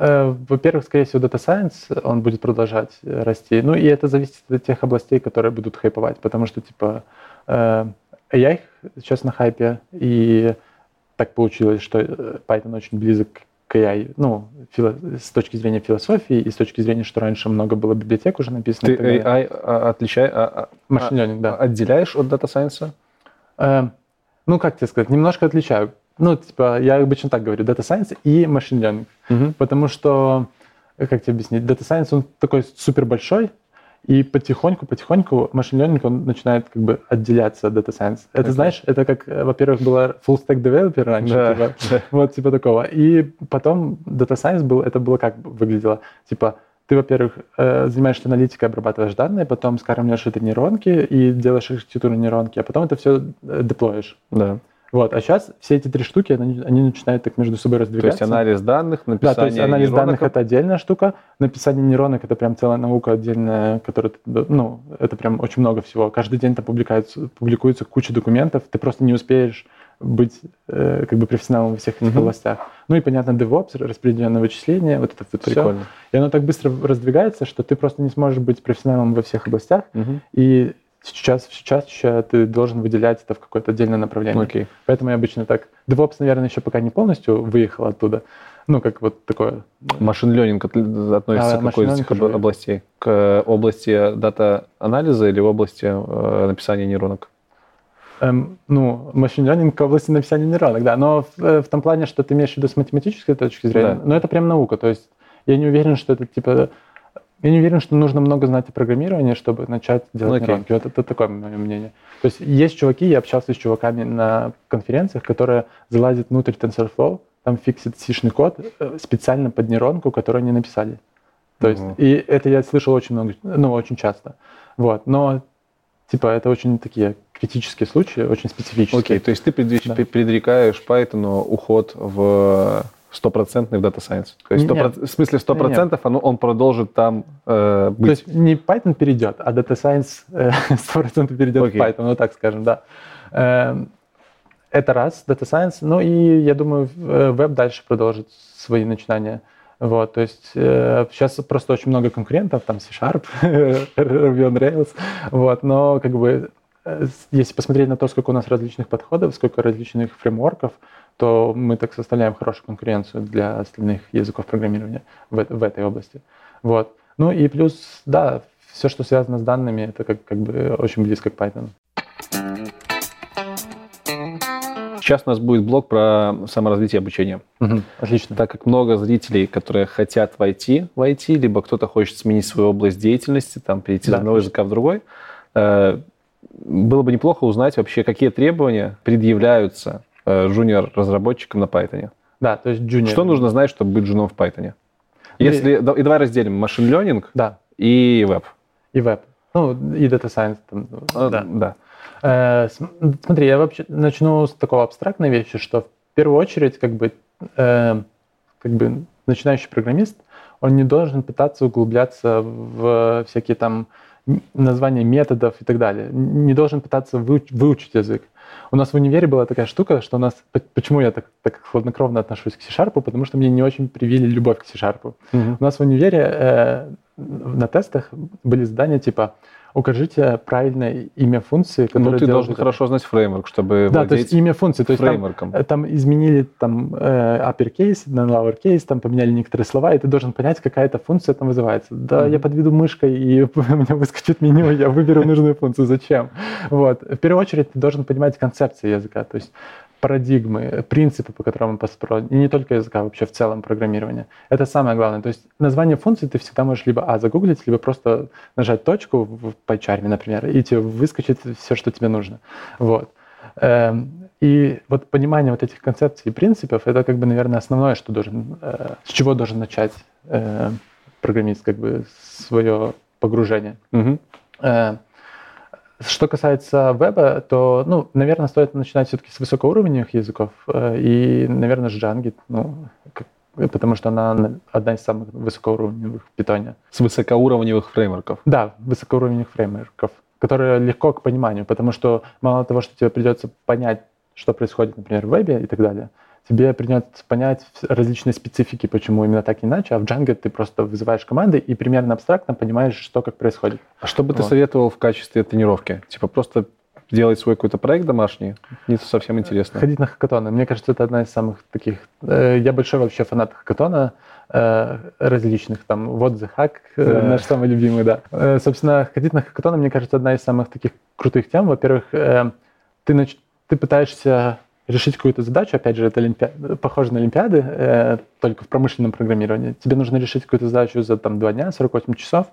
во-первых, скорее всего, Data Science, он будет продолжать расти. Ну и это зависит от тех областей, которые будут хайповать, потому что, типа, э, AI сейчас на хайпе, и так получилось, что э, Python очень близок KI, ну, фило, с точки зрения философии и с точки зрения, что раньше много было библиотек уже написано. Ты AI а, отличай, а, Machine learning, да. отделяешь от Data Science? Э, ну, как тебе сказать, немножко отличаю. Ну, типа, я обычно так говорю, Data Science и Machine Learning. Мгм. Потому что, э, как тебе объяснить, Data Science, он такой супер большой, и потихоньку, потихоньку Machine Learning, он начинает как бы отделяться от Data Science. Это, Окей. знаешь, это как, э, во-первых, было full stack developer раньше, Да, типа, да. вот типа такого. И потом Data Science был, это было как выглядело? Типа, ты, во-первых, э, занимаешься аналитикой, обрабатываешь данные, потом скармливаешь это нейронки и делаешь архитектуру нейронки, а потом это все деплоишь. Да. Вот, а сейчас все эти три штуки, они, они начинают так между собой То раздвигаться. есть анализ данных, Да, написание то есть анализ нейронок. данных это отдельная штука, написание нейронок это прям целая наука отдельная, которая, ну, это прям очень много всего. Каждый день там публикуется, публикуется куча документов, ты просто не успеешь быть э, как бы профессионалом во всех этих Мгм. областях. Ну и понятно, DevOps, распределенное вычисление, вот это вот. Прикольно. И оно так быстро раздвигается, что ты просто не сможешь быть профессионалом во всех областях, Мгм. и сейчас чаще ты должен выделять это в какое-то отдельное направление. Окей. Поэтому я обычно так... DevOps, наверное, еще пока не полностью выехал оттуда. Ну, как вот такое... Машин ленинг относится А, к какой из об- областей? К области дата-анализа или в области э, написания нейронок? Эм, ну, machine learning к области написания нейронок, да. Но в, э, в том плане, что ты имеешь в виду с математической точки зрения, Да. но это прям наука. То есть я не уверен, что это типа... Я не уверен, что нужно много знать о программировании, чтобы начать делать окей. нейронки. Вот это такое мое мнение. То есть есть чуваки, я общался с чуваками на конференциях, которые залазят внутрь TensorFlow, там фиксит сишный код э, специально под нейронку, которую они написали. То есть, Мгм. и это я слышал очень много, ну, очень часто. Вот, но, типа, это очень такие критические случаи, очень специфические. Окей, то есть ты предвич- Да. предрекаешь Python уход в стопроцентный в Data Science. То есть Нет. 100%, в смысле 100% оно, он продолжит там э, То быть. есть не Python перейдет, а Data Science э, 100% перейдет Окей. в Python, вот так скажем, да. Эм, Это раз, Data Science. Ну и я думаю, э, веб дальше продолжит свои начинания. Вот, то есть э, сейчас просто очень много конкурентов, там C-Sharp, Ruby on Rails, вот, но как бы э, если посмотреть на то, сколько у нас различных подходов, сколько различных фреймворков, то мы так составляем хорошую конкуренцию для остальных языков программирования в, в этой области. Вот. Ну и плюс, да, все, что связано с данными, это как, как бы очень близко к Python. Сейчас у нас будет блог про саморазвитие обучения. Отлично. Так как много зрителей, которые хотят войти в IT, либо кто-то хочет сменить свою область деятельности, там перейти Да, с одного языка в другой, э, было бы неплохо узнать вообще, какие требования предъявляются э, жуниор-разработчикам на Python. Да, то есть junior. Что нужно знать, чтобы быть джуном в Python? Ну, Если, и давай разделим машин learning Да, и веб. и веб. Ну, и Data Science. Там, А, да. да. Э, см- Смотри, я вообще начну с такого абстрактной вещи, что в первую очередь, как бы, э, как бы начинающий программист, он не должен пытаться углубляться в всякие там названия методов и так далее. Не должен пытаться выуч- выучить язык. У нас в универе была такая штука, что у нас... Почему я так, так хладнокровно отношусь к C-Sharp? Потому что мне не очень привили любовь к C-Sharp. У нас в универе э, на тестах были задания типа «Укажите правильное имя функции, которое Ну, ты должен это». хорошо знать фреймворк, чтобы Да, то есть имя функции. То есть там, фреймворком. э, там изменили там э, uppercase на lowercase, там поменяли некоторые слова, и ты должен понять, какая-то функция там вызывается. Да, Мгм. я подведу мышкой, и у меня выскочит меню, я выберу нужную функцию. Зачем? Вот. В первую очередь ты должен понимать концепции языка, то есть парадигмы, принципы, по которым он построен, и не только языка, а вообще в целом программирования. Это самое главное. То есть название функции ты всегда можешь либо а загуглить, либо просто нажать точку в PyCharm, например, и тебе выскочит все, что тебе нужно. Вот. Эм, И вот понимание вот этих концепций и принципов, это как бы, наверное, основное, что должен, э, с чего должен начать э, программист, как бы свое погружение. Мгм. Что касается веба, то, ну, наверное, стоит начинать все-таки с высокоуровневых языков э, и, наверное, с Django, ну, как- потому что она на- одна из самых высокоуровневых в питоне. С высокоуровневых фреймворков. Да, высокоуровневых фреймворков, которые легко к пониманию, потому что мало того, что тебе придется понять, что происходит, например, в вебе и так далее, тебе придется понять различные специфики, почему именно так и иначе, а в Django ты просто вызываешь команды и примерно абстрактно понимаешь, что как происходит. А что бы ты Вот. советовал в качестве тренировки? Типа просто делать свой какой-то проект домашний? Не совсем интересно. Ходить на хакатоны. Мне кажется, это одна из самых таких... Э, я большой вообще фанат хакатона э, различных. Там вот The Hack, да. наш самый любимый, да. Собственно, ходить на хакатоны, мне кажется, одна из самых таких крутых тем. Во-первых, ты, нач... ты пытаешься решить какую-то задачу, опять же, это олимпи... похоже на Олимпиады, э, только в промышленном программировании. Тебе нужно решить какую-то задачу за там, два дня, 48 часов,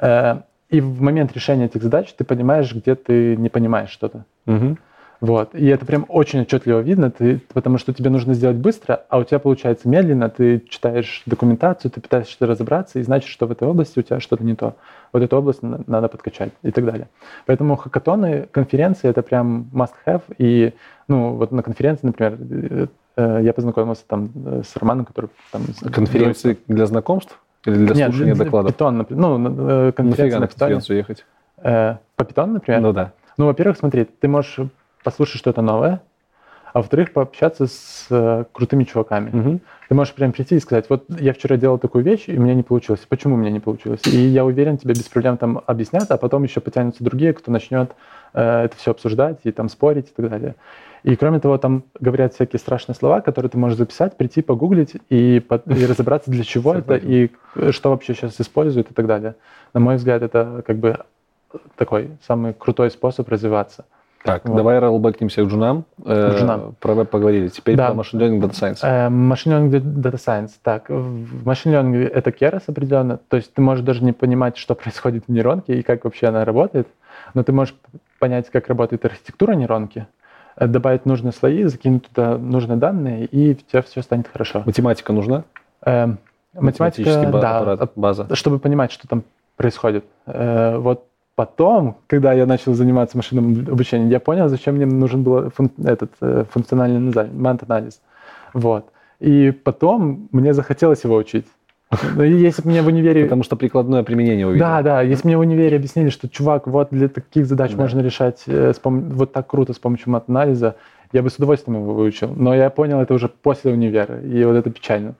э, и в момент решения этих задач ты понимаешь, где ты не понимаешь что-то. Угу. Вот. И это прям очень отчетливо видно, ты, потому что тебе нужно сделать быстро, а у тебя получается медленно, ты читаешь документацию, ты пытаешься разобраться, и значит, что в этой области у тебя что-то не то. Вот эту область надо подкачать и так далее. Поэтому хакатоны, конференции — это прям must-have. И ну, вот на конференции, например, э, э, я познакомился там э, с Романом, который там... Конференции для знакомств? Или для Нет, слушания докладов? Питон, например. Ну, конференция на конференцию ехать? По питону, например? Ну да. Ну, во-первых, смотри, ты можешь послушать что-то новое, а во-вторых, пообщаться с э, крутыми чуваками. Угу. Ты можешь прям прийти и сказать, вот я вчера делал такую вещь, и у меня не получилось. Почему у меня не получилось? И я уверен, тебе без проблем там объяснят, а потом еще потянутся другие, кто начнет э, это все обсуждать и там спорить и так далее. И кроме того, там говорят всякие страшные слова, которые ты можешь записать, прийти, погуглить и, и разобраться, для чего это и что вообще сейчас используют и так далее. На мой взгляд, это как бы такой самый крутой способ развиваться. Так, вот. давай роллбэкнемся к джунам. К джунам. Про веб поговорили. Теперь да. про машин learning, data science. Э, машин learning, data science. Так, в машин learning это керос определенно. То есть ты можешь даже не понимать, что происходит в нейронке и как вообще она работает, но ты можешь понять, как работает архитектура нейронки, э, добавить нужные слои, закинуть туда нужные данные, и у тебя все станет хорошо. Математика нужна? Э, математика, да, аппарат, база. Чтобы понимать, что там происходит. Э, вот Потом, когда я начал заниматься машинным обучением, я понял, зачем мне нужен был фун, этот э, функциональный мент-анализ. Вот. И потом мне захотелось его учить. Но если бы мне в универе... Потому что прикладное применение увидел. Да, да. Если мне в универе объяснили, что, чувак, вот для таких задач да. можно решать э, пом... вот так круто с помощью мат-анализа, я бы с удовольствием его выучил. Но я понял это уже после универа, и вот это печально.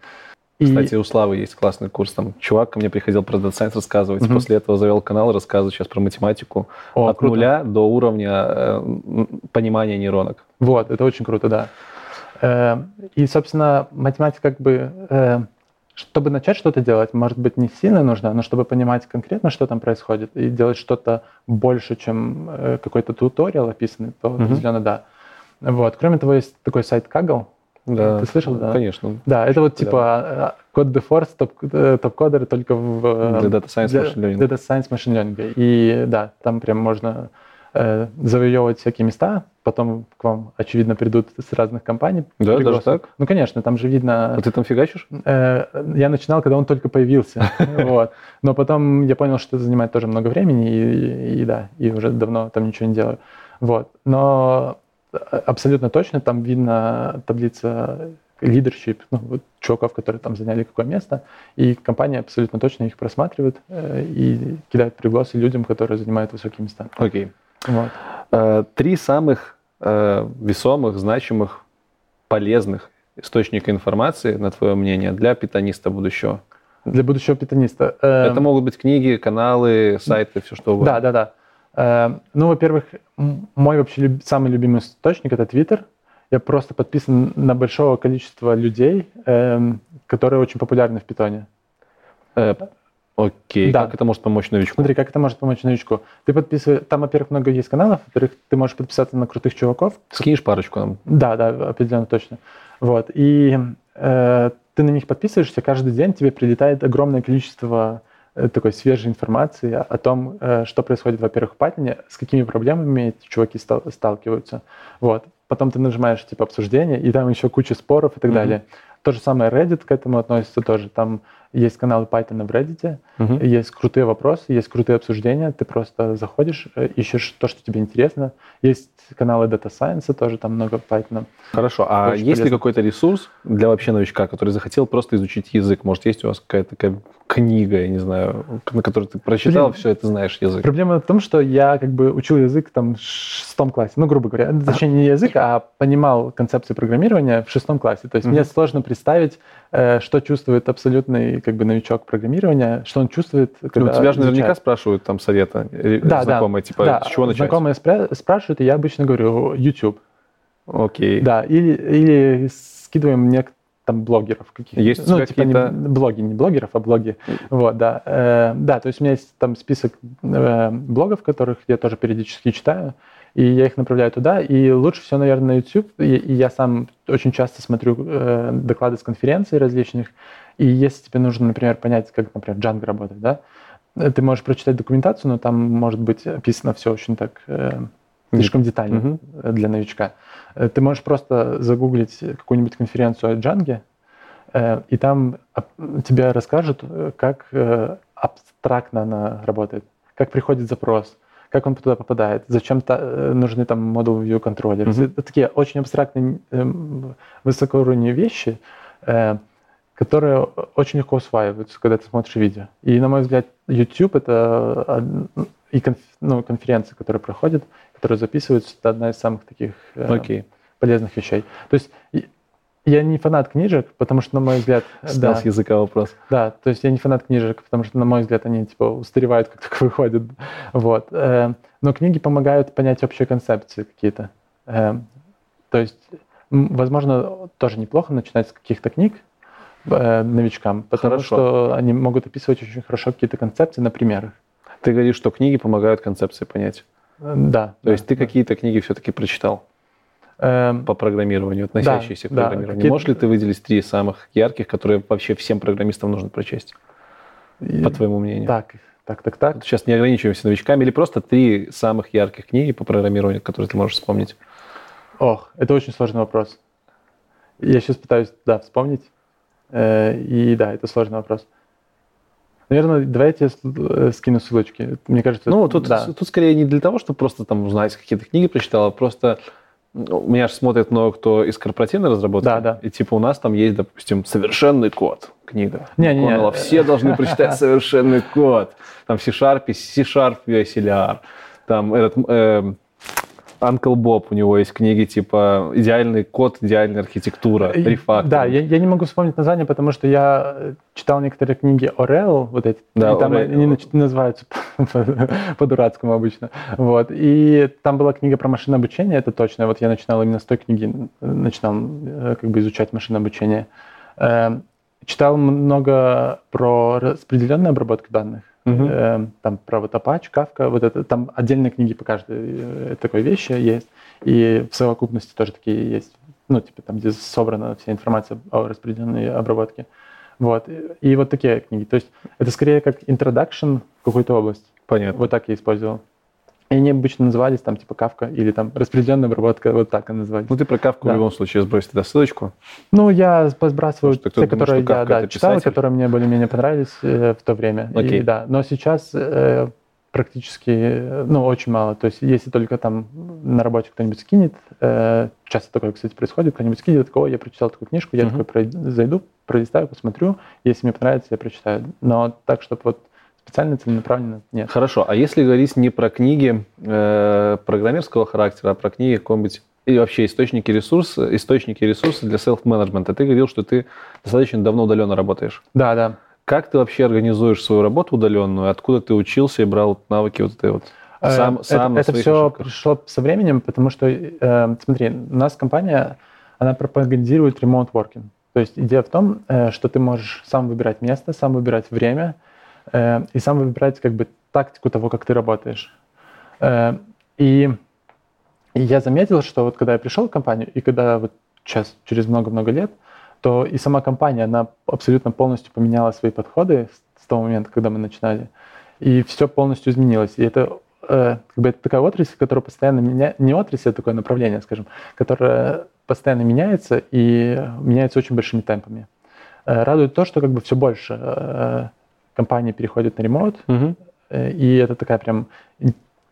И... Кстати, у Славы есть классный курс. Там чувак ко мне приходил про Science рассказывать. Угу. После этого завел канал, рассказывает сейчас про математику О, от круто. нуля до уровня э, понимания нейронок. Вот, это очень круто, да. Э, и, собственно, математика как бы... Э, чтобы начать что-то делать, может быть, не сильно нужно, но чтобы понимать конкретно, что там происходит, и делать что-то больше, чем э, какой-то туториал описанный, то угу. определенно да. Вот. Кроме того, есть такой сайт Kaggle, да. Ты слышал, да? Конечно. Да, это вот типа да. код топ, э, топ-кодер только в... Э, для Data Science Machine Learning. Data Science Machine Learning. И да, там прям можно э, завоевывать всякие места, потом к вам, очевидно, придут с разных компаний. Да, даже так? Ну, конечно, там же видно... А ты там фигачишь? Э, я начинал, когда он только появился. вот. Но потом я понял, что это занимает тоже много времени, и, и, да, и уже давно там ничего не делаю. Вот. Но абсолютно точно там видно таблица leadership, ну, вот чуваков, которые там заняли какое место, и компания абсолютно точно их просматривает э, и кидает пригласы людям, которые занимают высокие места. Окей. Okay. Вот. Э, три самых э, весомых, значимых, полезных источника информации, на твое мнение, для питаниста будущего? Для будущего питаниста. Э, Это могут быть книги, каналы, сайты, все что угодно. Да, да, да. Эм, ну, во-первых, мой вообще самый любимый источник это Twitter. Я просто подписан на большого количества людей, эм, которые очень популярны в питоне. Окей, да. как это может помочь новичку? Смотри, как это может помочь новичку. Ты подписываешь, там, во-первых, много есть каналов, во-вторых, ты можешь подписаться на крутых чуваков. Скинешь парочку нам? Да, да, определенно точно. Вот, и э, ты на них подписываешься, каждый день тебе прилетает огромное количество Э, такой свежей информации о том, э, что происходит, во-первых, в Python, с какими проблемами эти чуваки сталкиваются. Вот. Потом ты нажимаешь типа обсуждение, и там еще куча споров и так mm-hmm. далее. То же самое Reddit к этому относится тоже. Там есть каналы Python в Reddit, угу. есть крутые вопросы, есть крутые обсуждения. Ты просто заходишь, э, ищешь то, что тебе интересно. Есть каналы Data Science, тоже там много Python. Хорошо. А Очень есть полезно. ли какой-то ресурс для вообще новичка, который захотел просто изучить язык? Может, есть у вас какая-то такая книга, я не знаю, на которой ты прочитал, Блин, все это знаешь язык? Проблема в том, что я как бы учил язык там в шестом классе. Ну, грубо говоря, точнее, не язык, а понимал концепцию программирования в шестом классе. То есть угу. мне сложно представить что чувствует абсолютный как бы новичок программирования, что он чувствует, когда Ну, тебя же наверняка изучает. спрашивают там совета э, Да, знакомые, да, типа, да, с чего начать? Знакомые спра- спрашивают, и я обычно говорю YouTube. Окей. Да, или, или скидываем мне там блогеров каких-то. Есть ну, тебя типа не какие-то- блоги, не блогеров, а блоги. Вот, да. Э, да, то есть у меня есть там список э, блогов, которых я тоже периодически читаю, и я их направляю туда. И лучше всего, наверное, на YouTube. И, и я сам очень часто смотрю э, доклады с конференций различных. И если тебе нужно, например, понять, как, например, Django работает, да, э, ты можешь прочитать документацию, но там может быть описано все очень так э, слишком детально э, для новичка. Э, Ты можешь просто загуглить какую-нибудь конференцию о Django, э, и там тебе расскажут, как э, абстрактно она работает, как приходит запрос, как он туда попадает, зачем та- э, нужны там Model View контроллеры. Мгм. Это такие очень абстрактные, эм, высокоуровневые вещи, э, которые очень легко усваиваются, когда ты смотришь видео. И, на мой взгляд, YouTube — это од- и конф- ну, конференции, которые проходят, которые записываются, это одна из самых таких э, Окей. полезных вещей. То есть я не фанат книжек, потому что, на мой взгляд, да, с языка вопрос. да, то есть я не фанат книжек, потому что, на мой взгляд, они типа устаревают, как только выходят. Вот. Э, Но книги помогают понять общие концепции какие-то. Э, То есть, возможно, тоже неплохо начинать с каких-то книг э, новичкам, потому Хорошо. что они могут описывать очень хорошо какие-то концепции на примерах. Ты говоришь, что книги помогают концепции понять. Да. То есть ты какие-то книги все-таки прочитал по программированию, относящиеся к да, программированию. какие-то- Можешь ли ты выделить три самых ярких, которые вообще всем программистам нужно прочесть, по твоему мнению? Так, так, так, так. Сейчас не ограничиваемся новичками, или просто три самых ярких книги по программированию, которые ты можешь вспомнить? Ох, это очень сложный вопрос. Я сейчас пытаюсь, да, вспомнить. Э, И да, это сложный вопрос. Наверное, давайте я с- э, скину ссылочки. Мне кажется, Ну, тут, да. тут скорее не для того, чтобы просто там узнать, какие-то книги прочитал, а просто меня же смотрит много кто из корпоративной разработки. Да, да. И типа у нас там есть, допустим, «Совершенный код» книга. Не-не-не. Коннелла. Все должны прочитать «Совершенный код». Там в C-Sharp, C-Sharp USLR. Там этот э, Uncle Bob, у него есть книги типа «Идеальный код, идеальная архитектура», «Рефактор». Да, я, я не могу вспомнить название, потому что я э, читал некоторые книги Орел, вот эти, Да, и там Орел. они называются по- по-дурацкому обычно. Вот. И там была книга про машинное обучение, это точно. Вот я начинал именно с той книги, начинал э, как бы изучать машинное обучение. Эм, Читал много про распределенную обработку данных. Мгм. Эм, Там про Apache, Kafka, вот это, там отдельные книги по каждой э, такой вещи есть. И в совокупности тоже такие есть ну, типа там, где собрана вся информация о распределенной обработке. Вот. И, и вот такие книги. То есть это скорее как introduction в какую-то область. Понятно. Вот так я использовал. И они обычно назывались там типа кавка или там распределенная обработка, вот так они назывались. Ну, ты про Кавку в Да. любом случае сбрось тогда ссылочку. Ну, я сбрасываю те, думает, которые я да, читал, писатель? которые мне более-менее понравились э, в то время. И, Окей. да. Но сейчас э, практически, э, ну, очень мало. То есть, если только там на работе кто-нибудь скинет, э, часто такое, кстати, происходит, кто-нибудь скинет, такого, я прочитал такую книжку, я Мгм. такой пройду- зайду, пролистаю, посмотрю, если мне понравится, я прочитаю. Но так, чтобы вот специально целенаправленно, нет. Хорошо, а если говорить не про книги э, программерского характера, а про книги какого-нибудь или вообще источники ресурсов, источники ресурсов для селф-менеджмента. Ты говорил, что ты достаточно давно удаленно работаешь. Да, да. Как ты вообще организуешь свою работу удаленную? Откуда ты учился и брал навыки вот этой вот? Э, Сам, это, сам это своих все ошибках? пришло со временем, потому что, э, смотри, у нас компания, она пропагандирует remote working. То есть идея в том, э, что ты можешь сам выбирать место, сам выбирать время э, и сам выбирать как бы тактику того, как ты работаешь. Э, и, и я заметил, что вот когда я пришел в компанию, и когда вот сейчас, через много-много лет, то и сама компания, она абсолютно полностью поменяла свои подходы с, того момента, когда мы начинали. И все полностью изменилось. И это э, как бы это такая отрасль, которая постоянно меня не отрасль, а такое направление, скажем, которое постоянно меняется и меняется очень большими темпами. Э, радует то, что как бы все больше компаний переходят на ремонт. Э, И это такая прям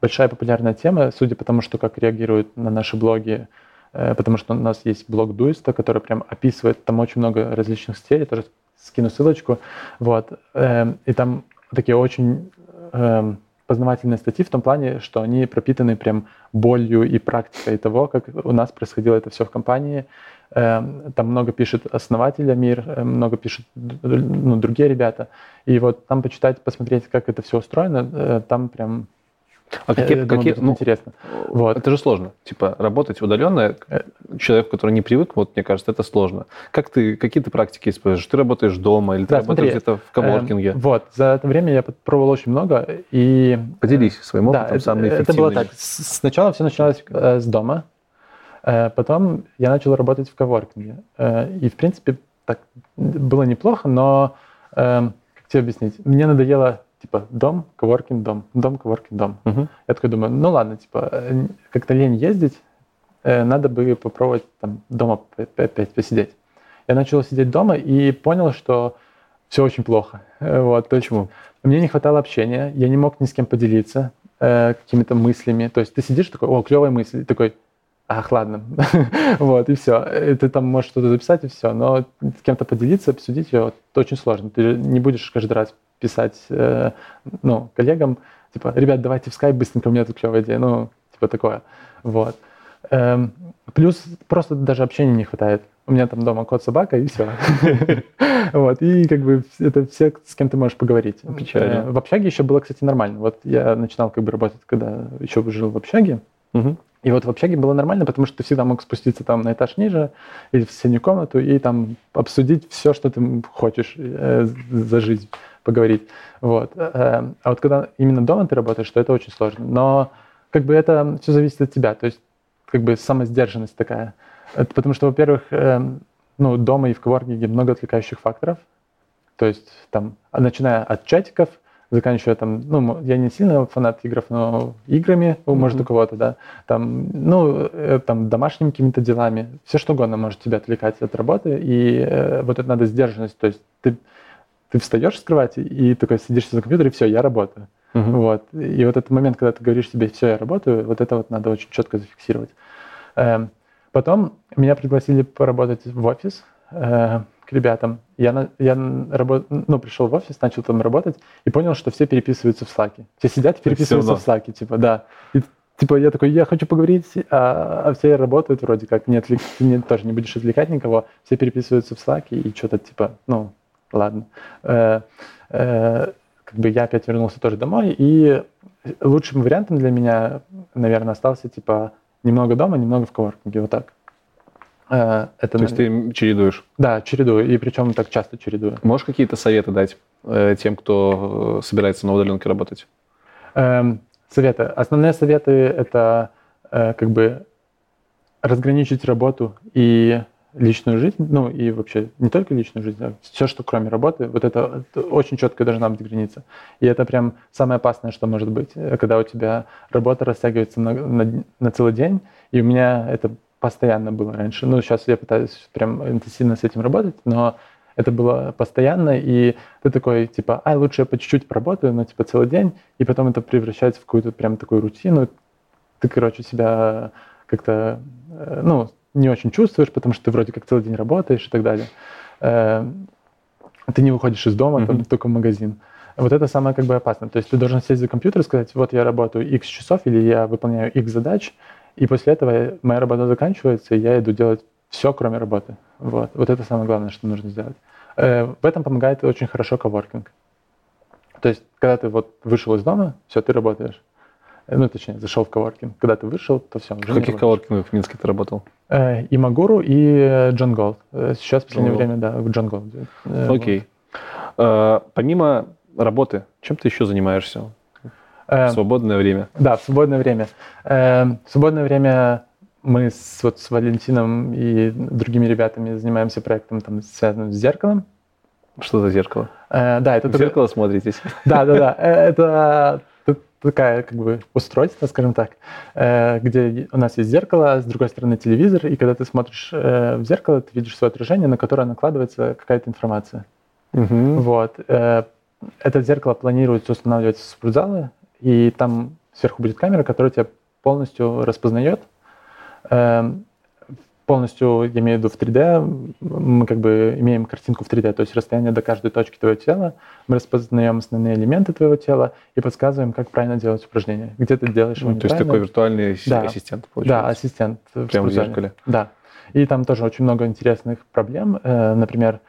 большая популярная тема, судя по тому, что как реагируют на наши блоги, э, потому что у нас есть блог Дуиста, который прям описывает там очень много различных стилей, я тоже скину ссылочку, вот, Эм, и там такие очень эм, познавательные статьи в том плане, что они пропитаны прям болью и практикой того, как у нас происходило это все в компании. Эм, там много пишет основатель Амир, э, много пишут ну, другие ребята. И вот там почитать, посмотреть, как это все устроено, э, там прям а какие, думаю, какие ну, интересно. Вот. Это же сложно. Типа работать удаленно, э, человек, который не привык, вот мне кажется, это сложно. Как ты, какие ты практики используешь? Ты работаешь дома или ты да, работаешь где-то в коворкинге? Э, вот, за это время я пробовал очень много. И... Поделись своим опытом, да, самый это, это было так. Сначала все начиналось э, с дома, э, потом я начал работать в коворкинге. Э, и, в принципе, так было неплохо, но, э, как тебе объяснить, мне надоело типа дом, коворкинг, дом, дом, коворкинг, дом. Угу. Я такой думаю, ну ладно, типа э, как-то лень ездить, э, надо бы попробовать там дома опять посидеть. Я начал сидеть дома и понял, что все очень плохо. Э, вот, Почему? Мне не хватало общения, я не мог ни с кем поделиться э, какими-то мыслями. То есть ты сидишь такой, о, клевая мысль, и такой, ах, ладно, вот, и все. И ты там можешь что-то записать, и все. Но с кем-то поделиться, обсудить ее, это очень сложно. Ты не будешь каждый раз писать э, ну, коллегам, типа, ребят, давайте в скайп быстренько, у меня тут клевая идея, ну, типа такое. Вот. Эм, плюс просто даже общения не хватает. У меня там дома кот, собака, и все. Вот, и как бы это все, с кем ты можешь поговорить. В общаге еще было, кстати, нормально. Вот я начинал как бы работать, когда еще жил в общаге. И вот в общаге было нормально, потому что ты всегда мог спуститься там на этаж ниже или в соседнюю комнату и там обсудить все, что ты хочешь э, за жизнь поговорить. Вот. Э, а вот когда именно дома ты работаешь, то это очень сложно. Но как бы это все зависит от тебя. То есть как бы самосдержанность такая. Это потому что, во-первых, э, ну, дома и в коворкинге много отвлекающих факторов. То есть там, начиная от чатиков, заканчивая там, ну, я не сильно фанат игр, но играми, mm-hmm. может, у кого-то, да, там, ну, э, там, домашними какими-то делами, все что угодно может тебя отвлекать от работы, и э, вот это надо сдержанность, то есть ты ты встаешь с кровати и такой сидишься за компьютером, и все, я работаю. Uh-huh. Вот. И вот этот момент, когда ты говоришь себе, все, я работаю, вот это вот надо очень четко зафиксировать. Эм, потом меня пригласили поработать в офис э, к ребятам. Я, я работ... ну, пришел в офис, начал там работать и понял, что все переписываются в Slack. Все сидят и переписываются в Slack, типа, да. И, типа, я такой, я хочу поговорить, а, а все работают вроде как, не отвлек... ты не, тоже не будешь отвлекать никого, все переписываются в Slack и что-то, типа, ну, ладно. Э, э, как бы я опять вернулся тоже домой, и лучшим вариантом для меня, наверное, остался типа немного дома, немного в коворкинге, вот так. Э, это, То есть ты чередуешь? Да, чередую, и причем так часто чередую. Можешь какие-то советы дать тем, кто собирается на удаленке работать? Эм, советы. Основные советы — это как бы разграничить работу и личную жизнь, ну и вообще не только личную жизнь, а все, что кроме работы, вот это, очень четко должна быть граница. И это прям самое опасное, что может быть, э, когда у тебя работа растягивается на, на, на целый день, и у меня это постоянно было раньше. Ну, сейчас я пытаюсь прям интенсивно с этим работать, но это было постоянно, и ты такой, типа, ай, лучше я по чуть-чуть поработаю, но типа целый день, и потом это превращается в какую-то прям такую рутину. Ты, короче, себя как-то, э, ну, не очень чувствуешь, потому что ты вроде как целый день работаешь и так далее. Э, ты не выходишь из дома, mm-hmm. только в магазин. Вот это самое как бы опасно. То есть ты должен сесть за компьютер и сказать, вот я работаю X часов или я выполняю X задач, и после этого моя работа заканчивается, и я иду делать все, кроме работы. Вот, вот это самое главное, что нужно сделать. Э, в этом помогает очень хорошо коворкинг. То есть, когда ты вот вышел из дома, все, ты работаешь. Э, ну, точнее, зашел в коворкинг. Когда ты вышел, то все. В каких коворкингах в Минске ты работал? Э, Imaguru, и John Galt. Э, сейчас в последнее время, да, в John Galt. Окей. Вот. Помимо работы, чем ты еще занимаешься? В свободное время. Да, в свободное время. В свободное время мы с, вот, с Валентином и другими ребятами занимаемся проектом, там, связанным с зеркалом. Что за зеркало? Э, да, это... В зеркало смотритесь? Да, да, да. Это такая как бы устройство, скажем так, э, где у нас есть зеркало, с другой стороны телевизор, и когда ты смотришь э, в зеркало, ты видишь свое отражение, на которое накладывается какая-то информация. Угу. Вот. Э, это зеркало планируется устанавливать в спортзалы, и там сверху будет камера, которая тебя полностью распознает. Полностью, я имею в виду в 3D, мы как бы имеем картинку в 3D, то есть расстояние до каждой точки твоего тела, мы распознаем основные элементы твоего тела и подсказываем, как правильно делать упражнение. Где ты делаешь его Ну, то есть такой виртуальный Да. ассистент получается. Да, ассистент. в Прямо в спортзале. зеркале. Да. И там тоже очень много интересных проблем. Э, Например,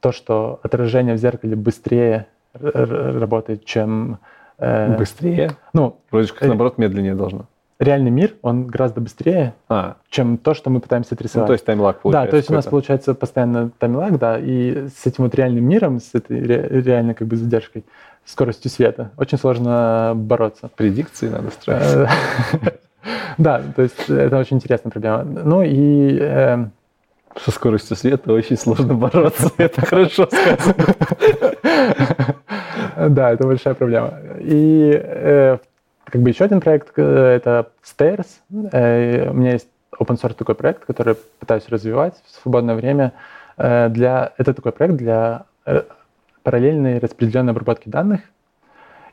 то, что отражение в зеркале быстрее работает, чем... э, Быстрее? Ну, Вроде как Э, наоборот медленнее должно. Реальный мир, он гораздо быстрее, А, чем то, что мы пытаемся ну, отрисовать. то есть таймлаг получается. Да, то есть у нас получается постоянно таймлаг, да, и с этим вот реальным миром, с этой ре- реальной как бы задержкой, скоростью света, очень сложно бороться. Предикции надо строить. Э, Да, то есть это очень интересная проблема. Ну и э, Со скоростью света очень сложно бороться. Это хорошо сказано. да, это большая проблема. И э, как бы еще один проект э, это Stairs. Э, У меня есть open source такой проект, который пытаюсь развивать в свободное время. Э, Для, это такой проект для параллельной распределенной обработки данных.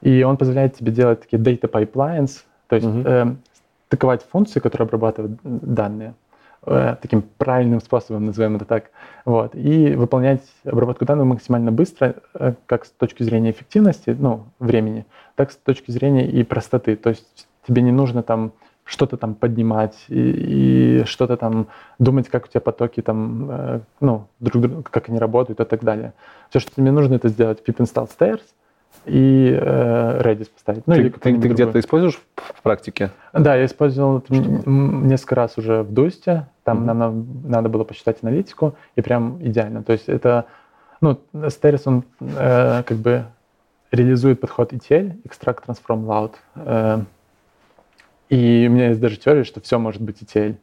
И он позволяет тебе делать такие data pipelines, то есть Мгм. э, стыковать функции, которые обрабатывают данные таким правильным способом, назовем это так, вот, и выполнять обработку данных максимально быстро, э, как с точки зрения эффективности, ну, времени, так с точки зрения и простоты. То есть тебе не нужно там что-то там поднимать и, и что-то там думать, как у тебя потоки там, э, ну, друг друга, как они работают и так далее. Все, что тебе нужно, это сделать pip install stairs и э, Redis поставить. Ну, Ты или ты- ты где-то используешь в практике? Да, я использовал это несколько раз уже в Дусте. Там Мгм. нам на- надо было посчитать аналитику, и прям идеально. То есть это, ну, Sтерис, он э, как бы реализует подход ETL, Extract Transform Loud. э, и у меня есть даже теория, что все может быть ETL.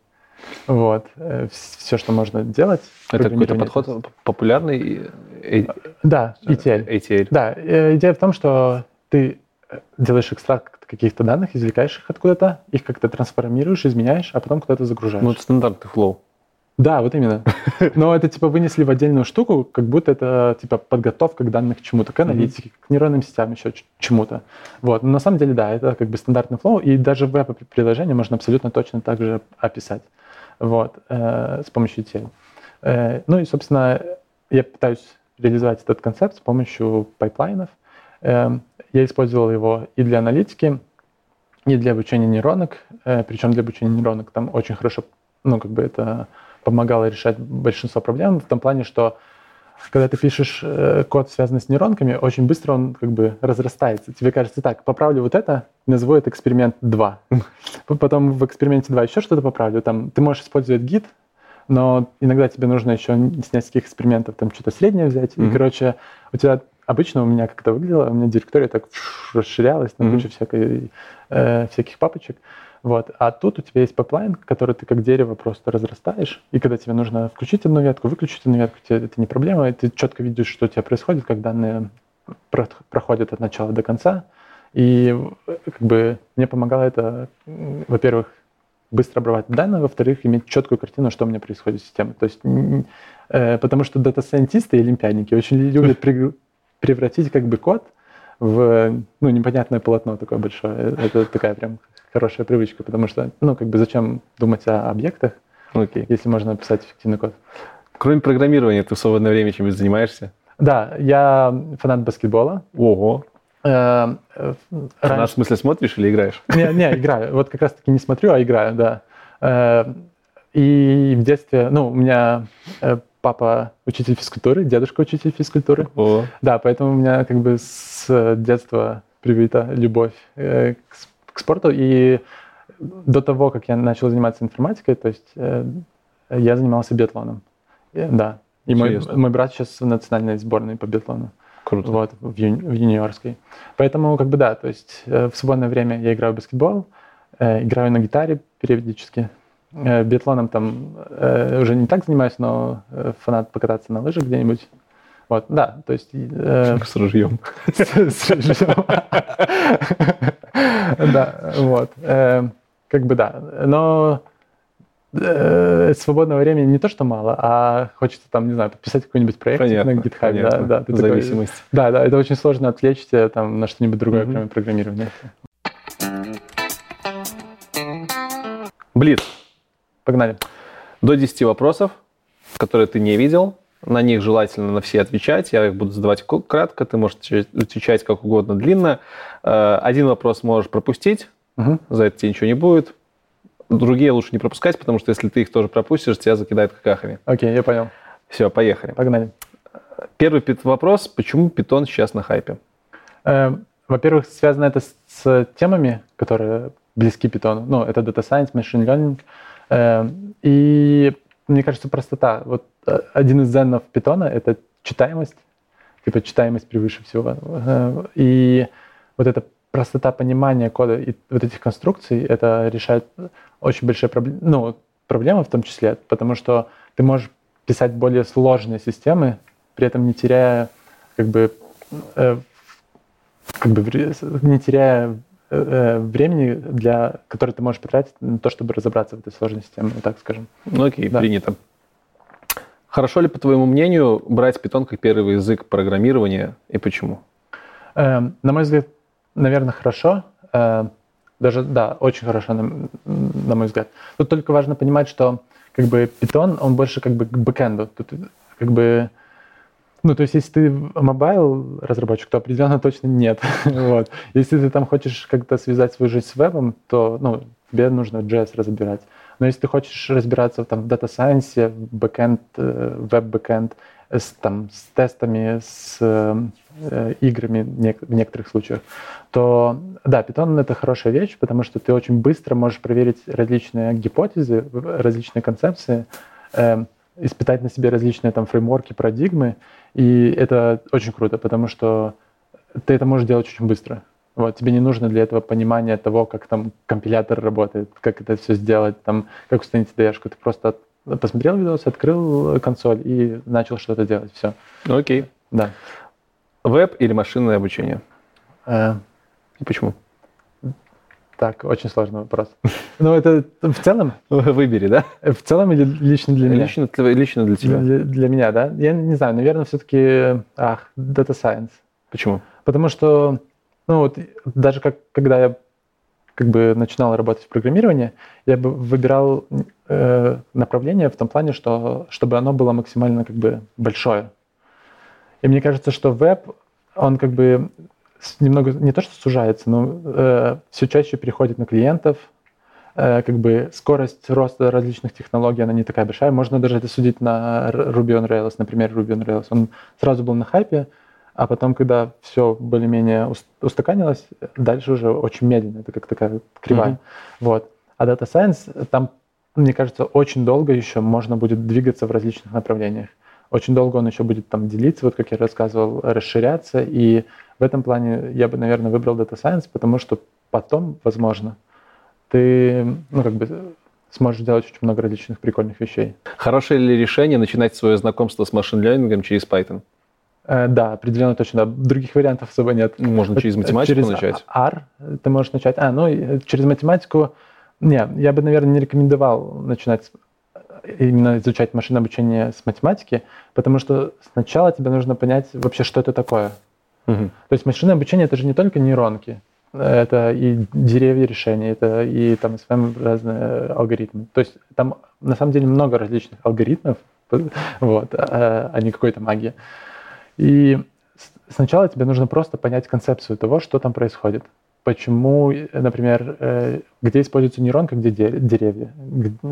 Вот. все, что можно делать. Это какой-то подход популярный? э, Да, ETL. ATL. Да, э, идея в том, что ты э, делаешь экстракт каких-то данных, извлекаешь их откуда-то, их как-то трансформируешь, изменяешь, а потом куда-то загружаешь. Ну, это стандартный флоу. Да, вот именно. Но это типа вынесли в отдельную штуку, как будто это типа подготовка к данным к чему-то, к аналитике, к нейронным сетям, еще ч- чему-то. Вот. Но на самом деле, да, это как бы стандартный флоу, и даже веб-приложение можно абсолютно точно так же описать вот, э, с помощью ETL. Э, ну и, собственно, я пытаюсь реализовать этот концепт с помощью пайплайнов. Э, я использовал его и для аналитики, и для обучения нейронок. Э, причем для обучения нейронок там очень хорошо, ну, как бы это помогало решать большинство проблем в том плане, что когда ты пишешь э, код, связанный с нейронками, очень быстро он как бы разрастается. Тебе кажется, так, поправлю вот это, назову это эксперимент 2. Потом в эксперименте 2 еще что-то поправлю. Там, ты можешь использовать гид, но иногда тебе нужно еще с нескольких экспериментов там что-то среднее взять. И, Мгм. короче, у тебя обычно у меня как это выглядело, у меня директория так расширялась, там куча всякой, э, всяких папочек. Вот. А тут у тебя есть пайплайн, который ты как дерево просто разрастаешь, и когда тебе нужно включить одну ветку, выключить одну ветку, тебе это не проблема, и ты четко видишь, что у тебя происходит, как данные про- проходят от начала до конца. И э, как бы мне помогало это, во-первых, быстро обрабатывать данные, во-вторых, иметь четкую картину, что у меня происходит в системе. То есть, э, потому что дата-сайентисты и олимпиадники очень любят при- превратить как бы код в ну, непонятное полотно такое большое. Это такая прям хорошая привычка, потому что, ну, как бы зачем думать о объектах, Окей. если можно писать эффективный код. Кроме программирования, ты в свободное время чем занимаешься? Да, я фанат баскетбола. Ого. Э, э, Нас, раньше- в смысле, смотришь или играешь? Не, не, играю. Вот как раз-таки не смотрю, а играю, да. Э, И в детстве, ну, у меня э, папа учитель физкультуры, дедушка учитель физкультуры. О, Да, поэтому у меня как бы с детства привита любовь э, к к спорту. И до того, как я начал заниматься информатикой, то есть э, я занимался биатлоном. Э, Да. И мой, Интересно. мой брат сейчас в национальной сборной по биатлону. круто. Вот, в, юни- в юниорской. Поэтому, как бы, да, то есть э, в свободное время я играю в баскетбол, э, играю на гитаре периодически. Э, биатлоном там э, уже не так занимаюсь, но э, фанат покататься на лыжах где-нибудь. Вот, да, то есть... э, С ружьем. с- ружьем. Да, вот. Э, Как бы да. Но э, свободного времени не то, что мало, а хочется там, не знаю, подписать какой-нибудь проект на GitHub. Да, понятно. да, такой- Зависимость. да, да, это очень сложно отвлечься там на что-нибудь другое, кроме программирования. Блиц. Погнали. До 10 вопросов, которые ты не видел, на них желательно на все отвечать. Я их буду задавать кратко, ты можешь отвечать как угодно длинно. Э, один вопрос можешь пропустить, угу. за это тебе ничего не будет. Другие лучше не пропускать, потому что если ты их тоже пропустишь, тебя закидают какахами. Окей, я понял. Все, поехали. Погнали. Первый вопрос. Почему питон сейчас на хайпе? Э, во-первых, связано это с темами, которые близки питону. Ну, это Data Science, Machine Learning. Э, и мне кажется, простота. Вот э, один из зенов питона — это читаемость. Типа читаемость превыше всего. Э, и вот эта простота понимания кода и вот этих конструкций, это решает очень большие проблемы, ну, проблемы в том числе, потому что ты можешь писать более сложные системы, при этом не теряя, как бы, э, как бы не теряя времени, для, которое ты можешь потратить на то, чтобы разобраться в этой сложной системе, так скажем. Ну окей, да. принято. Хорошо ли, по твоему мнению, брать Python как первый язык программирования и почему? Э, на мой взгляд, наверное, хорошо. Э, даже, да, очень хорошо, на, на мой взгляд. Тут только важно понимать, что как бы Python, он больше как бы к бэкэнду. Тут как бы ну, то есть, если ты mobile разработчик, то определенно точно нет. вот. Если ты там хочешь как-то связать свою жизнь с вебом, то ну, тебе нужно JS разбирать. Но если ты хочешь разбираться там, в Science, в backend, веб-бэкэнд, с, там, с тестами, с э, играми в некоторых случаях, то да, Python — это хорошая вещь, потому что ты очень быстро можешь проверить различные гипотезы, различные концепции, э, испытать на себе различные там фреймворки, парадигмы, и это очень круто, потому что ты это можешь делать очень быстро. Вот, тебе не нужно для этого понимания того, как там компилятор работает, как это все сделать, там, как установить dr Ты просто посмотрел видос, открыл консоль и начал что-то делать. Все. Окей. Да. Веб или машинное обучение? Э, и почему? Так, очень сложный вопрос. Ну, это в целом? Выбери, да? В целом или лично для меня? Лично, лично для тебя. Для, для меня, да? Я не знаю, наверное, все-таки, ах, Data Science. Почему? Потому что, ну вот, даже как, когда я как бы начинал работать в программировании, я бы выбирал э, направление в том плане, что чтобы оно было максимально как бы большое. И мне кажется, что веб, он как бы немного не то что сужается, но э, все чаще переходит на клиентов. Э, как бы скорость роста различных технологий, она не такая большая. Можно даже это судить на Ruby on Rails, например, Ruby on Rails. Он сразу был на хайпе, а потом, когда все более-менее устаканилось, дальше уже очень медленно, это как такая кривая. Mm-hmm. Вот. А Data Science, там, мне кажется, очень долго еще можно будет двигаться в различных направлениях. Очень долго он еще будет там делиться, вот как я рассказывал, расширяться, и в этом плане я бы, наверное, выбрал Data Science, потому что потом, возможно, ты, ну, как бы сможешь делать очень много различных прикольных вещей. Хорошее ли решение начинать свое знакомство с машин-лернингом через Python? Э, да, определенно точно. Да. Других вариантов особо нет. Можно через математику через начать. R ты можешь начать. А, ну, через математику... Не, я бы, наверное, не рекомендовал начинать именно изучать машинное обучение с математики, потому что сначала тебе нужно понять вообще, что это такое. Угу. То есть машинное обучение это же не только нейронки, это и деревья решения, это и там своим разные алгоритмы. То есть там на самом деле много различных алгоритмов, вот, а, а не какой-то магии. И сначала тебе нужно просто понять концепцию того, что там происходит. Почему, например, э, где используется нейронка, где деревья?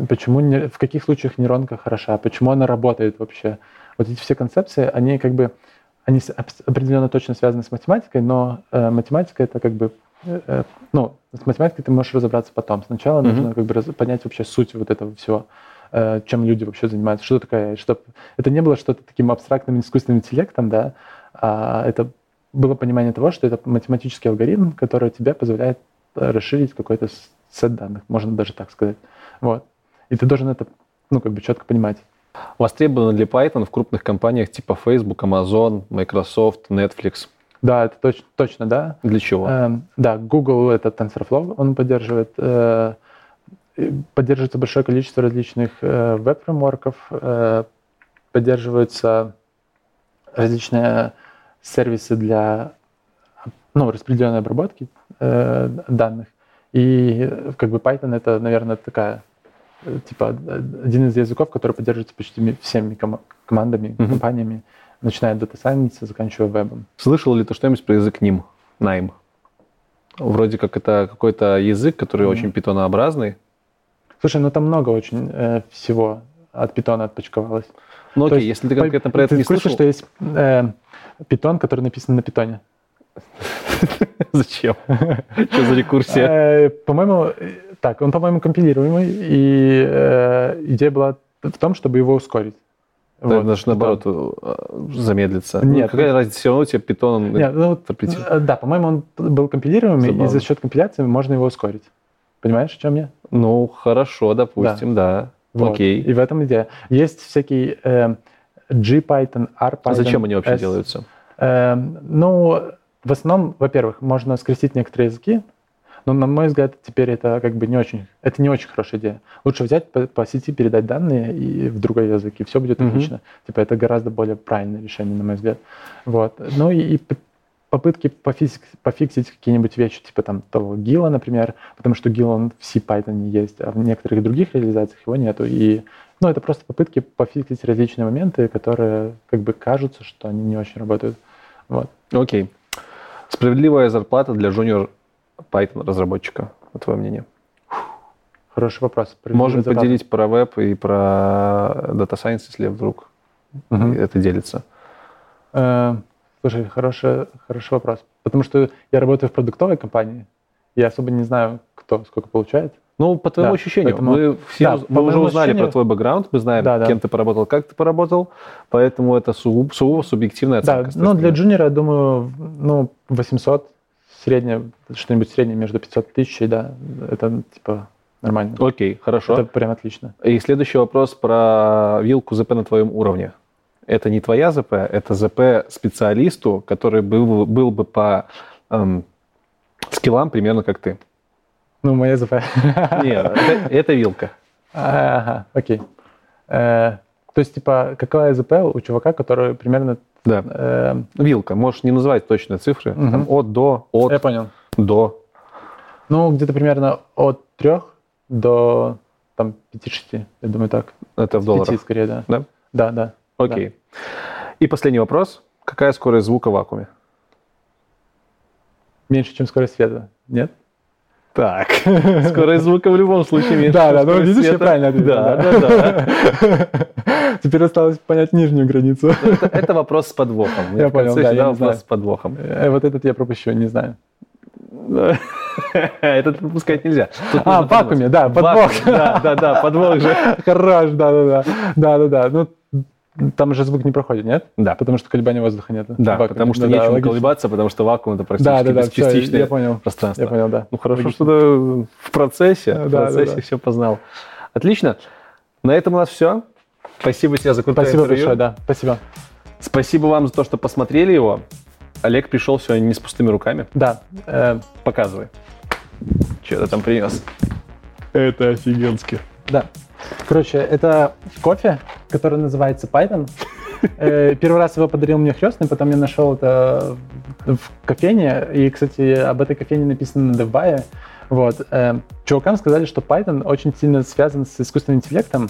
Почему, в каких случаях нейронка хороша? Почему она работает вообще? Вот эти все концепции, они как бы они определенно точно связаны с математикой, но э, математика это как бы, э, э, ну, с математикой ты можешь разобраться потом. Сначала mm-hmm. нужно как бы раз, понять вообще суть вот этого всего, э, чем люди вообще занимаются, что такое, чтобы это не было что-то таким абстрактным искусственным интеллектом, да, а это было понимание того, что это математический алгоритм, который тебе позволяет э, расширить какой-то сет данных, можно даже так сказать. Вот. И ты должен это, ну, как бы четко понимать. Востребован ли Python в крупных компаниях типа Facebook, Amazon, Microsoft, Netflix? Да, это точ, точно, да. Для чего? Э, да, Google это TensorFlow, он поддерживает. Э, поддерживается большое количество различных э, веб-фреймворков, э, поддерживаются различные сервисы для ну, распределенной обработки э, данных. И как бы Python это, наверное, такая э, типа э, один из языков, который поддерживается почти всеми ком- командами, Мгм. компаниями, начиная от Data Science, заканчивая вебом. Слышал ли ты что-нибудь про язык NIM? Найм. Вроде как это какой-то язык, который Мгм. очень питонообразный. Слушай, ну там много очень э, всего от питона отпочковалось. Ну То окей, есть если ты конкретно про это ты не слышал, что есть э, питон, который написан на питоне? зачем? Что за рекурсия? Э, По-моему, так, он, по-моему, компилируемый, и э, идея была в том, чтобы его ускорить. Вот, Даже наоборот э, замедлится. Ну, Нет. какая разница, все равно у тебя питон... Нет, ну, вот, э, да, по-моему, он был компилируемый, Забавно. и за счет компиляции можно его ускорить. Понимаешь, о чем я? Ну, хорошо, допустим, да. Вот. Окей. И в этом идея. Есть всякие э, G-Python, R-Python. А зачем они вообще S. делаются? Э, ну, в основном, во-первых, можно скрестить некоторые языки, но, на мой взгляд, теперь это как бы не очень, это не очень хорошая идея. Лучше взять по, по сети, передать данные и в другой язык, и все будет Мгм. отлично. Типа это гораздо более правильное решение, на мой взгляд. Вот. Ну и, и попытки пофиксить, пофиксить какие-нибудь вещи, типа там того Гила, например, потому что Гил, он в C-Python есть, а в некоторых других реализациях его нету. И, ну, это просто попытки пофиксить различные моменты, которые как бы кажутся, что они не очень работают. Вот. Окей. Справедливая зарплата для junior Python разработчика, по твое мнение? Хороший вопрос. Можем Зарплата. поделить про веб и про Data Science, если вдруг Мгм. это делится. Э, Слушай, хороший, хороший вопрос. Потому что я работаю в продуктовой компании, я особо не знаю, кто сколько получает. Ну, по твоему Да, ощущению, поэтому- мы, все, да, мы уже узнали про ощущению- твой бэкграунд, мы знаем, Да, да. кем ты поработал, как ты поработал, поэтому это сугубо, субъективная Да, оценка. с ну для джуниора, я думаю, ну, 800, среднее, что-нибудь среднее между 500 и 1000, да, это типа нормально. Окей, хорошо. Это прям отлично. И следующий вопрос про вилку ЗП на твоем уровне. Это не твоя ЗП, это ЗП специалисту, который был, был бы по эм, скиллам примерно как ты. Ну, моя ЗП. Нет, это, это вилка. Ага, окей. Э, То есть, типа, какая ЗП у чувака, который примерно... Да. э, Вилка. Можешь не называть точные цифры. Мгм. Там от, до, от, Я понял. до. Ну, где-то примерно от 3 до там 5-6, я думаю, так. Это в 5 долларах. скорее, да. Да? Да, да. Окей. И последний вопрос. Какая скорость звука в вакууме? Меньше, чем скорость света. Нет? Так, скорость звука в любом случае меньше. Да, да, ну видишь, я правильно ответил. Да, да, да. Теперь осталось понять нижнюю границу. Это, это вопрос с подвохом. Я В конце понял, да, я вопрос с подвохом. Э, Вот этот я пропущу, не знаю. Этот пропускать нельзя. Тут А, в вакууме, да, подвох. Да, да, да, подвох же. Хорош, да-да-да. Да-да-да. Ну, там же звук не проходит, нет? Да, Потому что колебания воздуха нет. да, потому что нечем колебаться, потому что вакуум это практически Да-да-да, всё, бесчастичное я понял. пространство. Я понял, да. Ну хорошо, Логично. что ты в процессе, в Да, да, процессе да. все познал. Отлично. На этом у нас все. Спасибо тебе за крутое Спасибо интервью. большое, да. Спасибо. Спасибо вам за то, что посмотрели его. Олег пришел сегодня не с пустыми руками. Да. э, Показывай. Что ты там принес? Это офигенски. Да. Короче, это кофе, который называется Python. Э, Первый раз его подарил мне хрестный, потом я нашел это в кофейне. И, кстати, об этой кофейне написано на DevBuy. Вот. Э, Чувакам сказали, что Python очень сильно связан с искусственным интеллектом.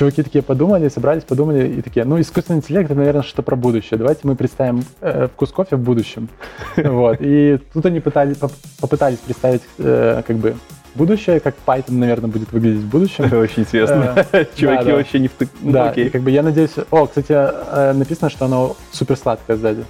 Чуваки такие подумали, собрались, подумали и такие, ну, искусственный интеллект, это, наверное, что-то про будущее. Давайте мы представим э, вкус кофе в будущем. Вот. И тут они пытались, поп- попытались представить э, как бы будущее, как Python, наверное, будет выглядеть в будущем. Это очень интересно. Чуваки да, да. вообще не в Ну, Да, и окей. как бы я надеюсь... О, кстати, э, написано, что оно супер сладкое сзади.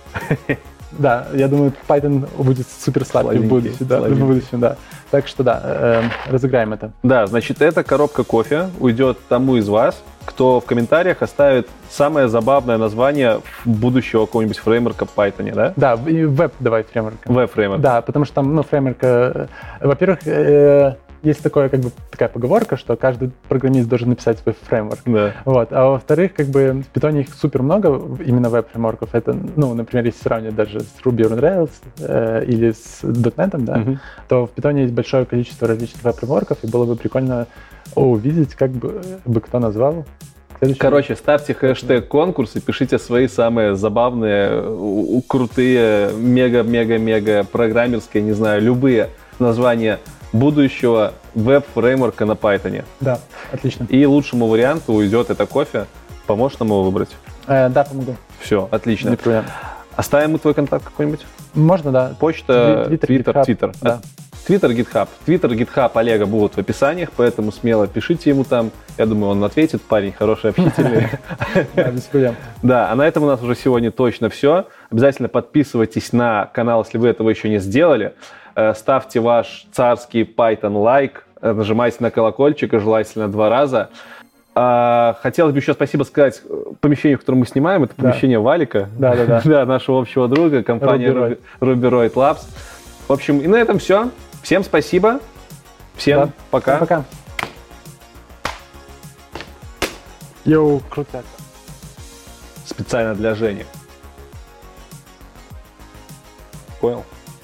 Да, я думаю, Python будет супер сладкий в будущем, да, в будущем, да. Так что да, э, разыграем это. Да, значит, эта коробка кофе уйдет тому из вас, кто в комментариях оставит самое забавное название будущего какого-нибудь фреймворка в Python, да? Да, и веб давай фреймворк. Веб-фреймворк. Да, потому что там, ну, фреймворк, э, во-первых, э, есть такое, как бы, такая поговорка, что каждый программист должен написать свой фреймворк. Да. Вот. А во-вторых, как бы в питоне их супер много, именно веб-фреймворков. Это, ну, например, если сравнивать даже с Ruby on Rails э, или с .NET, да, Мгм. то в питоне есть большое количество различных веб-фреймворков, и было бы прикольно увидеть, как бы, бы кто назвал. Следующий. Короче, ставьте хэштег конкурс и пишите свои самые забавные, крутые, мега-мега-мега программерские, не знаю, любые названия будущего веб-фреймворка на Python. Да, отлично. И лучшему варианту уйдет это кофе. Поможешь нам его выбрать? Э, да, помогу. Все, отлично. Не проблема. Оставим мы твой контакт какой-нибудь? Можно, да. Почта, Твиттер, Твиттер, GitHub, Твиттер. Да. Твиттер, GitHub. Твиттер, GitHub Олега будут в описаниях, поэтому смело пишите ему там. Я думаю, он ответит. Парень хороший, общительный. Да, без проблем. Да, а на этом у нас уже сегодня точно все. Обязательно подписывайтесь на канал, если вы этого еще не сделали. Э, Ставьте ваш царский Python лайк, э, нажимайте на колокольчик и желательно два раза. А, Хотелось бы еще спасибо сказать э, помещению, в котором мы снимаем. Это Да. помещение Валика. Да, да, да. Да, нашего общего друга, компания Ruby Ruby Ruby Roid Labs. В общем, и на этом все. Всем спасибо. Всем Да. пока. Пока. Йоу, крутяк. Специально для Жени. Понял?